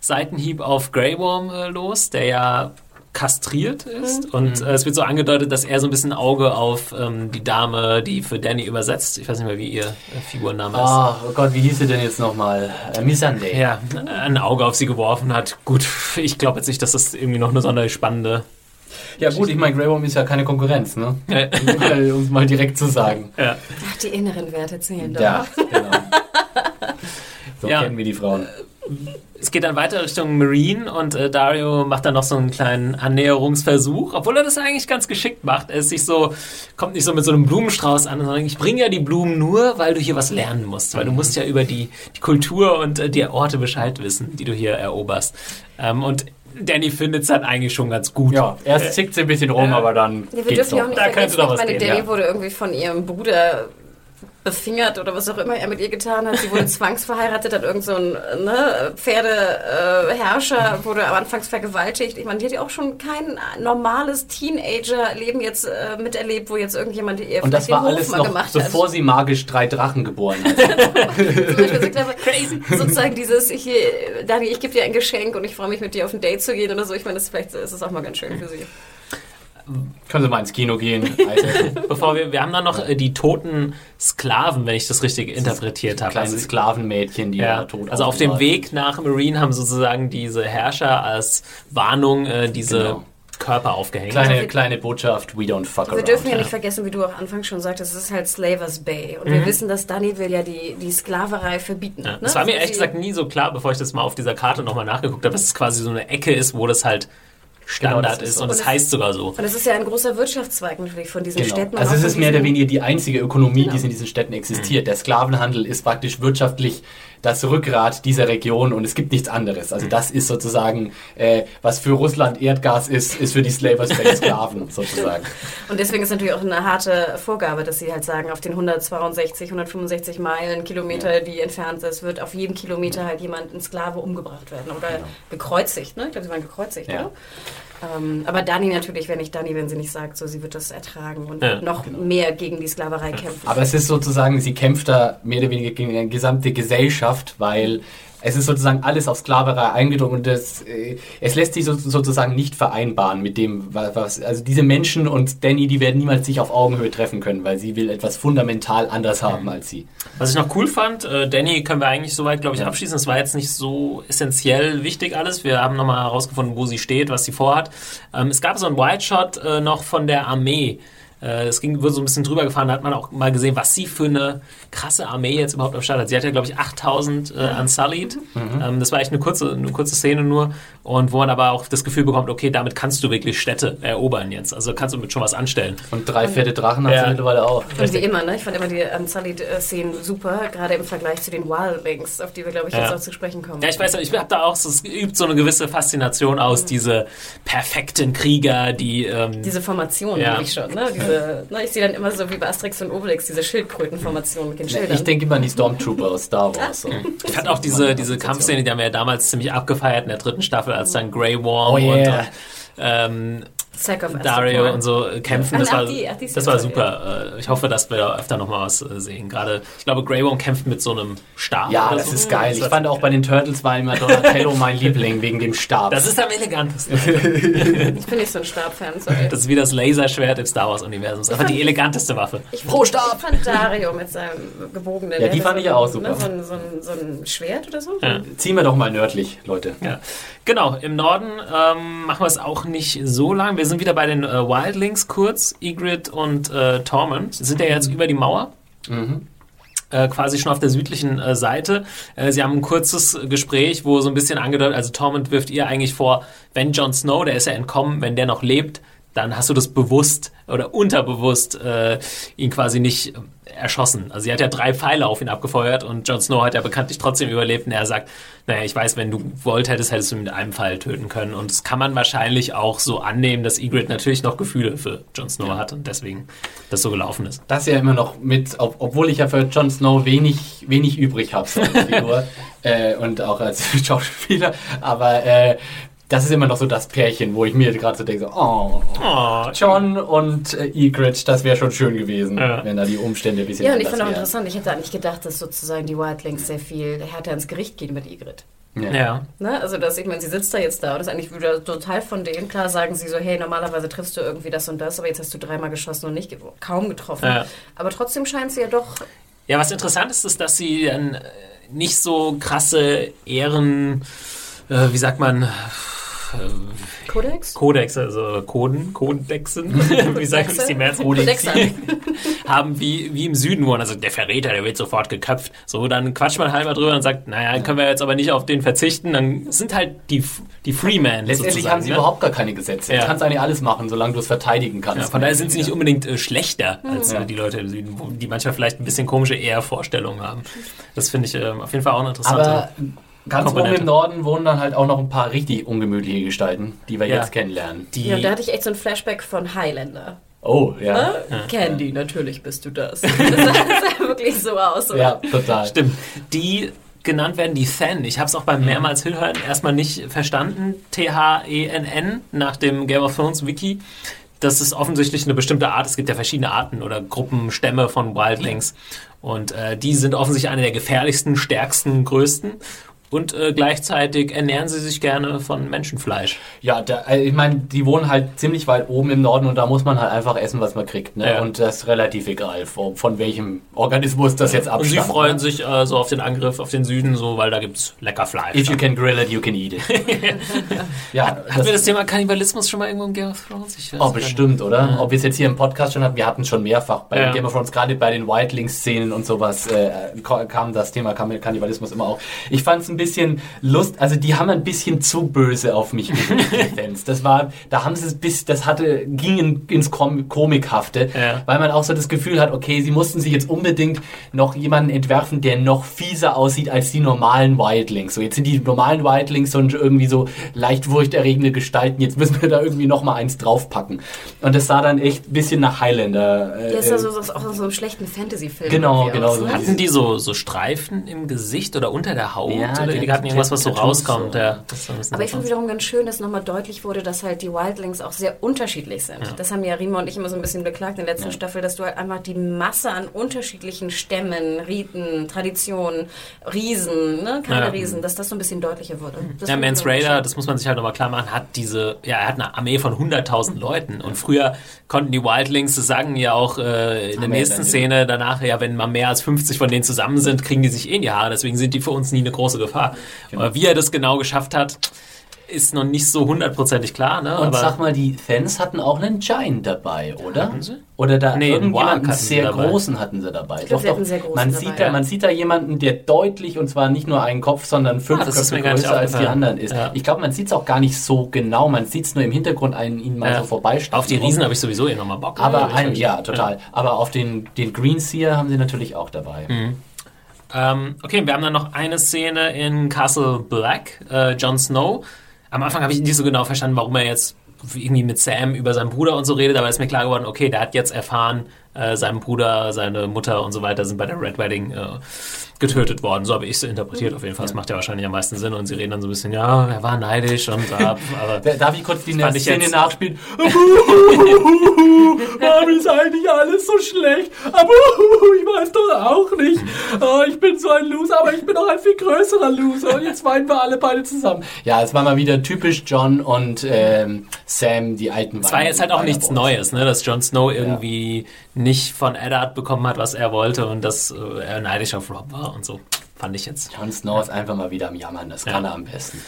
Seitenhieb auf Grey Worm äh, los, der ja kastriert ist. Und äh, es wird so angedeutet, dass er so ein bisschen Auge auf ähm, die Dame, die für Danny übersetzt, ich weiß nicht mehr, wie ihr äh, Figurname ist. Ah, oh Gott, wie hieß sie denn jetzt nochmal? Äh, Missandei. Ja, ein Auge auf sie geworfen hat. Gut, [LAUGHS] ich glaube jetzt nicht, dass das irgendwie noch eine sonderlich spannende. Ja gut, ich meine, Grey Worm ist ja keine Konkurrenz, ne? Ja. um es mal direkt zu sagen. [LAUGHS] ja. Ach, die inneren Werte zählen doch. Ja, genau. [LAUGHS] So Ja. kennen wir die Frauen. Es geht dann weiter Richtung Marine und äh, Dario macht dann noch so einen kleinen Annäherungsversuch, obwohl er das eigentlich ganz geschickt macht. Er ist sich so, kommt nicht so mit so einem Blumenstrauß an, sondern ich bringe ja die Blumen nur, weil du hier was lernen musst, weil du musst ja über die, die Kultur und äh, die Orte Bescheid wissen, die du hier eroberst. Ähm, und Danny findet es dann eigentlich schon ganz gut. Ja, erst zickt sie ein bisschen rum, aber dann. Ja, wir geht's dürfen ja auch nicht Da könnte vergessen, doch ich was meine, gehen, Danny ja. wurde irgendwie von ihrem Bruder befingert oder was auch immer er mit ihr getan hat. Sie wurde [LAUGHS] zwangsverheiratet, hat irgend so ein ne, Pferdeherrscher, äh, wurde anfangs vergewaltigt. Ich meine, die hat ja auch schon kein normales Teenager-Leben jetzt äh, miterlebt, wo jetzt irgendjemand ihr Und das war alles noch, gemacht bevor hat. sie magisch drei Drachen geboren hat. [LAUGHS] Ich glaube, sozusagen dieses, ich, Dani, ich gebe dir ein Geschenk und ich freue mich mit dir auf ein Date zu gehen oder so. Ich meine, das, vielleicht ist es auch mal ganz schön für sie. Können Sie mal ins Kino gehen? [LAUGHS] Bevor wir, wir haben dann noch äh, die toten Sklaven, wenn ich das richtig interpretiert habe. Kleine Also- Sklavenmädchen, die Ja, da tot also auf dem Weg nach Marine haben sozusagen diese Herrscher als Warnung äh, diese Genau. Körper aufgehängt. Kleine, kleine Botschaft, we don't fuck Wir around. dürfen ja nicht vergessen, wie du auch anfangs schon sagtest, es ist halt Slavers Bay. Und wir wissen, dass Dani will ja die, die Sklaverei verbieten. Ja, ne? das war mir Also ehrlich gesagt nie so klar, bevor ich das mal auf dieser Karte nochmal nachgeguckt habe, dass es quasi so eine Ecke ist, wo das halt Standard Genau, ist ist so. und Und es heißt sogar so. Und es ist ja ein großer Wirtschaftszweig natürlich von diesen Genau. Städten. Also es ist mehr oder weniger die einzige Ökonomie, Genau. die in diesen Städten existiert. Der Sklavenhandel ist praktisch wirtschaftlich das Rückgrat dieser Region und es gibt nichts anderes. Also das ist sozusagen, äh, was für Russland Erdgas ist, ist für die Slavers [LAUGHS] Sklaven sozusagen. Und deswegen ist natürlich auch eine harte Vorgabe, dass sie halt sagen, auf den 162, 165 Meilen, Kilometer, die entfernt ist, wird auf jedem Kilometer halt jemand, ein Sklave, umgebracht werden. Oder gekreuzigt, ne? Ich glaube, sie waren gekreuzigt, Ja. oder? Ähm, aber Dani natürlich, wenn nicht Dani, wenn sie nicht sagt, so sie wird das ertragen und Ja, noch mehr gegen die Sklaverei kämpfen. Aber es ist sozusagen, sie kämpft da mehr oder weniger gegen eine gesamte Gesellschaft, weil es ist sozusagen alles auf Sklaverei eingedrungen und das, äh, es lässt sich so, sozusagen nicht vereinbaren mit dem, wa- was, also diese Menschen und Danny, die werden niemals sich auf Augenhöhe treffen können, weil sie will etwas fundamental anders haben als sie. Was ich noch cool fand, äh, Danny können wir eigentlich soweit, glaube ich, abschließen. Es war jetzt nicht so essentiell wichtig alles. Wir haben nochmal herausgefunden, wo sie steht, was sie vorhat. Ähm, es gab so einen White Shot äh, noch von der Armee. Äh, Es ging, wurde so ein bisschen drüber gefahren, da hat man auch mal gesehen, was sie für eine krasse Armee jetzt überhaupt am Start hat. Sie hat ja, glaube ich, 8000 äh, Unsullied. Ähm, das war echt eine kurze, eine kurze Szene nur. Und wo man aber auch das Gefühl bekommt, okay, damit kannst du wirklich Städte erobern jetzt. Also kannst du mit schon was anstellen. Und drei fette Drachen hat Ja. sie mittlerweile auch. Und wie immer, ne? ich fand immer die Unsullied-Szenen super, gerade im Vergleich zu den Wildlings, auf die wir, glaube ich, Ja. jetzt auch zu sprechen kommen. Ja, ich weiß, ich habe da auch so, es übt so eine gewisse Faszination aus, diese perfekten Krieger, die, ähm, Diese Formation Ja. ich schon. Ne? Diese, ne? Ich sehe dann immer so wie bei Asterix und Obelix, diese Schildkrötenformation mit den Schildern. Ich denke immer an die Stormtrooper aus Star Wars. So. ich fand auch diese, diese Kampfszene, die haben wir ja damals ziemlich abgefeiert in der dritten Staffel, als dann Grey Worm Oh, yeah. und, und ähm, Dario und so äh, kämpfen. Das ach, war, die- ach, die ist das war super. Äh, Ich hoffe, dass wir da öfter nochmal was äh, sehen. Gerade, ich glaube, Grey Worm kämpft mit so einem Stab. Ja, das so. ist geil. Ich Das fand auch bei den Turtles war immer Donatello [LAUGHS] mein Liebling wegen dem Stab. Das ist am elegantesten. [LAUGHS] Ich bin nicht so ein Stabfan, sorry. Das ist wie das Laserschwert im Star Wars-Universum. Das ist einfach die eleganteste Waffe. Ich, Pro Stab! Ich fand Dario mit seinem gebogenen... Ja, die fand ich auch ein- super. Ne, so, ein, so, ein, so ein Schwert oder so? Ja. Ziehen wir doch mal nördlich, Leute. Ja. Genau, im Norden ähm, machen wir es auch nicht so lang. Wir sind wieder bei den äh, Wildlings kurz, Ygritte und äh, Tormund. Sind ja jetzt über die Mauer. Äh, quasi schon auf der südlichen äh, Seite. Äh, sie haben ein kurzes Gespräch, wo so ein bisschen angedeutet, also Tormund wirft ihr eigentlich vor, wenn Jon Snow, der ist ja entkommen, wenn der noch lebt, dann hast du das bewusst oder unterbewusst äh, ihn quasi nicht äh, erschossen. Also sie hat ja drei Pfeile auf ihn abgefeuert und Jon Snow hat ja bekanntlich trotzdem überlebt und er sagt, naja, ich weiß, wenn du gewollt hättest, hättest du ihn mit einem Pfeil töten können. Und das kann man wahrscheinlich auch so annehmen, dass Ygritte natürlich noch Gefühle für Jon Snow hat und deswegen das so gelaufen ist. Das ja immer noch mit, ob, obwohl ich ja für Jon Snow wenig, wenig übrig habe so als [LAUGHS] Figur äh, und auch als [LAUGHS] Schauspieler, aber äh, das ist immer noch so das Pärchen, wo ich mir gerade so denke, so, oh, Oh, John und äh, Ygritte, das wäre schon schön gewesen, Ja. wenn da die Umstände ein bisschen Ja, und ich fand auch interessant, ich hätte eigentlich gedacht, dass sozusagen die Wildlings sehr viel härter ins Gericht gehen mit Ygritte. Ja. Ne? Also, dass ich meine, sie sitzt da jetzt da und ist eigentlich wieder total von denen. Klar sagen sie so, hey, normalerweise triffst du irgendwie das und das, aber jetzt hast du dreimal geschossen und nicht ge kaum getroffen. Ja. Aber trotzdem scheint sie ja doch. Ja, was interessant ist, ist, dass sie dann äh, nicht so krasse Ehren, äh, wie sagt man, Codex? Codex, also Coden, Codexen, [LAUGHS] wie sagen es die? Codex. [LAUGHS] haben wie, wie im Süden, wo man also der Verräter, der wird sofort geköpft. So, dann quatscht man halber drüber und sagt, naja, können wir jetzt aber nicht auf den verzichten. Dann sind halt die, die Freemen Letztendlich haben sie ne? überhaupt gar keine Gesetze. Ja. Du kannst eigentlich alles machen, solange du es verteidigen kannst. Ja, von daher sind sie nicht unbedingt äh, schlechter als Ja. äh, die Leute im Süden, wo, die manchmal vielleicht ein bisschen komische eher Vorstellungen haben. Das finde ich ähm, auf jeden Fall auch eine interessante. Aber ganz oben im Norden wohnen dann halt auch noch ein paar richtig ungemütliche Gestalten, die wir Ja. jetzt kennenlernen. die, Ja, und da hatte ich echt so ein Flashback von Highlander. Oh, ja. Ne? Candy, natürlich bist du das. [LAUGHS] Das sah, wirklich so aus. oder? Ja, total. Stimmt. Die genannt werden die Than. Ich habe es auch beim mehrmals hinhören erstmal nicht verstanden. T-H-E-N-N nach dem Game of Thrones Wiki. Das ist offensichtlich eine bestimmte Art. Es gibt ja verschiedene Arten oder Gruppen, Stämme von Wildlings. Und äh, die sind offensichtlich eine der gefährlichsten, stärksten, größten. Und äh, gleichzeitig ernähren sie sich gerne von Menschenfleisch. Ja, da, äh, ich meine, die wohnen halt ziemlich weit oben im Norden und da muss man halt einfach essen, was man kriegt. Ne? Ja. Und das ist relativ egal, von, von welchem Organismus das jetzt Und abstammt. sie freuen ne? sich äh, so auf den Angriff auf den Süden, so weil da gibt's lecker Fleisch. If you can grill it, you can eat it. [LAUGHS] ja, Hatten wir das Thema Kannibalismus schon mal irgendwo im Game of Thrones? Oh, bestimmt, oder? Ob wir es jetzt hier im Podcast schon hatten, wir hatten es schon mehrfach. Bei Ja. Game of Thrones, gerade bei den Wildlings-Szenen und sowas, äh, ko- kam das Thema Kann- Kannibalismus immer auch. Ich fand es ein bisschen Lust, also die haben ein bisschen zu böse auf mich [LAUGHS] Fans. Das war, da haben sie es bis, das hatte, ging in, ins Kom Komikhafte, Ja. weil man auch so das Gefühl hat, okay, sie mussten sich jetzt unbedingt noch jemanden entwerfen, der noch fieser aussieht als die normalen Wildlings. So, jetzt sind die normalen Wildlings schon irgendwie so leicht furchterregende Gestalten, jetzt müssen wir da irgendwie noch mal eins draufpacken. Und das sah dann echt ein bisschen nach Highlander. Äh, Ja, ist ja so, so, auch so einem schlechten Fantasy-Film. Genau, genau aus, so. ne? Hatten die so, so Streifen im Gesicht oder unter der Haut? Ja, die hatten irgendwas, was so rauskommt? so. Ja, Aber ich finde anders. wiederum ganz schön, dass nochmal deutlich wurde, dass halt die Wildlings auch sehr unterschiedlich sind. Das haben ja Rima und ich immer so ein bisschen beklagt in der letzten Staffel, dass du halt einfach die Masse an unterschiedlichen Stämmen, Riten, Traditionen, Riesen, ne? keine Ja. Riesen, dass das so ein bisschen deutlicher wurde. Das ja, fand wiederum Raider, das muss man sich halt nochmal klar machen, hat diese, ja, er hat eine Armee von 100.000 Leuten. Und früher konnten die Wildlings, das sagen ja auch äh, in der nächsten Szene danach, ja, wenn mal mehr als 50 von denen zusammen sind, kriegen die sich eh in die Haare. Deswegen sind die für uns nie eine große Gefahr. Genau. Aber wie er das genau geschafft hat, ist noch nicht so hundertprozentig klar, ne? Und Aber sag mal, die Fans hatten auch einen Giant dabei, oder? Hatten sie? Oder da Nee, irgendjemanden hatten sie sehr großen hatten sie dabei. glaub, sie hatten einen sehr großen man dabei, sieht ja. da, man sieht da jemanden, der deutlich und zwar nicht nur einen Kopf, sondern fünf Ah, Köpfe größer als die anderen ist. Ja. Ich glaube, man sieht es auch gar nicht so genau. Man sieht es nur im Hintergrund einen ihn mal Ja. so vorbeistehen. auf die Riesen habe ich sowieso eh nochmal Bock. Aber Ich ein, ja, total. Aber auf den, den Green Seer haben sie natürlich auch dabei. Mhm. Ähm, okay, wir haben dann noch eine Szene in Castle Black, äh, Jon Snow. Am Anfang habe ich nicht so genau verstanden, warum er jetzt irgendwie mit Sam über seinen Bruder und so redet, aber ist mir klar geworden, okay, der hat jetzt erfahren, äh, sein Bruder, seine Mutter und so weiter sind bei der Red Wedding äh, getötet worden. So habe ich es interpretiert auf jeden Fall. Das macht ja wahrscheinlich am meisten Sinn und sie reden dann so ein bisschen, ja, er war neidisch und [LAUGHS] bla, aber Da- Darf ich kurz die Szene jetzt- nachspielen? [LAUGHS] [LAUGHS] Warum ist eigentlich alles so schlecht? Aber ich weiß doch auch nicht. Oh, ich bin so ein Loser, aber ich bin auch ein viel größerer Loser. Und jetzt weinen wir alle beide zusammen. Ja, es war mal wieder typisch John und ähm, Sam, die alten Es war jetzt halt auch nichts Neues, ne, dass Jon Snow irgendwie nicht von Eddard bekommen hat, was er wollte und dass äh, er neidisch auf Rob war und so. Fand ich jetzt. Jon Snow ist einfach mal wieder am Jammern. Das kann Ja. er am besten.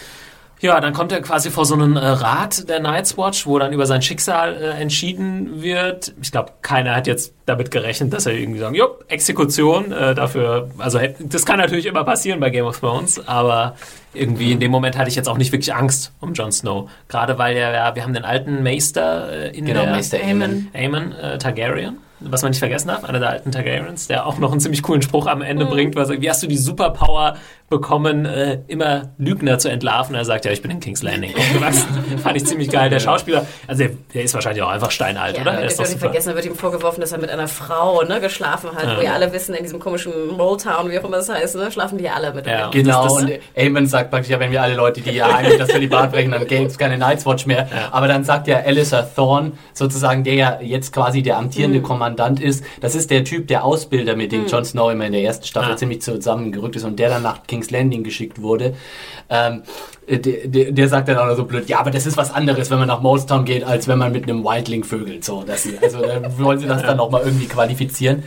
Ja, dann kommt er quasi vor so einen äh, Rat der Night's Watch, wo dann über sein Schicksal äh, entschieden wird. Ich glaube, keiner hat jetzt damit gerechnet, dass er irgendwie sagt, jupp, Exekution äh, dafür. Also das kann natürlich immer passieren bei Game of Thrones, aber irgendwie in dem Moment hatte ich jetzt auch nicht wirklich Angst um Jon Snow. Gerade weil er, ja, wir haben den alten Meister äh, in Genau, der Meister Aemon. Aemon äh, Targaryen, was man nicht vergessen darf, einer der alten Targaryens, der auch noch einen ziemlich coolen Spruch am Ende bringt, was, wie hast du die Superpower bekommen, äh, immer Lügner zu entlarven? Er sagt, ja, ich bin in King's Landing aufgewachsen. Fand ich ziemlich geil. Der Schauspieler, also der, der ist wahrscheinlich auch einfach steinalt, Ja, oder? ich ist doch nicht vergessen, da wird ihm vorgeworfen, dass er mit einer Frau ne, geschlafen hat, wo ja alle wissen, in diesem komischen Motown, wie auch immer das heißt, ne, schlafen die ja alle mit. Ja. Genau, Das- das- und Aemon sagt praktisch, ja, wenn wir alle Leute, die ja eigentlich das Zölibat brechen, dann gäbe es keine Night's Watch mehr. Aber dann sagt ja Alistair Thorne, sozusagen, der ja jetzt quasi der amtierende Kommandant ist, das ist der Typ, der Ausbilder, mit dem Jon Snow immer in der ersten Staffel Ah. ziemlich zusammengerückt ist und der dann nach King's Landing geschickt wurde. Ähm, der, der, der sagt dann auch noch so blöd, ja, aber das ist was anderes, wenn man nach Molestown geht, als wenn man mit einem Wildling vögelt. So, das, also da wollen sie das dann nochmal irgendwie qualifizieren.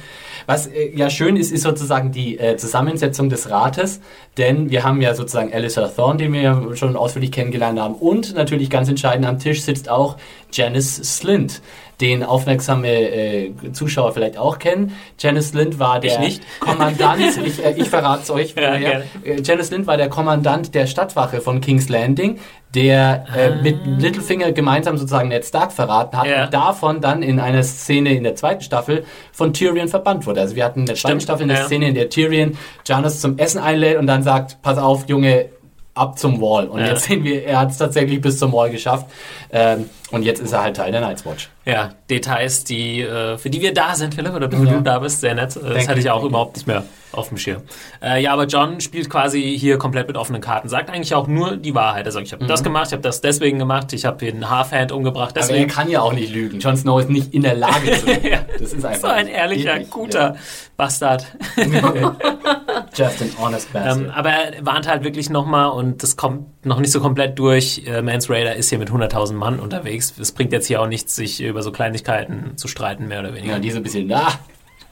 Was äh, ja schön ist, ist sozusagen die äh, Zusammensetzung des Rates, denn wir haben ja sozusagen Alistair Thorne, den wir ja schon ausführlich kennengelernt haben, und natürlich ganz entscheidend am Tisch sitzt auch Janice Slint, den aufmerksame äh, Zuschauer vielleicht auch kennen. Janice Lind war der. Kommandant, [LAUGHS] ich, äh, ich verrate es euch. Ja. Äh, Janice Lind war der Kommandant der Stadtwache von King's Landing, der äh, mit Littlefinger gemeinsam sozusagen Ned Stark verraten hat Ja. und davon dann in einer Szene in der zweiten Staffel von Tyrion verbannt wurde. Also wir hatten in der zweiten Stimmt, Staffel eine ja. Szene, in der Tyrion Janis zum Essen einlädt und dann sagt, pass auf, Junge, ab zum Wall. Und Ja. jetzt sehen wir, er hat es tatsächlich bis zum Wall geschafft. Ähm, und jetzt ist er halt Teil der Night's Watch. Ja, Details, die, äh, für die wir da sind, Philipp, oder du Ja. da bist, sehr nett. Äh, Das Danke, hatte ich auch überhaupt nicht mehr auf dem Schirm. Äh, ja, aber John spielt quasi hier komplett mit offenen Karten, sagt eigentlich auch nur die Wahrheit. Er sagt, ich habe das gemacht, ich habe das deswegen gemacht, ich habe hier einen Halfhand umgebracht, Aber er deswegen. kann ja auch nicht lügen. Jon Snow ist nicht in der Lage [LAUGHS] zu lügen. Das ist einfach so ein ehrlicher, nicht. guter Bastard. Ja. [LAUGHS] Just an honest bastard. Ähm, aber er warnt halt wirklich nochmal und das kommt noch nicht so komplett durch. Äh, Mans Raider ist hier mit 100.000 Mann unterwegs. Es bringt jetzt hier auch nichts, sich über so Kleinigkeiten zu streiten, mehr oder weniger. ja, die so ein bisschen, ah,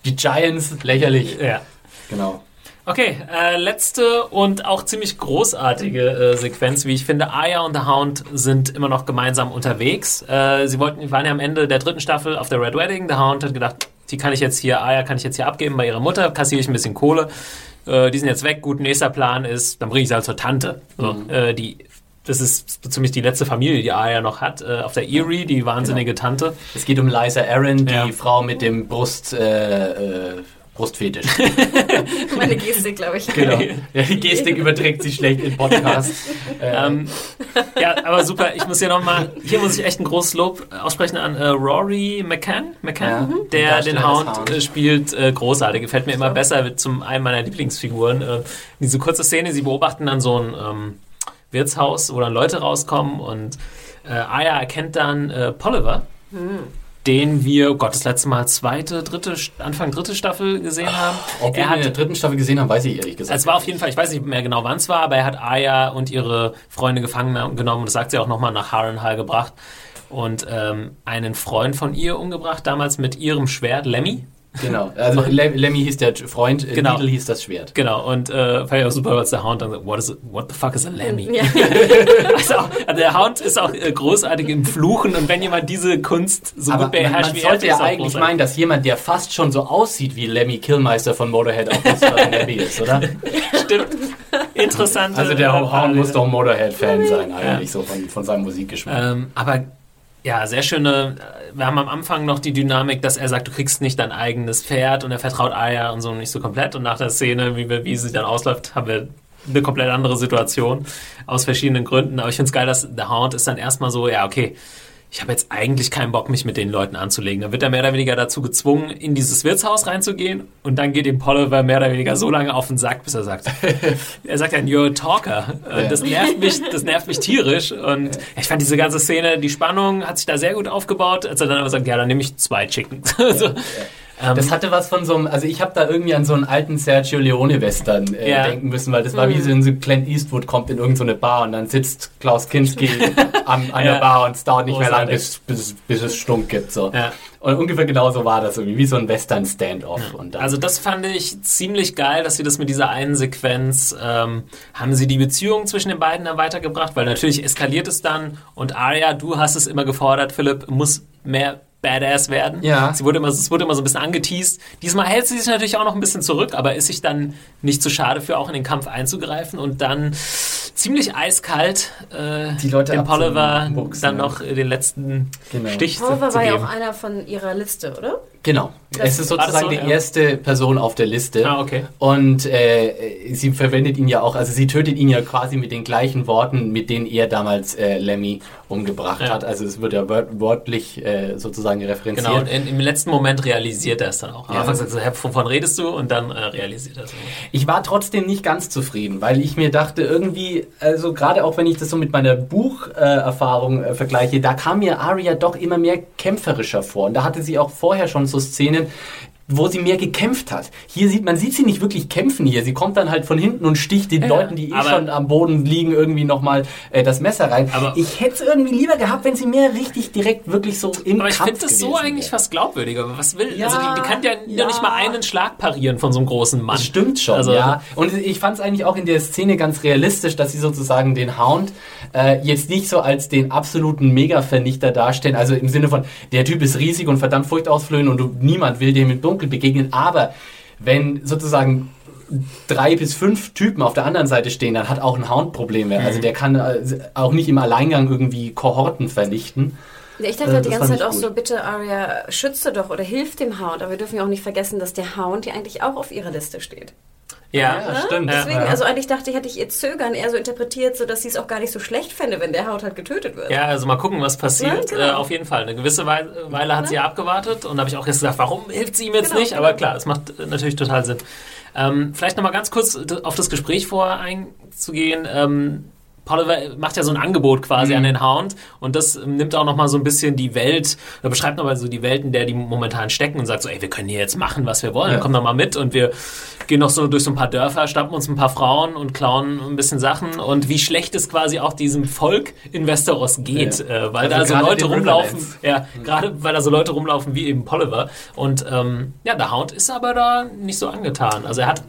die Giants, lächerlich. ja. Genau. Okay, äh, letzte und auch ziemlich großartige äh, Sequenz, wie ich finde. Arya und The Hound sind immer noch gemeinsam unterwegs. Äh, sie wollten, waren ja am Ende der dritten Staffel auf der Red Wedding. The Hound hat gedacht, die kann ich jetzt hier, Arya kann ich jetzt hier abgeben bei ihrer Mutter, kassiere ich ein bisschen Kohle. Äh, die sind jetzt weg. Gut, nächster Plan ist, dann bringe ich sie halt zur Tante. So, äh, die, das ist so ziemlich die letzte Familie, die Arya noch hat, äh, auf der Erie, die wahnsinnige Tante. Es geht um Liza Aaron, die Ja. Frau mit dem Brust, äh, äh, Brustfetisch. [LAUGHS] Meine Gestik, glaube ich. genau. [LAUGHS] Ja, die Gestik überträgt sich schlecht in Podcast. [LAUGHS] Ähm, ja, aber super. Ich muss hier nochmal, hier muss ich echt ein großes Lob aussprechen an äh, Rory McCann, McCann Ja, der den Hound Hound. äh, spielt, äh, großartig. Gefällt mir immer besser, wird zum einen meiner Lieblingsfiguren. Äh, diese kurze Szene, sie beobachten dann so ein ähm, Wirtshaus, wo dann Leute rauskommen und äh, Aya erkennt dann äh, Polliver. Den wir, oh Gott, das letzte Mal zweite, dritte, Anfang dritte Staffel gesehen haben. Ob wir er ihn in der hat dritten Staffel gesehen haben, weiß ich ehrlich gesagt. es war auf jeden Fall, ich weiß nicht mehr genau, wann es war, aber er hat Aya und ihre Freunde gefangen genommen, das sagt sie auch nochmal nach Harrenhal gebracht und ähm, einen Freund von ihr umgebracht, damals mit ihrem Schwert, Lemmy. Genau. Also Le Lemmy hieß der Freund, äh, Genau. Needle hieß das Schwert. Genau, und äh, fand ich auch super, als der Hound dann sagt, what, is it, what the fuck is a Lemmy? Ja. [LAUGHS] Also, auch, also der Hound ist auch äh, großartig im Fluchen und wenn jemand diese Kunst so Aber gut man, beherrscht man wie er, sollte ja eigentlich großartig. meinen, dass jemand, der fast schon so aussieht wie Lemmy Killmeister von Motorhead, auch das Lemmy ist, oder? [LAUGHS] Stimmt. Interessant. Also der Hound muss doch ein Motorhead-Fan sein, eigentlich, so von, von seinem Musikgeschmack. Ähm, aber ja, sehr schöne. Wir haben am Anfang noch die Dynamik, dass er sagt, du kriegst nicht dein eigenes Pferd und er vertraut Aya und so nicht so komplett. Und nach der Szene, wie, wir, wie sie dann ausläuft, haben wir eine komplett andere Situation aus verschiedenen Gründen. Aber ich finde es geil, dass der Hound ist dann erstmal so, ja, okay, ich habe jetzt eigentlich keinen Bock, mich mit den Leuten anzulegen. Dann wird er mehr oder weniger dazu gezwungen, in dieses Wirtshaus reinzugehen und dann geht ihm Polliver mehr oder weniger so lange auf den Sack, bis er sagt, [LAUGHS] er sagt dann, you're a talker. Und das nervt mich, das nervt mich tierisch. Und ich fand diese ganze Szene, die Spannung hat sich da sehr gut aufgebaut, als er dann aber sagt, ja, dann nehme ich zwei Chickens. [LAUGHS] so. Das hatte was von so einem, also ich habe da irgendwie an so einen alten Sergio Leone Western äh, Ja. denken müssen, weil das war wie so in so Clint Eastwood kommt in irgendeine Bar und dann sitzt Klaus Kinski [LAUGHS] an Ja. der Bar und es dauert nicht mehr lange, Großartig. bis, bis, bis es Stunk gibt. So. Ja. Und ungefähr genauso war das irgendwie, wie so ein Western Standoff. Und dann, Also das fand ich ziemlich geil, dass sie das mit dieser einen Sequenz, ähm, haben sie die Beziehung zwischen den beiden dann weitergebracht, weil natürlich eskaliert es dann und Arya, du hast es immer gefordert, Philipp, muss mehr Badass werden. Ja. Sie wurde immer, es wurde immer so ein bisschen angeteased. Diesmal hält sie sich natürlich auch noch ein bisschen zurück, aber ist sich dann nicht zu schade für auch in den Kampf einzugreifen und dann ziemlich eiskalt äh, Die Leute dem Polliver dann ja. noch den letzten Genau. Stich zu, Pulver zu war ja geben. auch einer von ihrer Liste, oder? Genau. es ist das sozusagen so, die ja? erste Person auf der Liste. Ah, okay. Und äh, sie verwendet ihn ja auch, also sie tötet ihn ja quasi mit den gleichen Worten, mit denen er damals äh, Lemmy umgebracht Ja. hat. Also es wird ja wört, wörtlich äh, sozusagen referenziert. Genau, und in, im letzten Moment realisiert er es dann auch. Am Ja. Anfang sagt er, "Hä, wovon redest du? Und dann äh, realisiert er es. Ich war trotzdem nicht ganz zufrieden, weil ich mir dachte, irgendwie, also gerade auch wenn ich das so mit meiner Bucherfahrung äh, vergleiche, da kam mir Arya doch immer mehr kämpferischer vor. Und da hatte sie auch vorher schon so Szenen, wo sie mehr gekämpft hat. Hier sieht man sieht sie nicht wirklich kämpfen hier. Sie kommt dann halt von hinten und sticht den Ja, Leuten, die eh schon am Boden liegen, irgendwie nochmal äh, das Messer rein. Aber- ich hätte es irgendwie lieber gehabt, wenn sie mehr richtig direkt wirklich so im Aber ich finde das so eigentlich wäre. fast glaubwürdiger. Was will? Ja, also die, die kann ja, ja. nicht mal einen Schlag parieren von so einem großen Mann. Das stimmt schon, Also, ja. Und ich fand es eigentlich auch in der Szene ganz realistisch, dass sie sozusagen den Hound äh, jetzt nicht so als den absoluten Mega-Vernichter darstellen. Also im Sinne von, der Typ ist riesig und verdammt furchtausflöhend und du, niemand will dem im Dunkeln begegnen. Aber wenn sozusagen drei bis fünf Typen auf der anderen Seite stehen, dann hat auch ein Hound Probleme. Mhm. Also der kann äh, auch nicht im Alleingang irgendwie Kohorten vernichten. Ich dachte Äh, halt die das ganze Zeit auch gut. so, bitte Arya, schütze doch oder hilf dem Hound. Aber wir dürfen ja auch nicht vergessen, dass der Hound ja eigentlich auch auf ihrer Liste steht. ja. Ja, stimmt. Deswegen, Ja. also eigentlich dachte ich, hätte ich ihr Zögern eher so interpretiert, so dass sie es auch gar nicht so schlecht fände, wenn der Hound halt getötet wird. Ja, also mal gucken, was passiert. Ja, genau. äh, auf jeden Fall. Eine gewisse Weile, Weile hat sie ja abgewartet und da habe ich auch jetzt gesagt, warum hilft sie ihm jetzt Genau, nicht? genau. Aber klar, es macht äh, natürlich total Sinn. Ähm, vielleicht nochmal ganz kurz auf das Gespräch vorher einzugehen. Ähm, Polliver macht ja so ein Angebot quasi Mhm. an den Hound und das nimmt auch nochmal so ein bisschen die Welt, oder beschreibt nochmal so die Welt, in der die momentan stecken und sagt so, ey, wir können hier jetzt machen, was wir wollen, Ja. komm doch mal mit und wir gehen noch so durch so ein paar Dörfer, schnappen uns ein paar Frauen und klauen ein bisschen Sachen und wie schlecht es quasi auch diesem Volk in Westeros geht, Ja. äh, weil Also da so Leute rumlaufen, ja, gerade weil da so Leute rumlaufen wie eben Polliver und ähm, ja, der Hound ist aber da nicht so angetan, also er hat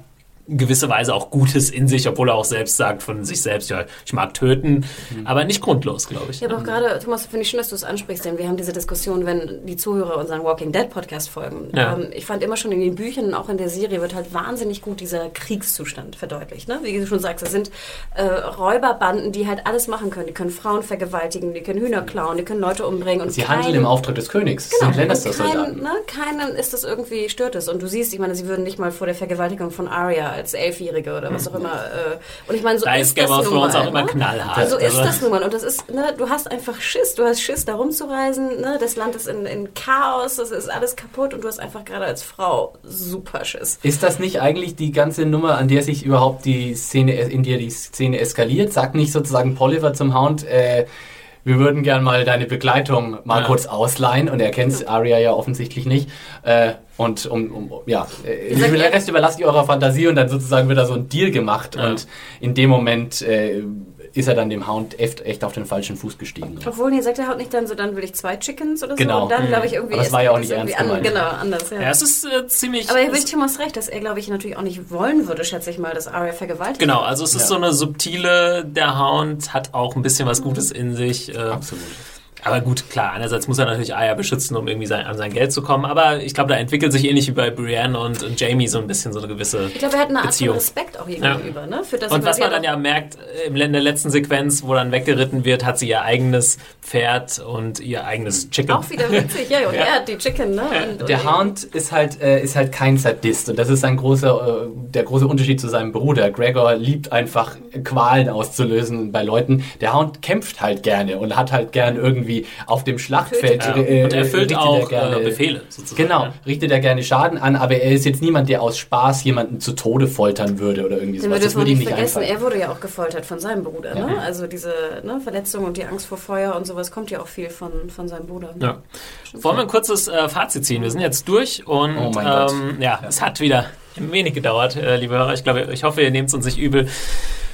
in gewisser Weise auch Gutes in sich, obwohl er auch selbst sagt von sich selbst, ja, ich mag töten, Mhm. aber nicht grundlos, glaube ich. Ja, aber auch gerade, Thomas, finde ich schön, dass du es ansprichst, denn wir haben diese Diskussion, wenn die Zuhörer unseren Walking Dead Podcast folgen. Ja. Ähm, ich fand immer schon in den Büchern und auch in der Serie wird halt wahnsinnig gut dieser Kriegszustand verdeutlicht. Ne? Wie du schon sagst, das sind äh, Räuberbanden, die halt alles machen können. Die können Frauen vergewaltigen, die können Hühner klauen, die können Leute umbringen. Und Sie kein- handeln im Auftrag des Königs. Genau. Sind Lannister-Soldaten. Kein, ne, keinen ist das irgendwie, stört es. Und du siehst, ich meine, sie würden nicht mal vor der Vergewaltigung von Arya als Elfjährige oder was auch immer. Äh, und ich meine, so Da ist ist Game das of nun Thrones mal, auch immer ne? knallhart. So ist Also- das nun mal. Und das ist, ne, du hast einfach Schiss. Du hast Schiss, da rumzureisen. Ne? Das Land ist in, in Chaos, das ist alles kaputt und du hast einfach gerade als Frau super Schiss. Ist das nicht eigentlich die ganze Nummer, an der sich überhaupt die Szene, in der die Szene eskaliert? Sagt nicht sozusagen Polliver zum Hound, äh, wir würden gern mal deine Begleitung mal Ja. kurz ausleihen und er kennt Arya ja offensichtlich nicht. Äh, und um, um ja, äh, den er- Rest überlasst ihr eurer Fantasie und dann sozusagen wird da so ein Deal gemacht Ja. und in dem Moment äh, ist er dann dem Hound echt, echt auf den falschen Fuß gestiegen. Obwohl, nee, sagt der Haut nicht dann so, dann will ich zwei Chickens oder so. Genau. Und dann, glaube ich, irgendwie Aber es war ja auch nicht ernst an, gemeint. Genau, anders. Ja. Ja, es ist äh, ziemlich. Aber er will Thomas recht, dass er, glaube ich, natürlich auch nicht wollen würde, schätze ich mal, dass Arya vergewaltigt Genau, also es ist Ja. so eine subtile, der Hound hat auch ein bisschen was Gutes in sich. Äh, Absolut. Aber gut, klar, einerseits muss er natürlich Aya beschützen, um irgendwie sein, an sein Geld zu kommen, aber ich glaube, da entwickelt sich ähnlich wie bei Brienne und, und Jamie so ein bisschen so eine gewisse Ich glaube, er hat eine Art von Beziehung. Respekt auch ihr Ja. gegenüber, ne? Für das, Und was man dann ja merkt, äh, im- in der letzten Sequenz, wo dann weggeritten wird, hat sie ihr eigenes Pferd und ihr eigenes Chicken. auch wieder witzig, ja, und [LAUGHS] Ja. er hat die Chicken, ne? Und, und Der Hound ist halt, äh, ist halt kein Sadist und das ist ein großer, äh, der große Unterschied zu seinem Bruder. Gregor liebt einfach Qualen auszulösen bei Leuten. Der Hound kämpft halt gerne und hat halt gern irgendwie auf dem Schlachtfeld. Ja. äh, und erfüllt richtet er auch gerne- äh, Befehle, sozusagen. Genau, Ja. richtet er gerne Schaden an, aber er ist jetzt niemand, der aus Spaß jemanden zu Tode foltern würde oder irgendwie sowas. Das auch würde ihm nicht vergessen, einfallen. er wurde ja auch gefoltert von seinem Bruder. Ne? Also diese ne, Verletzung und die Angst vor Feuer und sowas kommt ja auch viel von, von seinem Bruder. Ja. Wollen wir ein kurzes äh, Fazit ziehen? Wir sind jetzt durch und Oh mein Gott. ähm, ja, es hat wieder ein wenig gedauert, äh, liebe Hörer. Ich glaube, ich hoffe, ihr nehmt es uns nicht übel.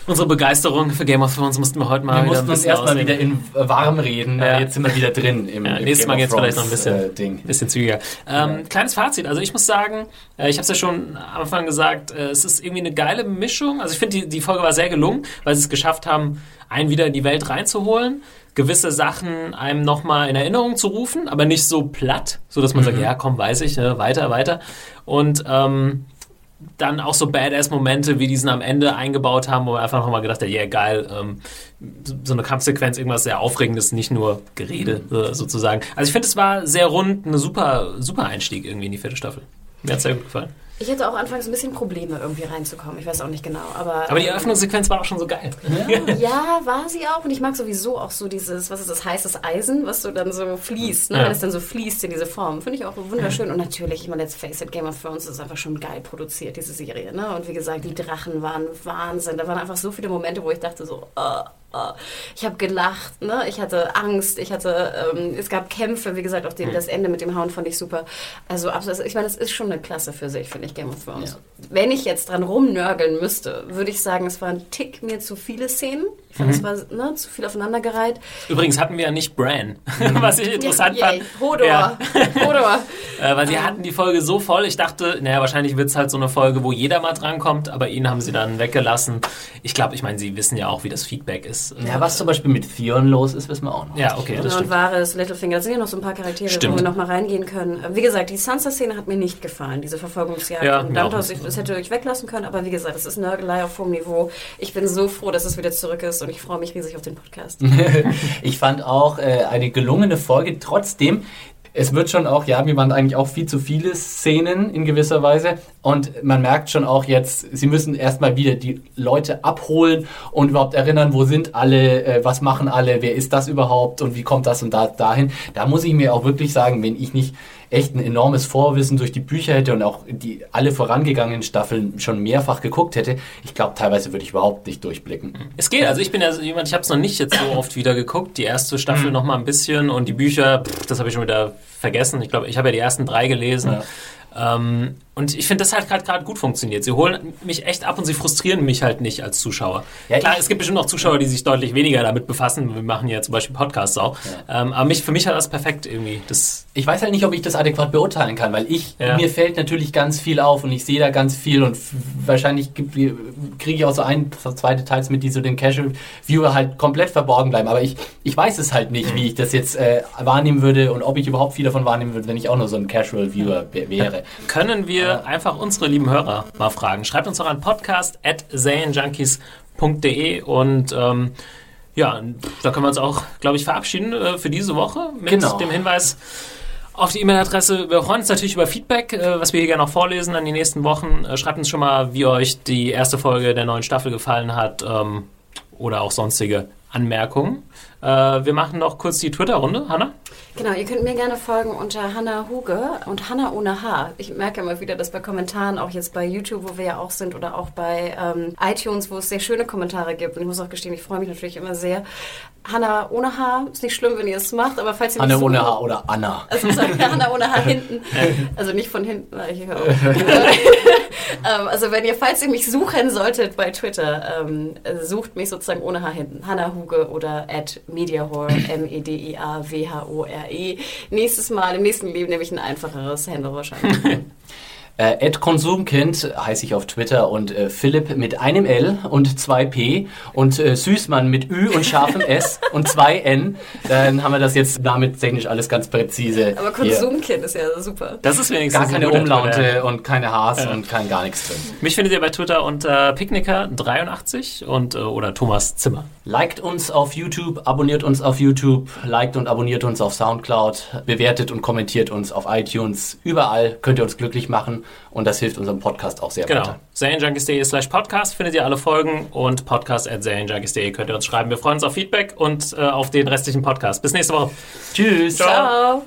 Unsere Begeisterung für Game of Thrones mussten wir heute mal Wir wieder mussten uns erstmal wieder in warm reden, Ja. jetzt sind wir wieder drin im, Ja, im nächstes Game Mal of geht's vielleicht noch ein bisschen, äh, Ding. bisschen zügiger. Ähm, Kleines Fazit. Also ich muss sagen, äh, ich habe es ja schon am Anfang gesagt, äh, es ist irgendwie eine geile Mischung. Also ich finde, die, die Folge war sehr gelungen, weil sie es geschafft haben, einen wieder in die Welt reinzuholen, gewisse Sachen einem nochmal in Erinnerung zu rufen, aber nicht so platt, so dass man sagt, ja, komm, weiß ich, ne, weiter, weiter. Und ähm, dann auch so Badass-Momente wie diesen am Ende eingebaut haben, wo man einfach nochmal gedacht hat, ja geil, ähm, so- eine Kampfsequenz, irgendwas sehr Aufregendes, nicht nur Gerede äh, sozusagen. Also ich finde, es war sehr rund, eine super, super Einstieg irgendwie in die vierte Staffel. Mir hat sehr gut gefallen. Ich hatte auch anfangs ein bisschen Probleme, irgendwie reinzukommen. Ich weiß auch nicht genau. Aber, Aber die ähm, Eröffnungssequenz war auch schon so geil. Ja, [LAUGHS] war sie auch. Und ich mag sowieso auch so dieses, was ist das, heißes Eisen, was so dann so fließt, ne? Ja. wenn es dann so fließt in diese Form. Finde ich auch wunderschön. Und natürlich, ich meine, let's face it, Game of Thrones ist einfach schon geil produziert, diese Serie. Ne? Und wie gesagt, die Drachen waren Wahnsinn. Da waren einfach so viele Momente, wo ich dachte so, uh, ich habe gelacht, ne? ich hatte Angst, ich hatte, ähm, es gab Kämpfe, wie gesagt, auch den, das Ende mit dem Hauen fand ich super. Also absolut, ich meine, es ist schon eine Klasse für sich, finde ich, Game of Thrones. Wenn ich jetzt dran rumnörgeln müsste, würde ich sagen, es war ein Tick mir zu viele Szenen. Ich fand, es war ne, zu viel aufeinandergereiht. Übrigens hatten wir ja nicht Bran, [LAUGHS] was ich interessant Yay. fand. Hodor. Ja. [LAUGHS] Hodor. [LAUGHS] Äh, weil sie hatten die Folge so voll, ich dachte, naja, wahrscheinlich wird es halt so eine Folge, wo jeder mal drankommt, aber ihn haben sie dann weggelassen. Ich glaube, ich meine, sie wissen ja auch, wie das Feedback ist. Ja, was zum Beispiel mit Theon los ist, wissen wir auch noch. Ja, okay, das und stimmt. Varys, Littlefinger, da sind ja noch so ein paar Charaktere, Stimmt. wo wir noch mal reingehen können. Wie gesagt, die Sansa-Szene hat mir nicht gefallen, diese Verfolgungsjagd Ja, nicht. Ich, das hätte ich weglassen können, aber wie gesagt, es ist Nörgelei auf hohem Niveau. Ich bin so froh, dass es wieder zurück ist und ich freue mich riesig auf den Podcast. [LAUGHS] Ich fand auch äh, eine gelungene Folge. Trotzdem, es wird schon auch, ja, mir waren eigentlich auch viel zu viele Szenen in gewisser Weise. Und man merkt schon auch jetzt, sie müssen erstmal wieder die Leute abholen und überhaupt erinnern, wo sind alle, äh, was machen alle, wer ist das überhaupt und wie kommt das und da dahin. Da muss ich mir auch wirklich sagen, wenn ich nicht echt ein enormes Vorwissen durch die Bücher hätte und auch die alle vorangegangenen Staffeln schon mehrfach geguckt hätte, ich glaube, teilweise würde ich überhaupt nicht durchblicken. Es geht, also ich bin ja so jemand, ich habe es noch nicht jetzt so oft wieder geguckt. Die erste Staffel noch mal ein bisschen und die Bücher, pff, das habe ich schon wieder vergessen. Ich glaube, ich habe ja die ersten drei gelesen. Ähm, und ich finde, das hat gerade gerade gut funktioniert. Sie holen mich echt ab und sie frustrieren mich halt nicht als Zuschauer. Ja, Klar, es gibt bestimmt auch Zuschauer, die sich deutlich weniger damit befassen. Wir machen ja zum Beispiel Podcasts auch. Ähm, aber mich, für mich hat das perfekt irgendwie. Das, Ich weiß halt nicht, ob ich das adäquat beurteilen kann, weil ich, Ja. mir fällt natürlich ganz viel auf und ich sehe da ganz viel und wahrscheinlich kriege ich auch so ein, zwei Details mit, die so den Casual Viewer halt komplett verborgen bleiben. Aber ich, ich weiß es halt nicht, wie ich das jetzt äh, wahrnehmen würde und ob ich überhaupt viel davon wahrnehmen würde, wenn ich auch nur so ein Casual Viewer wär- wäre. Können wir einfach unsere lieben Hörer mal fragen. Schreibt uns doch an podcast.zanejunkies.de und ähm, ja, da können wir uns auch, glaube ich, verabschieden äh, für diese Woche mit Genau. dem Hinweis auf die E-Mail-Adresse. Wir freuen uns natürlich über Feedback, äh, was wir hier gerne noch vorlesen an die nächsten Wochen. Äh, schreibt uns schon mal, wie euch die erste Folge der neuen Staffel gefallen hat ähm, oder auch sonstige Anmerkungen. Äh, wir machen noch kurz die Twitter-Runde. Hanna? Genau, ihr könnt mir gerne folgen unter Hanna Huge und Hanna ohne H. Ich merke immer wieder, dass bei Kommentaren, auch jetzt bei YouTube, wo wir ja auch sind, oder auch bei ähm, iTunes, wo es sehr schöne Kommentare gibt. Und ich muss auch gestehen, ich freue mich natürlich immer sehr. Hanna ohne H, ist nicht schlimm, wenn ihr es macht, aber falls ihr mich ohne Haar oder Anna. Also wir [LAUGHS] Hanna ohne Haar hinten. Also nicht von hinten. weil Ich höre auf. [LAUGHS] ähm, also wenn ihr, falls ihr mich suchen solltet bei Twitter, ähm, sucht mich sozusagen ohne Haar hinten. Hanna Huge oder at Mediahore, M-E-D-I-A-W-H-O-R-E. Nächstes Mal, im nächsten Leben nehme ich ein einfacheres Handle wahrscheinlich. [LAUGHS] Äh, Konsumkind heiße ich auf Twitter und äh, Philipp mit einem L und zwei P und äh, Süßmann mit Ü und scharfem [LAUGHS] S und zwei N. Dann haben wir das jetzt damit technisch alles ganz präzise. Aber hier. Konsumkind ist ja super. Das ist wenigstens Gar ein keine Umlaute Twitter. und keine Haars und kein gar nichts drin. Mich findet ihr bei Twitter unter Picknicker83 und äh, oder Thomas Zimmer. Liked uns auf YouTube, abonniert uns auf YouTube, liked und abonniert uns auf Soundcloud, bewertet und kommentiert uns auf iTunes. Überall könnt ihr uns glücklich machen und das hilft unserem Podcast auch sehr Genau. weiter. serienjunkies.de slash podcast findet ihr alle Folgen und podcast at serienjunkies.de könnt ihr uns schreiben. Wir freuen uns auf Feedback und äh, auf den restlichen Podcast. Bis nächste Woche. Tschüss. Ciao.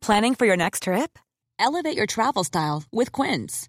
Planning for your next trip? Elevate your travel style with Quince.